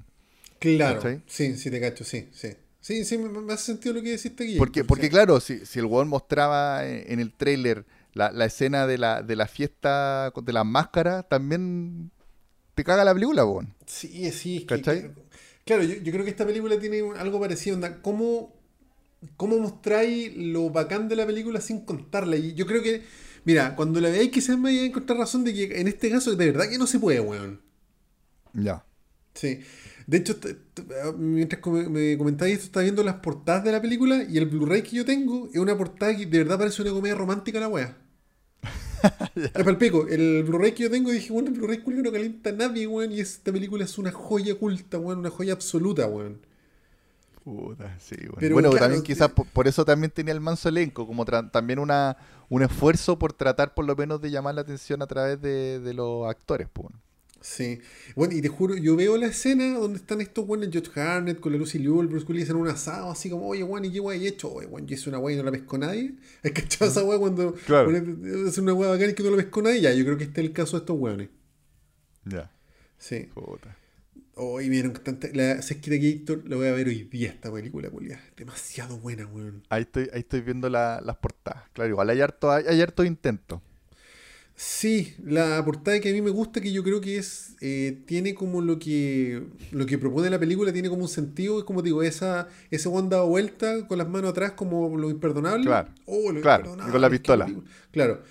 S1: Claro.
S2: ¿cachai?
S1: Sí, sí, te cacho, sí, sí. Sí, sí, me, me hace sentido lo que deciste aquí.
S2: Porque, porque
S1: sí.
S2: claro, si, si el weón mostraba en, en el tráiler la, la escena de la, de la fiesta de las máscaras, también te caga la película, weón.
S1: Sí, sí, es que-
S2: ¿Cachai?
S1: claro, yo, yo creo que esta película tiene algo parecido. Onda, ¿cómo, ¿Cómo mostráis lo bacán de la película sin contarla? Y yo creo que, mira, cuando la veáis quizás me vaya a encontrar razón de que en este caso de verdad que no se puede, weón.
S2: Ya.
S1: Sí. De hecho, mientras me comentáis esto, estaba viendo las portadas de la película y el Blu-ray que yo tengo es una portada que de verdad parece una comedia romántica la wea. Es palpico. El Blu-ray que yo tengo dije, bueno, el Blu-ray culiao no calienta a nadie, weón. Y esta película es una joya oculta, weón. Una joya absoluta, weón.
S2: Puta, sí, weón.
S1: Pero
S2: bueno,
S1: claro,
S2: también quizás por, por eso también tenía el manso elenco, como también una, un esfuerzo por tratar por lo menos de llamar la atención a través de, de los actores, pues.
S1: Sí. Bueno, y te juro, yo veo la escena donde están estos buenos, George Harnett con la Lucy Liu, el Bruce Willis en un asado, así como, oye, weón, ¿y qué wey he hecho? Oye, weón, yo hice una wey y no la pescó nadie. ¿Has cachado esa wey cuando
S2: Claro.
S1: es una wey bacana y que no la pescó nadie? Ya, yo creo que este es el caso de estos weones.
S2: Ya.
S1: Sí.
S2: Puta.
S1: Hoy vieron tanta. La Sesquita Gator la voy a ver hoy día esta película, culia. Demasiado buena, weón.
S2: Ahí estoy, ahí estoy viendo la- las portadas. Claro, igual hay harto, hay, hay harto intento.
S1: Sí, la portada que a mí me gusta, que yo creo que es. eh, tiene como lo que. Lo que propone la película, tiene como un sentido. Es como digo, esa, ese dado vuelta con las manos atrás, como lo imperdonable.
S2: Claro,
S1: Oh, lo
S2: claro,
S1: imperdonable,
S2: y con la pistola.
S1: Claro.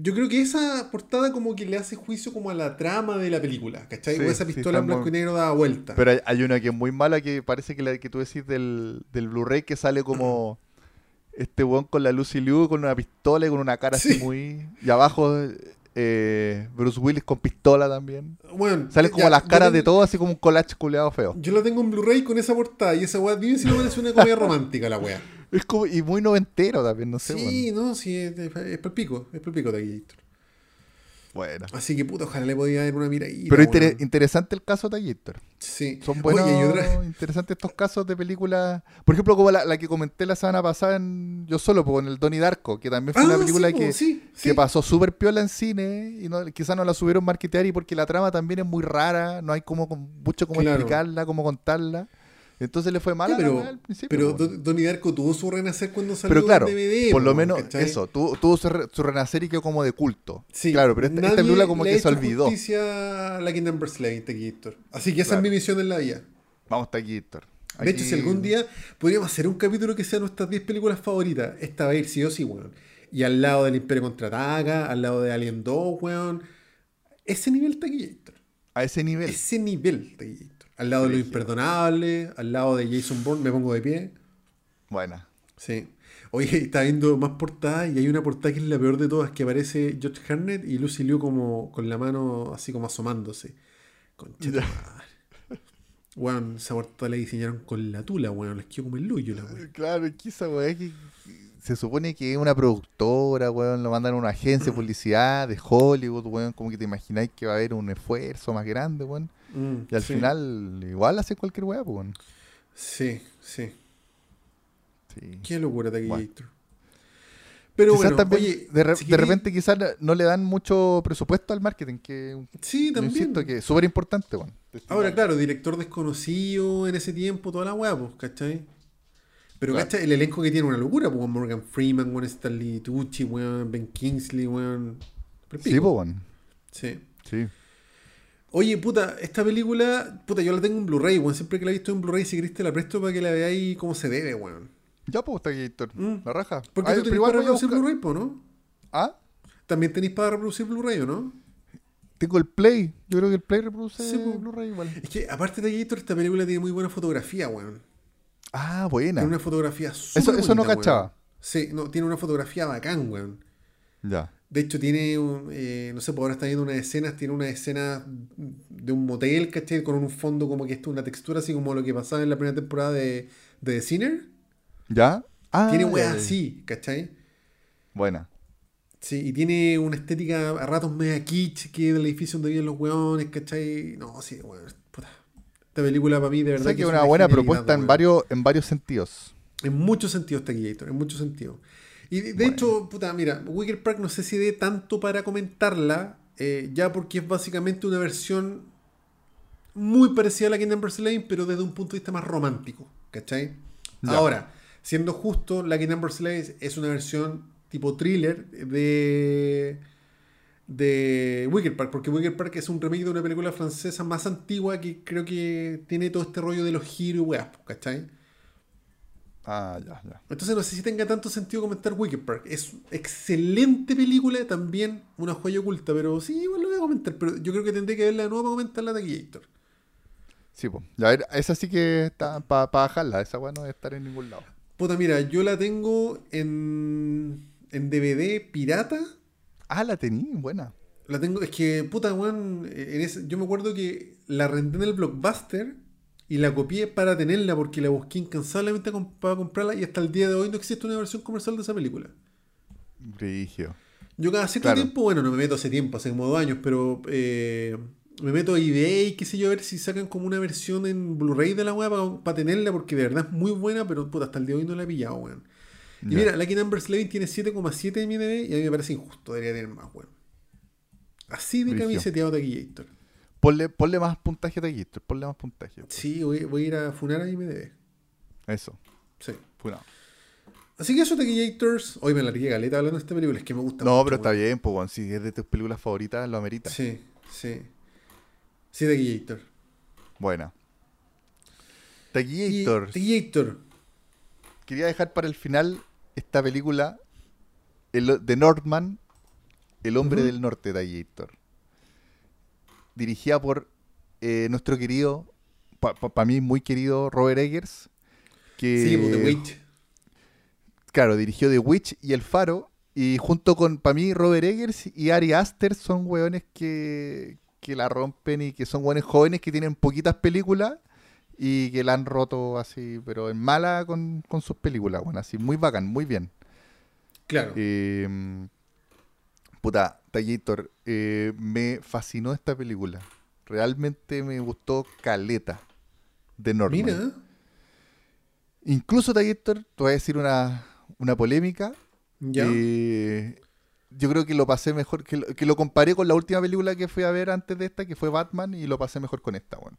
S1: Yo creo que esa portada como que le hace juicio como a la trama de la película, ¿cachai?
S2: Sí,
S1: o esa
S2: sí,
S1: pistola
S2: está
S1: en blanco
S2: muy-
S1: y negro dada vuelta.
S2: Pero hay, hay una que es muy mala que parece que la que tú decís del, del Blu-ray que sale como este weón con la Lucy Liu con una pistola y con una cara así
S1: Sí.
S2: muy. Y abajo eh, Bruce Willis con pistola también.
S1: bueno,
S2: Salen como
S1: ya,
S2: las caras
S1: tengo-
S2: de todo, así como un collage culeado feo.
S1: Yo la tengo en Blu-ray con esa portada y esa weá, dime si no parece una comedia romántica la weá.
S2: Es como, y muy noventero también, no sé,
S1: sí, no, sí, es, es, es palpico, es palpico de aquí, Héctor.
S2: Bueno.
S1: Así que puta, ojalá le podía dar una miradita.
S2: Pero interesante el caso de Gator.
S1: Sí.
S2: Son buenos,
S1: Oye, otra-
S2: interesantes estos casos de películas. Por ejemplo, como la, la que comenté la semana pasada en Yo Solo, en el Donnie Darko, que también fue una
S1: Ah,
S2: película
S1: sí,
S2: que,
S1: sí, sí.
S2: que pasó súper piola en cine y no, quizás no la subieron marketear y porque la trama también es muy rara, no hay como con- mucho como
S1: Claro.
S2: explicarla, cómo contarla. Entonces le fue mal la
S1: pero,
S2: weá al principio.
S1: pero. Don- Donnie Darko tuvo su renacer cuando salió
S2: Pero claro,
S1: DVD.
S2: por lo menos
S1: ¿cachai?
S2: eso, tuvo, tuvo su, re- su renacer y quedó como de culto.
S1: Sí,
S2: claro, pero esta, esta
S1: nadie
S2: película como
S1: le
S2: que se olvidó.
S1: justicia a Lucky Number Slave, Tequillator. Así que esa
S2: Claro.
S1: es mi misión en la vida.
S2: Vamos aquí, Héctor.
S1: De hecho, si algún día podríamos hacer un capítulo que sea nuestras 10 películas favoritas, esta va a ir sí o sí, weón. Y al lado del Imperio Contraataca, al lado de Alien 2, weón. Ese nivel Tequillator.
S2: A ese nivel.
S1: Ese nivel Tequillator. Al lado de Lo. Imperdonable, al lado de Jason Bourne, me pongo de pie.
S2: Buena.
S1: Sí. Oye, está viendo más portadas y hay una portada que es la peor de todas, que aparece George Harnett y Lucy Liu como con la mano así como asomándose. Concha de madre. Weón, esa portada la diseñaron con la tula, weón. Les quedó como el luyo la weón.
S2: Claro, es que esa weá que se supone que es una productora, weón, lo mandan a una agencia de publicidad de Hollywood, weón, como que te imagináis que va a haber un esfuerzo más grande, weón.
S1: Mm,
S2: Y al
S1: sí.
S2: final igual hace cualquier weá, pues.
S1: Sí, sí.
S2: Sí.
S1: Qué locura de
S2: Bueno.
S1: Gator. Pero
S2: quizás
S1: bueno,
S2: también,
S1: oye,
S2: de, re-
S1: si
S2: de
S1: queréis-
S2: repente quizás no le dan mucho presupuesto al marketing, que
S1: Sí, también.
S2: insisto que es súper importante, weón.
S1: Ahora, claro, director desconocido en ese tiempo, toda la weá, pues, ¿cachai? Pero,
S2: Claro.
S1: ¿cachai? El elenco que tiene una locura, pues, Morgan Freeman, weón, Stanley Tucci, weón, Ben Kingsley, weón.
S2: Sí, pues.
S1: Sí.
S2: Sí.
S1: Oye, puta, esta película, puta, yo la tengo en Blu-ray, weón. Siempre que la he visto en Blu-ray, si querés te la presto para que la veáis como se debe, weón.
S2: Ya, pues, está aquí, Héctor.
S1: Mm.
S2: La raja.
S1: Porque
S2: Ay,
S1: tú
S2: pero
S1: tenés para reproducir Blu-ray, po, ¿no?
S2: ¿Ah?
S1: También tenéis para reproducir Blu-ray, ¿o no?
S2: Tengo el Play. Yo creo que el Play reproduce
S1: Sí.
S2: Blu-ray igual.
S1: Es que, aparte de Gator, esta película tiene muy buena fotografía, weón.
S2: Ah, buena.
S1: Tiene una fotografía súper
S2: Eso, eso no cachaba.
S1: weón. Sí, no, tiene una fotografía bacán, weón.
S2: Ya.
S1: De hecho, tiene, un, eh, no sé, por ahora está viendo unas escenas, tiene una escena de un motel, ¿cachai? Con un fondo como que esto, una textura así como lo que pasaba en la primera temporada de, de The Sinner.
S2: ¿Ya? Ah,
S1: tiene weas así, ¿cachai?
S2: Buena.
S1: Sí, y tiene una estética a ratos media kitsch, que es del edificio donde viven los weones, ¿cachai? No, sí, weón, puta. Esta película para mí, de
S2: O
S1: verdad,
S2: sea que
S1: es
S2: una buena propuesta en varios, en varios sentidos.
S1: En muchos sentidos Taquillator, en muchos sentidos. Y de, de
S2: Bueno.
S1: hecho, puta, mira, Wicker Park no sé si dé tanto para comentarla, eh, ya porque es básicamente una versión muy parecida a la Kingdom Number Lane, pero desde un punto de vista más romántico, ¿cachai?
S2: Ya.
S1: Ahora, siendo justo, la Kingdom Number Lane es una versión tipo thriller de de Wicker Park, porque Wicker Park es un remake de una película francesa más antigua que creo que tiene todo este rollo de los giros y weas, ¿cachai?
S2: Ah, ya, ya.
S1: Entonces no sé si tenga tanto sentido comentar Wicked Park. Es excelente película, también una joya oculta, pero sí, igual lo voy a comentar. Pero yo creo que tendré que verla de nuevo para comentar la de Gator.
S2: Sí, pues. Ya, ver, esa sí que está para bajarla. Esa weá no debe estar en ningún lado.
S1: Puta, mira, yo la tengo en, en DVD pirata.
S2: Ah, la tení, buena.
S1: La tengo, es que, puta, weón, yo me acuerdo que la renté en el Blockbuster y la copié para tenerla porque la busqué incansablemente para comprarla y hasta el día de hoy no existe una versión comercial de esa película.
S2: Brigio.
S1: Yo cada cierto
S2: Claro.
S1: tiempo, bueno, no me meto hace tiempo, hace como dos años, pero eh, me meto a eBay, qué sé yo, a ver si sacan como una versión en Blu-ray de la weá para tenerla, porque de verdad es muy buena, pero puta, hasta el día de hoy no la he pillado, weón. Y
S2: Ya.
S1: mira, Lucky Number Slave tiene 7,7 en mi DB y a mí me parece injusto, debería tener más, weón. Así de camiseteado Taquillator.
S2: Ponle, ponle más puntaje a Taquillator, ponle más puntaje.
S1: Sí, voy, voy a ir a funar a IMDB.
S2: Eso.
S1: Sí.
S2: Funado.
S1: Así que eso, Taquillators. Hoy me largué galeta hablando de esta película, es que me gusta
S2: No,
S1: mucho,
S2: pero está bien, pues. Si es de tus películas favoritas, lo amerita.
S1: Sí, sí. Sí, Taquillator.
S2: Buena.
S1: Y-
S2: Taquillator.
S1: Taquillator.
S2: Quería dejar para el final esta película el, de Northman, El hombre del norte, Taquillator. Dirigida por eh, nuestro querido, para mí muy querido Robert Eggers. Que,
S1: Sí, pues, The Witch.
S2: Claro, dirigió The Witch y El Faro. Y junto con, para mí, Robert Eggers y Ari Aster son weones que, que la rompen y que son weones jóvenes que tienen poquitas películas y que la han roto así, pero en mala con, con sus películas, bueno, así, muy bacán, muy bien.
S1: Claro.
S2: Eh, Puta, Tallator, eh, me fascinó esta película. Realmente me gustó Caleta de Norman.
S1: Mira.
S2: Incluso, Tallator, te voy a decir una, una polémica.
S1: Ya.
S2: Eh, yo creo que lo pasé mejor, que lo, que lo comparé con la última película que fui a ver antes de esta, que fue Batman, y lo pasé mejor con esta, weón.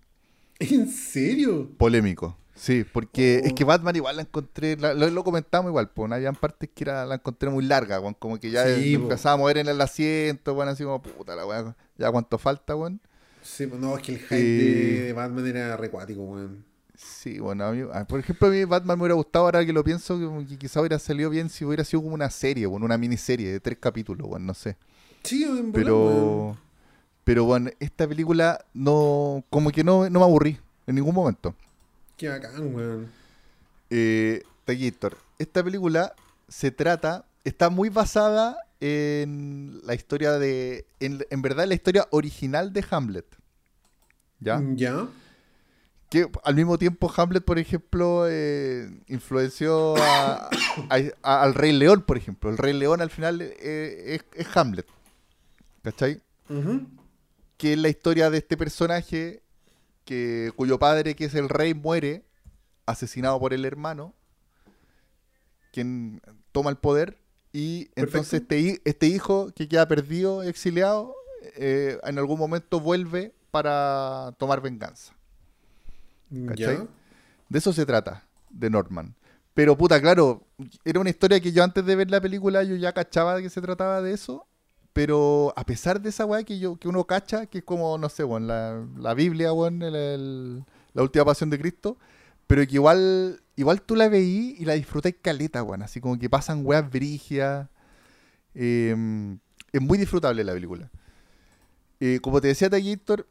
S1: ¿En serio?
S2: Polémico. Sí, porque es que Batman igual la encontré, la- lo, lo comentamos igual, pues habían partes que era, la encontré muy larga, weón, como que ya
S1: Sí, po.
S2: empezaba a mover en el asiento, weón, así como, puta la weón, ya cuánto falta, weón.
S1: Sí, pues no, es que el hype
S2: Eh.
S1: de, de Batman era recuático, weón.
S2: Sí, bueno, a mí, por ejemplo, a mí Batman me hubiera gustado, ahora que lo pienso, que quizá hubiera salido bien si hubiera sido como una serie, weón, una miniserie de tres capítulos, weón, no sé.
S1: Sí, en.
S2: Pero, pero bueno, esta película no, como que no, no me aburrí en ningún momento.
S1: Qué bacán, weón.
S2: Eh, Taquillator, esta película se trata, está muy basada en la historia de, en, en verdad, la historia original de Hamlet. ¿Ya?
S1: ¿Ya?
S2: Que al mismo tiempo Hamlet, por ejemplo, eh, influenció a- a- a- al Rey León, por ejemplo. El Rey León al final eh, es, es Hamlet. ¿Cachai? Que es la historia de este personaje que, cuyo padre, que es el rey, muere asesinado por el hermano, quien toma el poder, y entonces este, este hijo que queda perdido, exiliado, eh, en algún momento vuelve para tomar venganza. ¿Cachai?
S1: ¿Ya?
S2: De eso se trata, de Norman. Pero puta, claro, era una historia que yo antes de ver la película yo ya cachaba de que se trataba de eso. Pero a pesar de esa weá que yo, que uno cacha, que es como, no sé, weón, la, la Biblia, weón, el- la última pasión de Cristo, pero que igual, igual tú la veí y la disfrutáis caleta, weón. Así como que pasan weas brigias. Eh, es muy disfrutable la película. Eh, como te decía Taguitor,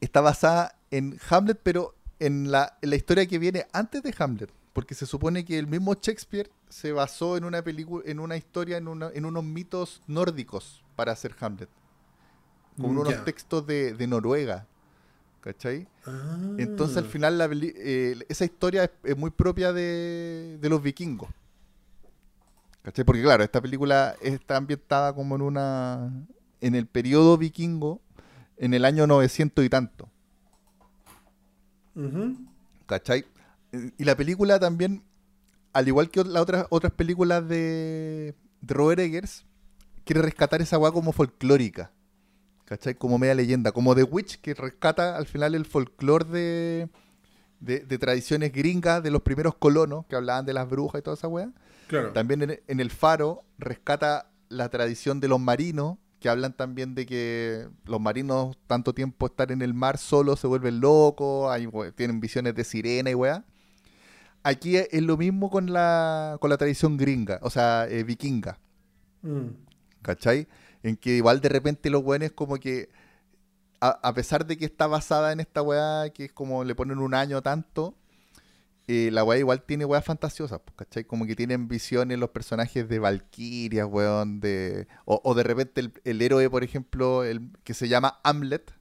S2: está basada en Hamlet, pero en la, en la historia que viene antes de Hamlet. Porque se supone que el mismo Shakespeare se basó en una película, en una historia, en, una- en unos mitos nórdicos para hacer Hamlet. Con unos
S1: Ya.
S2: textos de, de Noruega. ¿Cachai?
S1: Ah.
S2: Entonces al final la eh, esa historia es, es muy propia de, de los vikingos. ¿Cachai? Porque claro, esta película está ambientada como en una. en el periodo vikingo, en el año 900 y tanto.
S1: Ujú.
S2: ¿Cachai? Eh, Y la película también, al igual que las otras, otras películas de, de Robert Eggers, quiere rescatar esa weá como folclórica. ¿Cachai? Como media leyenda. Como The Witch, que rescata al final el folclore de, de, de tradiciones gringas de los primeros colonos que hablaban de las brujas y toda esa weá.
S1: Claro.
S2: También en, en El Faro rescata la tradición de los marinos, que hablan también de que los marinos tanto tiempo estar en el mar solos se vuelven locos, hay, we- tienen visiones de sirena y weá. Aquí es lo mismo con la, con la tradición gringa, o sea, eh, vikinga,
S1: Mm.
S2: ¿cachai? En que igual de repente los weones como que, a, a pesar de que está basada en esta weá, que es como le ponen un año tanto, eh, la weá igual tiene weas fantasiosas, pues, ¿cachai? Como que tienen visiones los personajes de Valkyria, weón, de... O, o de repente el, el héroe, por ejemplo, el que se llama Hamlet,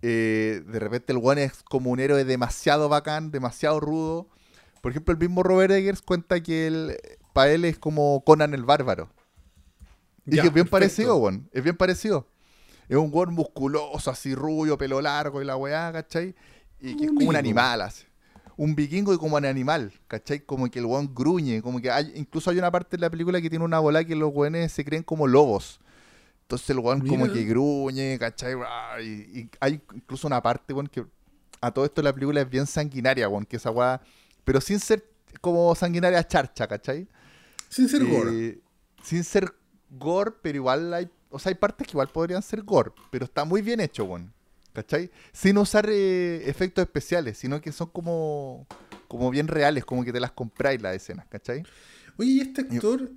S2: eh, de repente el weón es como un héroe demasiado bacán, demasiado rudo. Por ejemplo, el mismo Robert Eggers cuenta que él, para él es como Conan el Bárbaro. Y
S1: Ya,
S2: que es bien
S1: perfecto.
S2: parecido, weón. Es bien parecido. Es un weón musculoso, así rubio, pelo largo y la weá, ¿cachai? Y que es
S1: Un
S2: como un animal, así. Un vikingo y como un animal, ¿cachai? Como que el weón gruñe, como que hay, incluso hay una parte de la película que tiene una bola que los weones se creen como lobos. Entonces el weón como que gruñe, ¿cachai? Y, y hay incluso una parte, weón, que a todo esto la película es bien sanguinaria, weón, que esa weá, pero sin ser como sanguinaria charcha, ¿cachai?
S1: Sin ser gore.
S2: Eh, sin ser gore, pero igual hay. O sea, hay partes que igual podrían ser gore, pero está muy bien hecho, weón. ¿Cachai? Sin usar eh, efectos especiales, sino que son como. como bien reales, como que te las compráis las escenas, ¿cachai?
S1: Oye, ¿y este actor,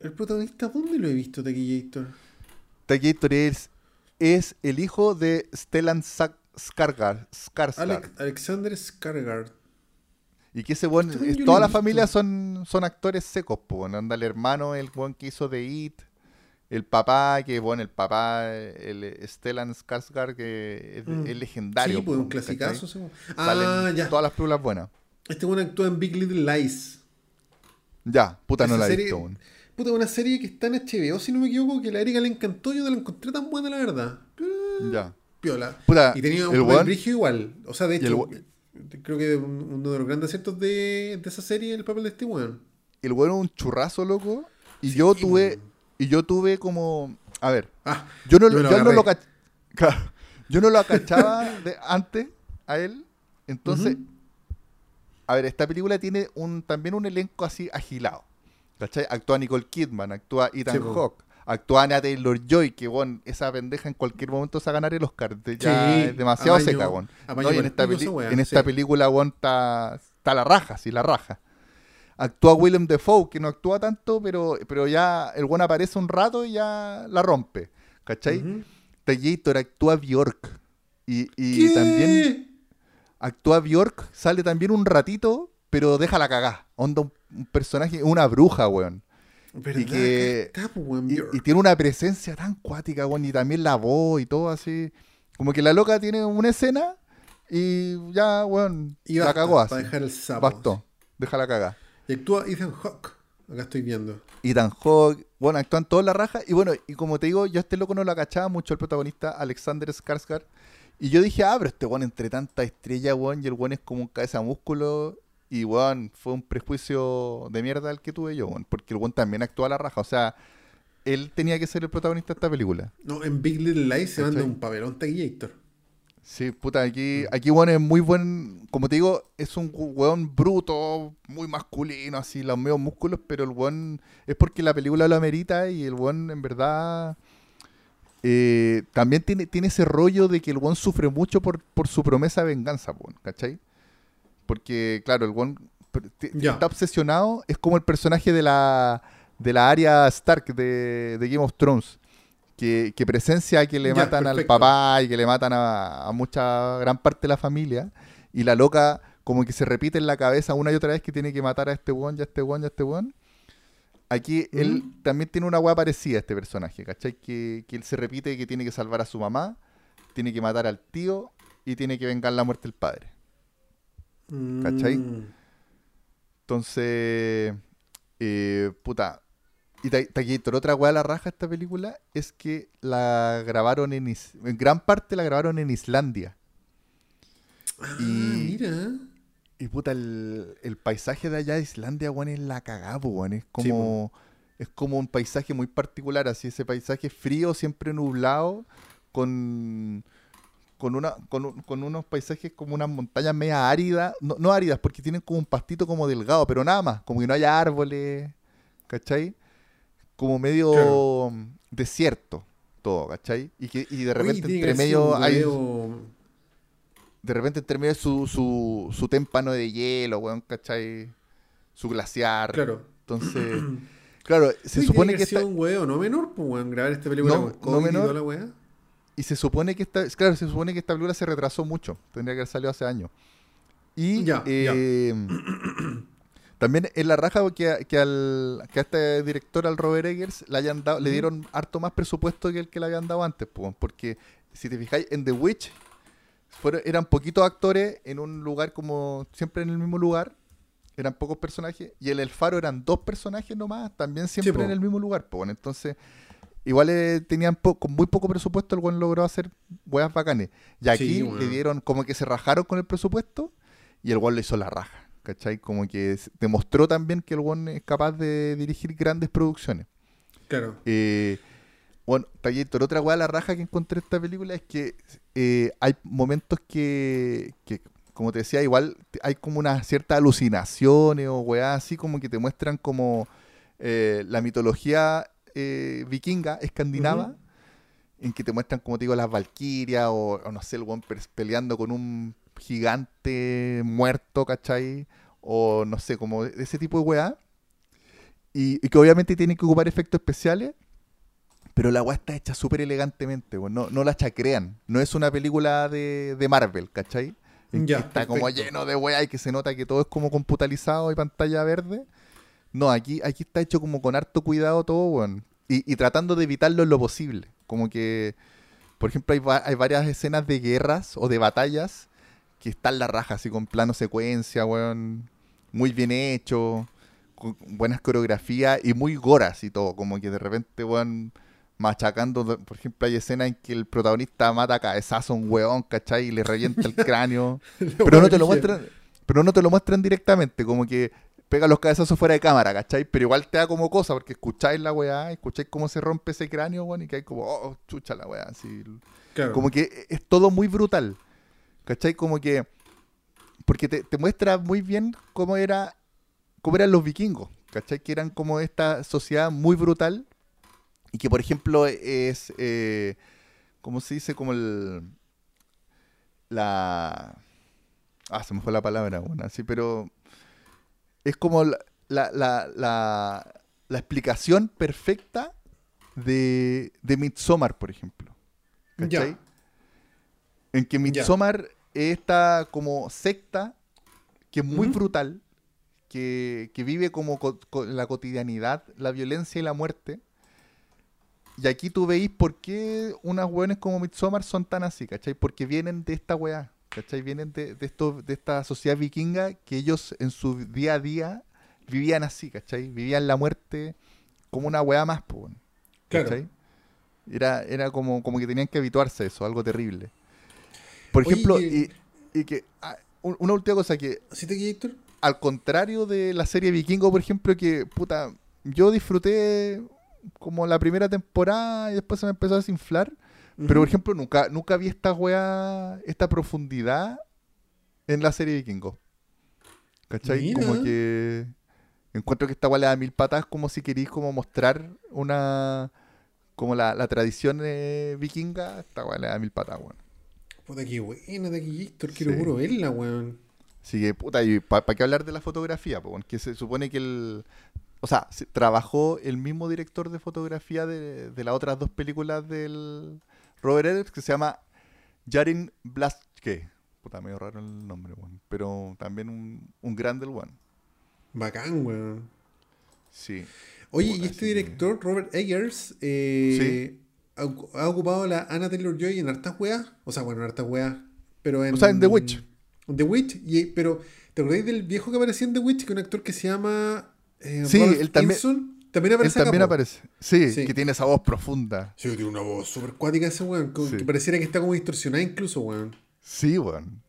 S1: el protagonista, dónde lo he visto, Taquillator?
S2: Taquillator es, es el hijo de Stellan. Skarsgård.
S1: Alec- Alexander Skarsgård.
S2: Y que ese weón es- toda
S1: he
S2: la familia son, son actores secos, pues. Anda el hermano, el weón que hizo The It. El papá, que bueno, el papá, el Stellan Skarsgård, que es,
S1: Mm.
S2: es legendario.
S1: Sí, pues un clasicazo. Ah, ya.
S2: todas las películas buenas.
S1: Este bueno actúa en Big Little Lies.
S2: Ya, puta, no la he
S1: serie-
S2: visto aún.
S1: puta, una serie que está en HBO, si no me equivoco, que la Erika le encantó, yo no la encontré tan buena, la verdad. Eh,
S2: Ya.
S1: Piola.
S2: Puta,
S1: y tenía un brigio igual. O sea, de
S2: el
S1: hecho, creo que un- uno de los grandes aciertos de, de esa serie es el papel de este weón.
S2: El bueno es un churrazo, loco. Y
S1: Sí,
S2: yo tuve.
S1: weón.
S2: Y yo tuve como. A ver.
S1: Ah,
S2: Yo no,
S1: Yo lo
S2: yo no lo
S1: agarré.
S2: cach- Claro, yo no lo cachaba de antes a él. Entonces, a ver, esta película tiene un también un elenco así agilado. ¿Cachai? Actúa Nicole Kidman, actúa Ethan
S1: Sí.
S2: Hawke, actúa Anya Taylor Joy, que bueno, esa pendeja en cualquier momento se va a ganar el Oscar. de- Ya
S1: Sí,
S2: es demasiado seca,
S1: apaño
S2: No, en esta, peli-
S1: wea,
S2: en esta
S1: sí.
S2: película, weón, está, está la raja, sí, la raja. Actúa Willem Dafoe, que no actúa tanto, pero, pero ya el buen aparece un rato y ya la rompe. ¿Cachai?
S1: Ujú.
S2: Tallator actúa Bjork. Y, y también actúa Bjork, sale también un ratito, pero deja la cagá. Onda un, un personaje, una bruja, weón.
S1: ¿Verdad?
S2: y que-
S1: Acá está, pues,
S2: Y,
S1: Björk.
S2: y tiene una presencia tan cuática, weón. Y también la voz y todo así. Como que la loca tiene una escena y ya, weón,
S1: Y
S2: la cagó así.
S1: Para dejar el sapo.
S2: Bastó. Deja la cagá.
S1: Y actúa Ethan Hawke. Acá estoy viendo.
S2: Ethan Hawke, bueno, actúan todos la raja. Y bueno, y como te digo, yo a este loco no lo cachaba mucho, el protagonista Alexander Skarsgård. Y yo dije, ah, pero este weón entre tanta estrella, weón, y el weón es como un cabeza músculo. Y weón, fue un prejuicio de mierda el que tuve yo, weón, porque el weón también actúa a la raja. O sea, él tenía que ser el protagonista de esta película.
S1: No, en Big Little Lies se manda un papelón taquillator.
S2: Sí, puta, aquí, aquí weón es muy buen, como te digo, es un weón bruto, muy masculino, así, los medios músculos, pero el weón es porque la película lo amerita y el weón en verdad eh, también tiene, tiene ese rollo de que el weón sufre mucho por, por su promesa de venganza, weón, ¿cachai? Porque, claro, el
S1: Ya.
S2: está obsesionado, es como el personaje de la, de la área Stark de, de Game of Thrones que, que presencia que le
S1: Ya,
S2: matan al papá y que le matan a, a mucha gran parte de la familia. Y la loca como que se repite en la cabeza una y otra vez que tiene que matar a este weón, ya este weón, ya este weón. Aquí él
S1: Ujú.
S2: también tiene una weá parecida a este personaje, ¿cachai? Que, que él se repite que tiene que salvar a su mamá, tiene que matar al tío y tiene que vengar la muerte del padre. ¿Cachai?
S1: Mm.
S2: Entonces, eh, puta. Y Ta- Taquillator, otra weá la raja esta película es que la grabaron en, Is- en gran parte la grabaron en Islandia.
S1: Ah,
S2: Y-
S1: mira.
S2: Y puta, el, el paisaje de allá de Islandia, weón, es la cagada, weón. Es
S1: Sí,
S2: como, es como un paisaje muy particular, así, ese paisaje frío, siempre nublado, con, con, una, con, un- con unos paisajes como unas montañas media áridas, no, no áridas, porque tienen como un pastito como delgado, pero nada más, como que no haya árboles, ¿cachai? Como medio
S1: Claro.
S2: desierto todo, ¿cachai? Y, que, y de repente entre medio hay de repente entre medio su, su, su témpano de hielo, weón, ¿cachai? Su glaciar.
S1: Claro.
S2: Entonces, claro, se supone que esta,
S1: un huevo no menor, pues, weón, grabar esta película
S2: No,
S1: con
S2: no
S1: COVID y
S2: menor.
S1: toda la weá.
S2: Y se supone que esta, claro, se supone que esta película se retrasó mucho, tendría que haber salido hace años. Y eh, también es la raja que, al que a este director, al Robert Eggers, le hayan dado, le dieron harto más presupuesto que el que le habían dado antes, po, porque si te fijáis en The Witch fueron, eran poquitos actores en un lugar como siempre en el mismo lugar, eran pocos personajes, y en El Faro eran dos personajes nomás, también siempre en el mismo lugar, pues entonces igual eh, tenían po- con muy poco presupuesto, el buen logró hacer weas bacanes. Y aquí
S1: Sí,
S2: le dieron como que se rajaron con el presupuesto y el buen le hizo la raja, ¿cachai? Como que demostró también que el buen es capaz de dirigir grandes producciones.
S1: Claro.
S2: Eh, bueno, Tallator, otra weá la raja que encontré en esta película es que eh, hay momentos que, que, como te decía, igual hay como unas ciertas alucinaciones o weá así como que te muestran como eh, la mitología eh, vikinga, escandinava, en que te muestran, como te digo, las valquirias o, o no sé, el pers- peleando con un gigante muerto, ¿cachai? O no sé, como ese tipo de weá. Y, y que obviamente tienen que ocupar efectos especiales, pero la weá está hecha súper elegantemente, no, no la chacrean. No es una película de, de Marvel, ¿cachai? En que
S1: Ya,
S2: está como lleno de weá y que se nota que todo es como computalizado y pantalla verde. No, aquí, aquí está hecho como con harto cuidado todo, weón. Y, y tratando de evitarlo en lo posible. Como que, por ejemplo, hay, va- hay varias escenas de guerras o de batallas que están la raja, así con plano secuencia, weón. Muy bien hecho. con buenas coreografías y muy goras y todo. Como que de repente, weón, machacando. Por ejemplo, hay escenas en que el protagonista mata a cabezazo a un weón, ¿cachai? Y le revienta el cráneo. pero no te lo muestran. Pero no te lo muestran directamente, como que pega los cabezazos fuera de cámara, ¿cachai? Pero igual te da como cosa, porque escucháis la weá, escucháis cómo se rompe ese cráneo, weón, y que hay como, oh, chucha la weá, así. Como que es todo muy brutal, ¿cachai? Como que, porque te, te, muestra muy bien cómo era, cómo eran los vikingos, ¿cachai? Que eran como esta sociedad muy brutal, y que, por ejemplo, es, eh, ¿cómo se dice? Como el, la... Ah, se me fue la palabra, bueno, así, pero es como la, la, la, la, explicación perfecta de, de Midsommar, por ejemplo. ¿Cachai? En que Midsommar es esta como secta que es muy brutal, que, vive como la cotidianidad, la violencia y la muerte. Y aquí tú veis por qué unas weones como Midsommar son tan así, ¿cachai? Porque vienen de esta weá. ¿Cachai? Vienen de, esto, de esta sociedad vikinga que ellos en su día a día vivían así, ¿cachai? Vivían la muerte como una weá más, ¿cachai? Era, era como, como que tenían que habituarse a eso, algo terrible. Por ejemplo, y, que ah, una última cosa que...
S1: ¿Sí te Héctor?
S2: Al contrario de la serie Vikingo, por ejemplo, que, puta, yo disfruté como la primera temporada y después se me empezó a desinflar. Pero, por ejemplo, nunca, nunca vi esta weá, esta profundidad en la serie Vikingo. ¿Cachai? Como que encuentro que esta weá le da mil patas como si queréis como mostrar una... Como la, la tradición eh, vikinga, esta weá le da mil patas, weón.
S1: Puta, qué buena de aquí, Héctor. Quiero puro verla, weón.
S2: Sí, que puta, y ¿para qué hablar de la fotografía? Porque se supone que el... O sea, trabajó el mismo director de fotografía de, de las otras dos películas del Robert Eggers que se llama Jarin Blaske. Puta, medio raro el nombre, weón. Pero también un, un grande el weón.
S1: Bacán, weón.
S2: Sí.
S1: Oye, y este director, Robert Eggers, eh, ha, ocupado la Anna Taylor Joy en hartas weas. O sea, bueno, en hartas weas. Pero en.
S2: O sea, en The Witch.
S1: The Witch, y, pero ¿te acordáis del viejo que aparecía en The Witch? Que es un actor que se llama.
S2: Eh, sí, él también. También aparece. también aparece. Sí, que tiene esa voz profunda.
S1: Sí, tiene una voz súper cuática ese weón. Que pareciera que está como distorsionada incluso, weón.
S2: Sí, weón.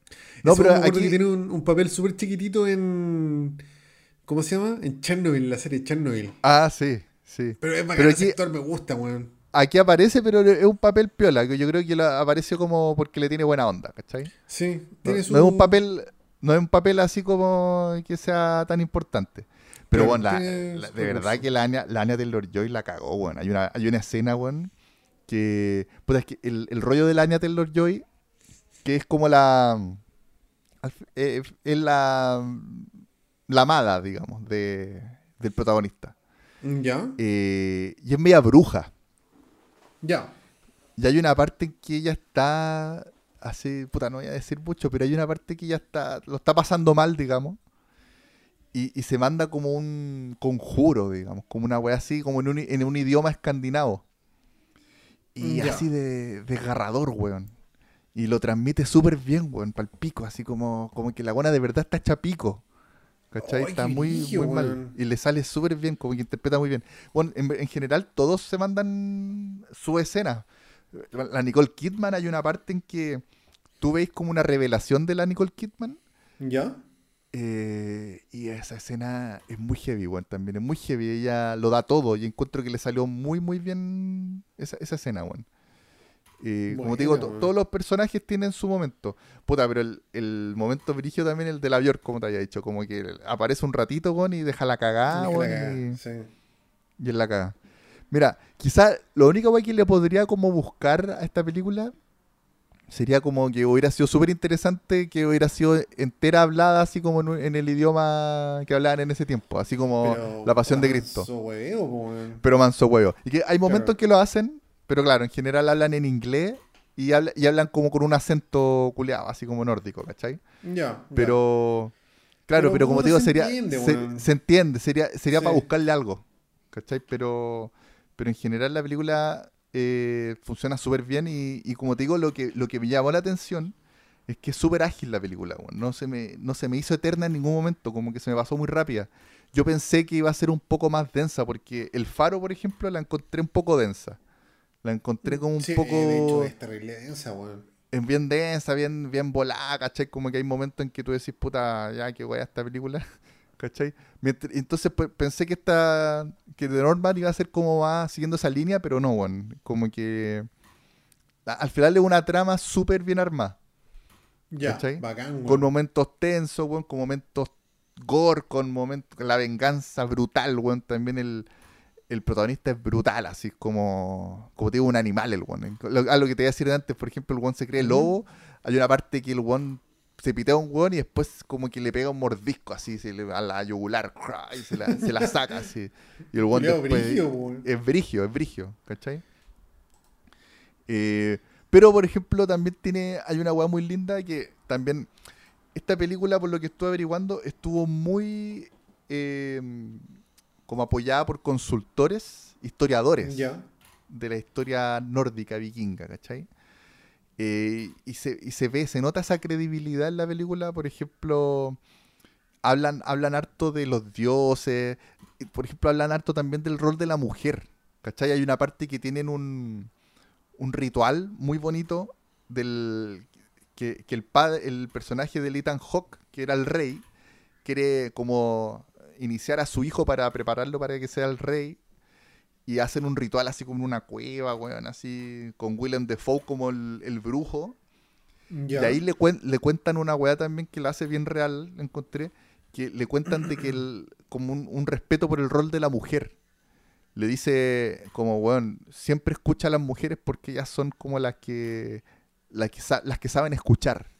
S1: No, pero aquí... tiene un, papel súper chiquitito en. ¿Cómo se llama? En Chernobyl, la serie Chernobyl.
S2: Ah, sí, sí.
S1: Pero es bacán, ese actor me gusta, weón.
S2: Aquí aparece, pero es un papel piola, que yo creo que apareció como porque le tiene buena onda, ¿cachai?
S1: Sí,
S2: tiene su... no es un papel, no es un papel así como que sea tan importante. Pero, bueno, de verdad que la Anya, la Anya Taylor Joy la cagó, bueno. Hay una, hay una escena, bueno, que. Pues es que el, el rollo de la Anya Taylor Joy, que es como la. Eh, es la. La amada, digamos, de, del protagonista.
S1: Ya.
S2: Eh, y es media bruja.
S1: Ya.
S2: Y hay una parte en que ella está. Así, puta, no voy a decir mucho, pero hay una parte que ella está. Lo está pasando mal, digamos y, se manda como un conjuro, digamos, como una wea así, como en un, en un idioma escandinavo. Y así de desgarrador, weón. Y lo transmite súper bien, weón, para el pico, así como, como que la buena de verdad está hecha pico. ¿Cachai? está muy, muy mal. Y le sale súper bien, como que interpreta muy bien. Bueno, en, general todos se mandan su escena. La Nicole Kidman hay una parte en que tú veis como una revelación de la Nicole Kidman.
S1: ¿Ya?
S2: Eh, y esa escena es muy heavy, bueno, también es muy heavy. Ella lo da todo y encuentro que le salió muy, muy bien esa, escena, bueno. Eh, como te digo, todos los personajes tienen su momento. Puta, pero el, momento brigio también el del avión, como te había dicho, como que aparece un ratito, bueno, y deja la cagada, y, sí. y en la cagada. Mira, quizá lo único que le podría como buscar a esta película sería como que hubiera sido súper interesante que hubiera sido entera hablada así como en, el idioma que hablaban en ese tiempo, así como la pasión de Cristo. pero manso huevo. Y que hay momentos que lo hacen, pero claro, en general hablan en inglés y, hablan como con un acento culeado, así como nórdico, ¿cachai?
S1: Ya.
S2: pero, claro, pero, como te digo, sería, se, entiende, sería, sería para buscarle algo, ¿cachai? Pero, pero en general la película eh, funciona súper bien y, como te digo, lo que, lo que me llamó la atención es que es súper ágil la película, no, se me, no se me hizo eterna en ningún momento, como que se me pasó muy rápida. yo pensé que iba a ser un poco más densa, porque el faro, por ejemplo, la encontré un poco densa. La encontré como un
S1: Sí,
S2: poco.
S1: de hecho, es terrible densa,
S2: es bien densa, bien, bien volada, ¿cachai? Como que hay momentos en que tú decís, puta, ya que voy a esta película, ¿cachai? Mientras- entonces pues, pensé que esta, que The Northman iba a ser como va siguiendo esa línea, pero no, weón. Como que al final es una trama súper bien armada,
S1: Ya,
S2: ¿Cachai?
S1: bacán, weón.
S2: con momentos tensos, weón, con momentos gore, con momentos, la venganza brutal, weón. También el, el protagonista es brutal, así como, como te digo, un animal el weón. Lo- A lo que te iba a decir antes, por ejemplo, el weón se cree lobo. Hay una parte que el weón se pitea a un weón y después como que le pega un mordisco así se le, a la yugular y se la, se la saca así. Y el
S1: Culeado
S2: después...
S1: weón.
S2: Es brigio, es brigio, ¿cachai? Eh, pero, por ejemplo, también tiene. Hay una weá muy linda que también. Esta película, por lo que estuve averiguando, estuvo muy. eh, como apoyada por consultores, historiadores
S1: Ya.
S2: de la historia nórdica vikinga, ¿cachai? Eh, y, se, y se ve, se nota esa credibilidad en la película, por ejemplo, hablan, hablan harto de los dioses, por ejemplo, hablan harto también del rol de la mujer, ¿cachai? Hay una parte que tienen un, un ritual muy bonito del que, el padre, el personaje de Ethan Hawke, que era el rey, quiere como iniciar a su hijo para prepararlo para que sea el rey y hacen un ritual así como en una cueva, weón, así con Willem Dafoe como el, el brujo. Y ahí le, cuen- le cuentan una weá también que la hace bien real, encontré, que le cuentan de que el, como un, un respeto por el rol de la mujer. Le dice como, weón, siempre escucha a las mujeres porque ellas son como las que, las que, sa- las que saben escuchar.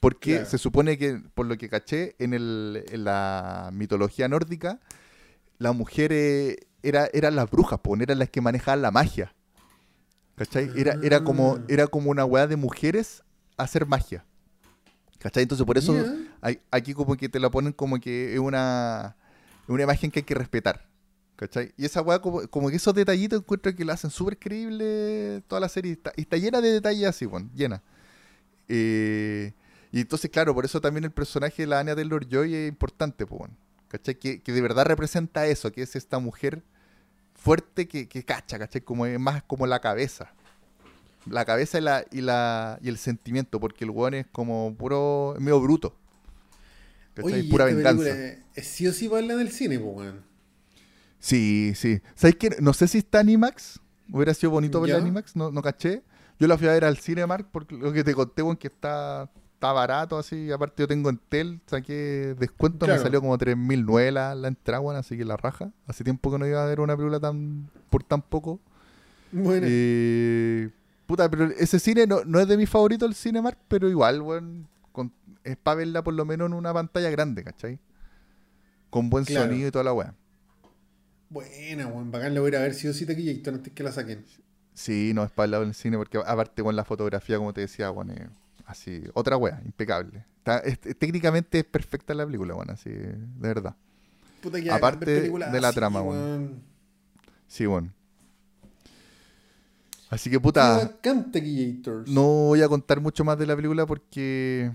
S2: Porque
S1: Claro.
S2: se supone que, por lo que caché, en, el, en la mitología nórdica, las mujeres era, eran las brujas, eran las que manejaban la magia. ¿Cachai? Era, era, como,
S1: Ah.
S2: era como una weá de mujeres hacer magia. ¿Cachai? Entonces por eso hay- aquí como que te la ponen como que es una, una imagen que hay que respetar. ¿Cachai? Y esa weá, como, como que esos detallitos encuentro que la hacen súper creíble toda la serie. Está, y está llena de detalles así, bueno, llena. Eh, y entonces, claro, por eso también el personaje de la Anya Taylor Joy es importante, pues, bueno, ¿cachai? Que, que de verdad representa eso, que es esta mujer fuerte que, que cacha, ¿cachai? Como es más como la cabeza. La cabeza y, la, y, la, y el sentimiento, porque el weón es como puro, es medio bruto.
S1: Oye,
S2: Pura venganza.
S1: es- sí o sí para hablar del cine, pues, weón.
S2: Sí, sí. ¿Sabes qué? No sé si está Animax. Hubiera sido bonito ver
S1: ¿Ya?
S2: Animax, no, no caché. Yo la fui a ver al Cinemark porque lo que te conté, weón, que está, está barato así. Aparte yo tengo Entel, saqué descuento, me salió como 3.009 la, la entrada, weón, así que la raja. Hace tiempo que no iba a ver una película tan por tan poco.
S1: Bueno,
S2: Eh, puta, pero ese cine no, no es de mis favoritos el Cinemark, pero igual, weón, con- es para verla por lo menos en una pantalla grande, ¿cachai? Con buen
S1: Claro.
S2: sonido y toda la weá.
S1: buena, weón. Bacán la voy a ir a ver sí o sí taquilla antes que la saquen.
S2: Sí, no es para el lado del cine, porque aparte con la fotografía, como te decía, bueno, eh, así, otra wea, impecable. Está- es- es- técnicamente es perfecta la película, bueno, así, de verdad.
S1: Puta que
S2: Aparte de la
S1: así,
S2: trama, weón. Sí, bueno. Así que puta, no voy a contar mucho más de la película porque,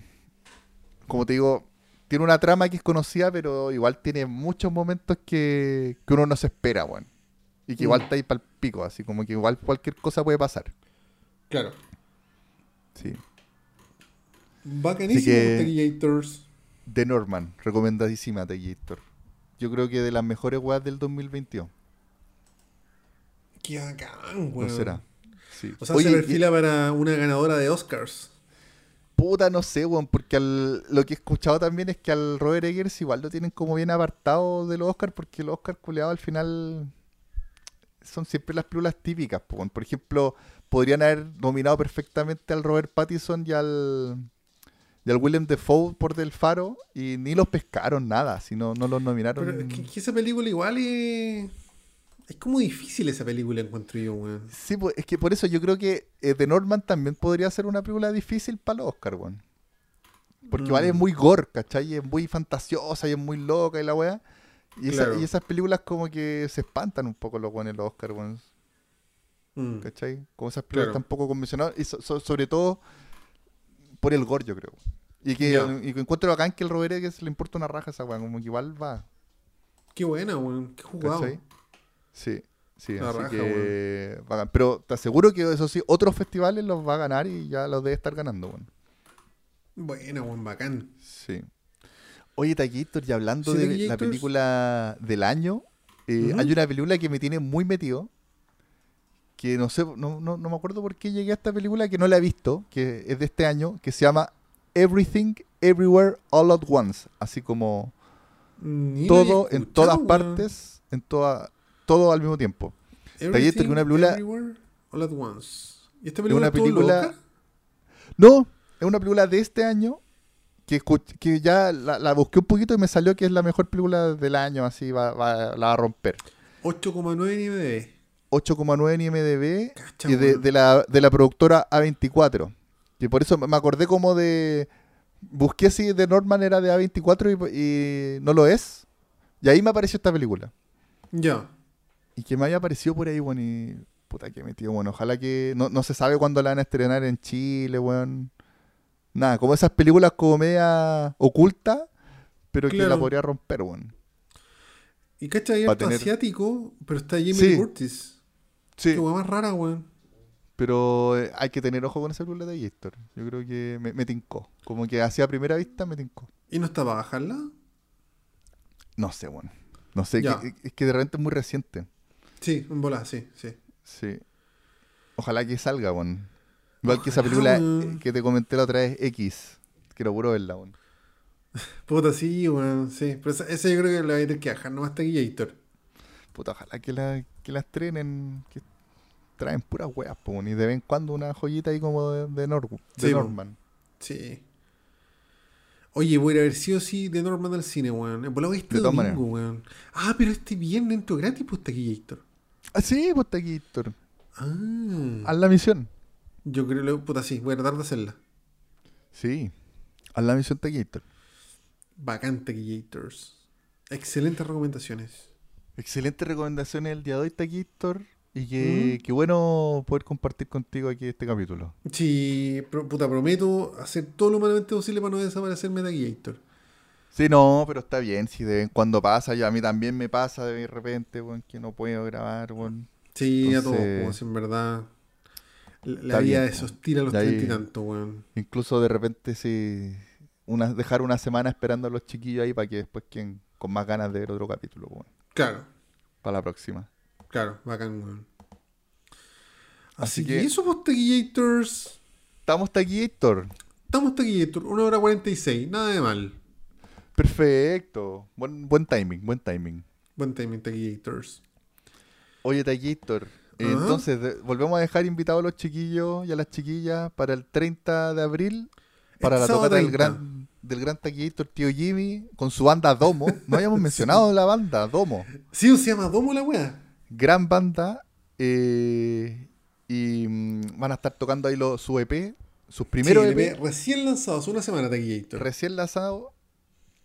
S2: como te digo, tiene una trama que es conocida, pero igual tiene muchos momentos que, que uno no se espera, weón. Y que igual
S1: Mm.
S2: está ahí para el pico, así como que igual cualquier cosa puede pasar.
S1: Claro.
S2: Sí.
S1: Bacanísimo.
S2: The Norman, recomendadísima Taquillator. Yo creo que de las mejores weas del 2022.
S1: Qué bacán,
S2: ¿No
S1: weón.
S2: será? Sí.
S1: O sea,
S2: Oye,
S1: se
S2: y-
S1: perfila para una ganadora de Oscars.
S2: puta, no sé, weón, porque al- lo que he escuchado también es que al Robert Eggers igual lo tienen como bien apartado de los Oscars, porque los Oscars culeados al final son siempre las películas típicas. weón. Por ejemplo, podrían haber nominado perfectamente al Robert Pattinson y al, y al Willem Dafoe por Del Faro y ni los pescaron nada, si no, no los nominaron.
S1: Pero es que, que esa película igual es. Es como difícil esa película, encuentro yo, weón.
S2: Sí, pues, es que por eso yo creo que eh, The Norman también podría ser una película difícil para los Oscar, weón. Porque igual es
S1: Mm.
S2: muy gore, ¿cachai? Es muy fantasiosa y es muy loca y la weá. Y, esa-
S1: Claro.
S2: y esas películas como que se espantan un poco los weones los Oscar, weón.
S1: Mm.
S2: ¿Cachai? Como esas películas
S1: Claro.
S2: tan poco convencionales. Y so- so- sobre todo por el gore, yo creo. Y que,
S1: Ya.
S2: y que encuentro bacán que el Robert Eggers le importa una raja a esa weá. Como que igual va.
S1: Qué buena, weón. Qué jugado.
S2: ¿Cachai? Sí, sí,
S1: La
S2: así
S1: raja,
S2: que. Pero te aseguro que eso sí, otros festivales los va a ganar y ya los debe estar ganando, weón.
S1: Buena, weón, bacán.
S2: Sí. Oye, Taquillator, y hablando
S1: Sí,
S2: de la película del año, eh, hay una película que me tiene muy metido. Que no sé, no, no, no me acuerdo por qué llegué a esta película, que no la he visto, que es de este año, que se llama Everything, Everywhere, All at Once. Así como
S1: Ni
S2: todo en todas partes, en toda, todo al mismo tiempo. Que una
S1: Everything,
S2: película-
S1: Everywhere, All at Once. ¿Y esta
S2: Es
S1: película
S2: una película-
S1: loca?
S2: No, es una película de este año que, que ya la, la busqué un poquito y me salió que es la mejor película del año, así va, va- la va a romper.
S1: 8,9 en IMDb.
S2: 8,9 en IMDB
S1: Cacha,
S2: y de, la, de la productora A24. Y por eso me acordé como de... Busqué si de Norman era de A24 y, y no lo es. Y ahí me apareció esta película.
S1: Ya.
S2: Y que me haya aparecido por ahí, bueno, y... Puta que metido, bueno, ojalá que... No, no se sabe cuándo la van a estrenar en Chile, weón. Nada, como esas películas como media oculta, pero que la podría romper, weón.
S1: Y cacha, hay asiático, pero está Jamie
S2: Sí.
S1: Curtis.
S2: Sí,
S1: Qué más rara, weón.
S2: pero eh, hay que tener ojo con esa película de Gator. Yo creo que me, me tincó. Como que así a primera vista me tincó.
S1: ¿Y no está para bajarla?
S2: No sé, bueno. No sé,
S1: Ya.
S2: que- es que de repente es muy reciente.
S1: Sí, en bola, sí, sí.
S2: Sí. Ojalá que salga, weón. Igual que esa
S1: Ojalá,
S2: película
S1: weón.
S2: eh, que te comenté la otra vez, X. Quiero puro verla, weón.
S1: Puta, sí, weón, sí. Pero esa, esa yo creo que la voy a tener que bajar nomás Taquillator.
S2: Puta, ojalá que la, que la estrenen. Que traen puras weas, po, y de vez en cuando una joyita ahí como de, de, Nor- de
S1: Sí.
S2: Norman.
S1: Sí. Oye, voy a ir a ver sí o sí de Norman al cine, weón. En volado este
S2: De
S1: domingo, weón. Ah, pero este viernes entro gratis, pues Taquillator.
S2: Ah, sí, pues Taquillator.
S1: Ah.
S2: Haz la misión.
S1: Yo creo, que- puta, sí, voy a tratar de hacerla.
S2: Sí. Haz la misión Taquillator.
S1: Bacán Taquillators. Excelentes recomendaciones.
S2: Excelente recomendación el día de hoy, Taquillator. Y que, qué bueno poder compartir contigo aquí este capítulo.
S1: Sí, pro- puta, prometo hacer todo lo humanamente posible para no desaparecerme Taquillator.
S2: Sí, no, pero está bien, si de vez en cuando pasa, ya a mí también me pasa de repente, weón, que no puedo grabar, weón.
S1: Sí, a todos, si en verdad. La, vida
S2: bien,
S1: es hostil a los treinta y tanto, weón.
S2: Incluso de repente sí, una, dejar una semana esperando a los chiquillos ahí para que después queden con más ganas de ver otro capítulo, weón,
S1: Claro,
S2: para la próxima.
S1: Claro, bacán, weón. Así,
S2: Así
S1: que,
S2: que-
S1: eso, pues, Taquillators.
S2: Estamos Taquillator.
S1: Estamos Taquillator, 1 hora 46, nada de mal.
S2: Perfecto. Buen, buen timing, buen timing.
S1: Buen timing, Taquillators.
S2: Oye, Taquillator. entonces, de- volvemos a dejar invitados a los chiquillos y a las chiquillas para el 30 de abril, para la tocata del
S1: 30.
S2: gran, del gran Taquillator Tío Jimmy, con su banda Domo. No habíamos mencionado la banda, Domo.
S1: Sí, se llama Domo la weá.
S2: Gran banda. eh, y mm, van a estar tocando ahí los, su EP, sus primeros
S1: Sí,
S2: EP,
S1: LP recién lanzados, una semana Taquillator.
S2: recién lanzados.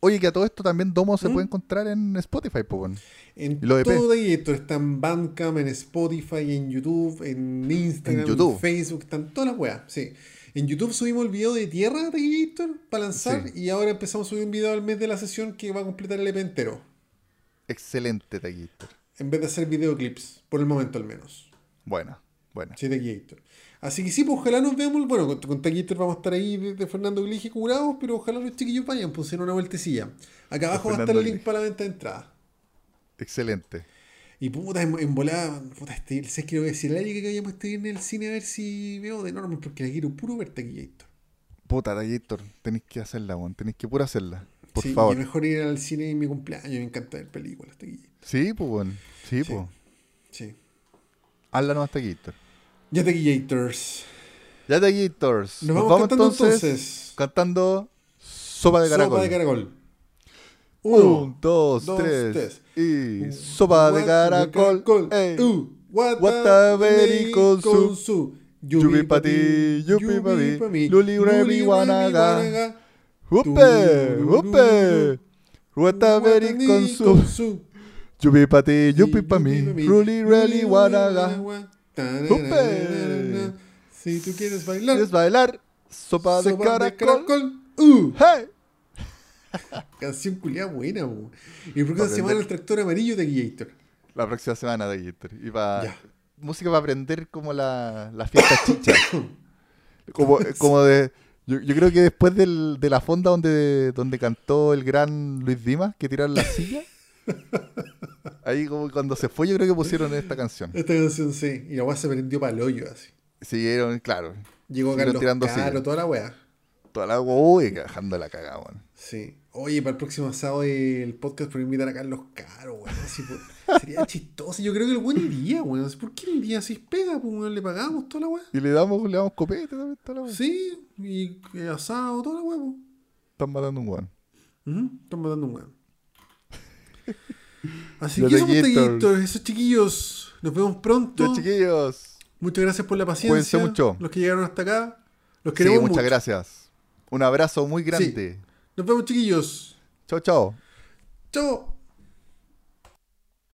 S2: Oye, que a todo esto también Domo se
S1: ¿Mm?
S2: puede encontrar en Spotify, bueno.
S1: En
S2: ¿Y los EP?
S1: todo Taquillator, está en Bandcamp, en Spotify, en YouTube, en Instagram,
S2: En
S1: en,
S2: YouTube.
S1: Facebook, están todas las weas, sí. En YouTube subimos el video de Tierra de Taquillator para lanzar
S2: Sí.
S1: y ahora empezamos a subir un video al mes de la sesión que va a completar el EP entero.
S2: Excelente Taquillator.
S1: En vez de hacer videoclips, por el momento al menos.
S2: Buena, buena.
S1: Sí, Taquillator. Así que sí, pues ojalá nos veamos. Bueno, con, con Taquillator vamos a estar ahí de, de Fernando Glige curados, pero ojalá los chiquillos vayan, pues en una vueltecilla. Acá abajo va a estar el link para la venta de entrada.
S2: Excelente.
S1: Y puta, en, en volada, puta, este, sé que voy a decir a que vayamos este viernes al cine a ver si veo de Norman, porque la quiero puro ver Taquillator.
S2: Puta, Taquillator, tenéis que hacerla, weón. Tenéis que pura hacerla. Por
S1: sí,
S2: favor.
S1: Y mejor ir al cine en mi cumpleaños, me encanta ver películas, Taquillator.
S2: Sí, pues, weón. Sí,
S1: Sí.
S2: pues.
S1: Sí.
S2: Hazla nomás Taquillator.
S1: Ya Taquillators.
S2: Ya Taquillators.
S1: Nos, vamos, cantando entonces.
S2: cantando Sopa de Caracol.
S1: Sopa de caracol.
S2: Un, dos,
S1: dos,
S2: tres.
S1: tres.
S2: Y sopa de
S1: What
S2: caracol. ey.
S1: Uh, what
S2: Wataveri con su-. Yupi pa ti, yupi pa mí. Luli rebi wanaga. ¡Upe! ¡Upe! Wataveri con su. Yupi pa ti, yupi pa mí. Ruli reli wanaga. ¡Upe!
S1: Si tú quieres bailar,
S2: ¿Quieres bailar? Sopa de caracol.
S1: Uh.
S2: ¡Hey!
S1: Canción culiada buena. Y por qué se llama el tractor amarillo de Gator.
S2: La próxima semana de Gator. Y pa-
S1: Ya.
S2: música para aprender como la, la fiesta chicha. como, como de. Yo, yo creo que después del- de la fonda donde, donde cantó el gran Luis Dimas, que tiraron la silla. Ahí como cuando se fue, yo creo que pusieron esta canción.
S1: Esta canción sí. Y la weá se prendió para el hoyo así.
S2: Siguieron, claro.
S1: Llegó Carlos
S2: tirando
S1: Caro, toda la weá.
S2: Toda la uy, dejando la cagada, weón.
S1: Sí. Oye, para el próximo sábado el podcast por invitar a Carlos Caro, weón. Así, por- sería chistoso. Yo creo que el weón iría, weón. Así, ¿Por qué no iría? Es pega, pues weón, le pagamos toda la weá.
S2: Y le damos, le damos copete también, toda la weá.
S1: Sí, y asado, toda la weá, pues.
S2: Están matando un weón.
S1: Están matando un weón. Así
S2: Los
S1: que esos chiquillos. Nos vemos pronto.
S2: Chiquillos.
S1: Muchas gracias por la paciencia.
S2: Mucho.
S1: Los que llegaron hasta acá. Los
S2: Sí,
S1: queremos
S2: muchas
S1: mucho.
S2: gracias. Un abrazo muy grande.
S1: Nos vemos, chiquillos.
S2: Chao, chao.
S1: Chao.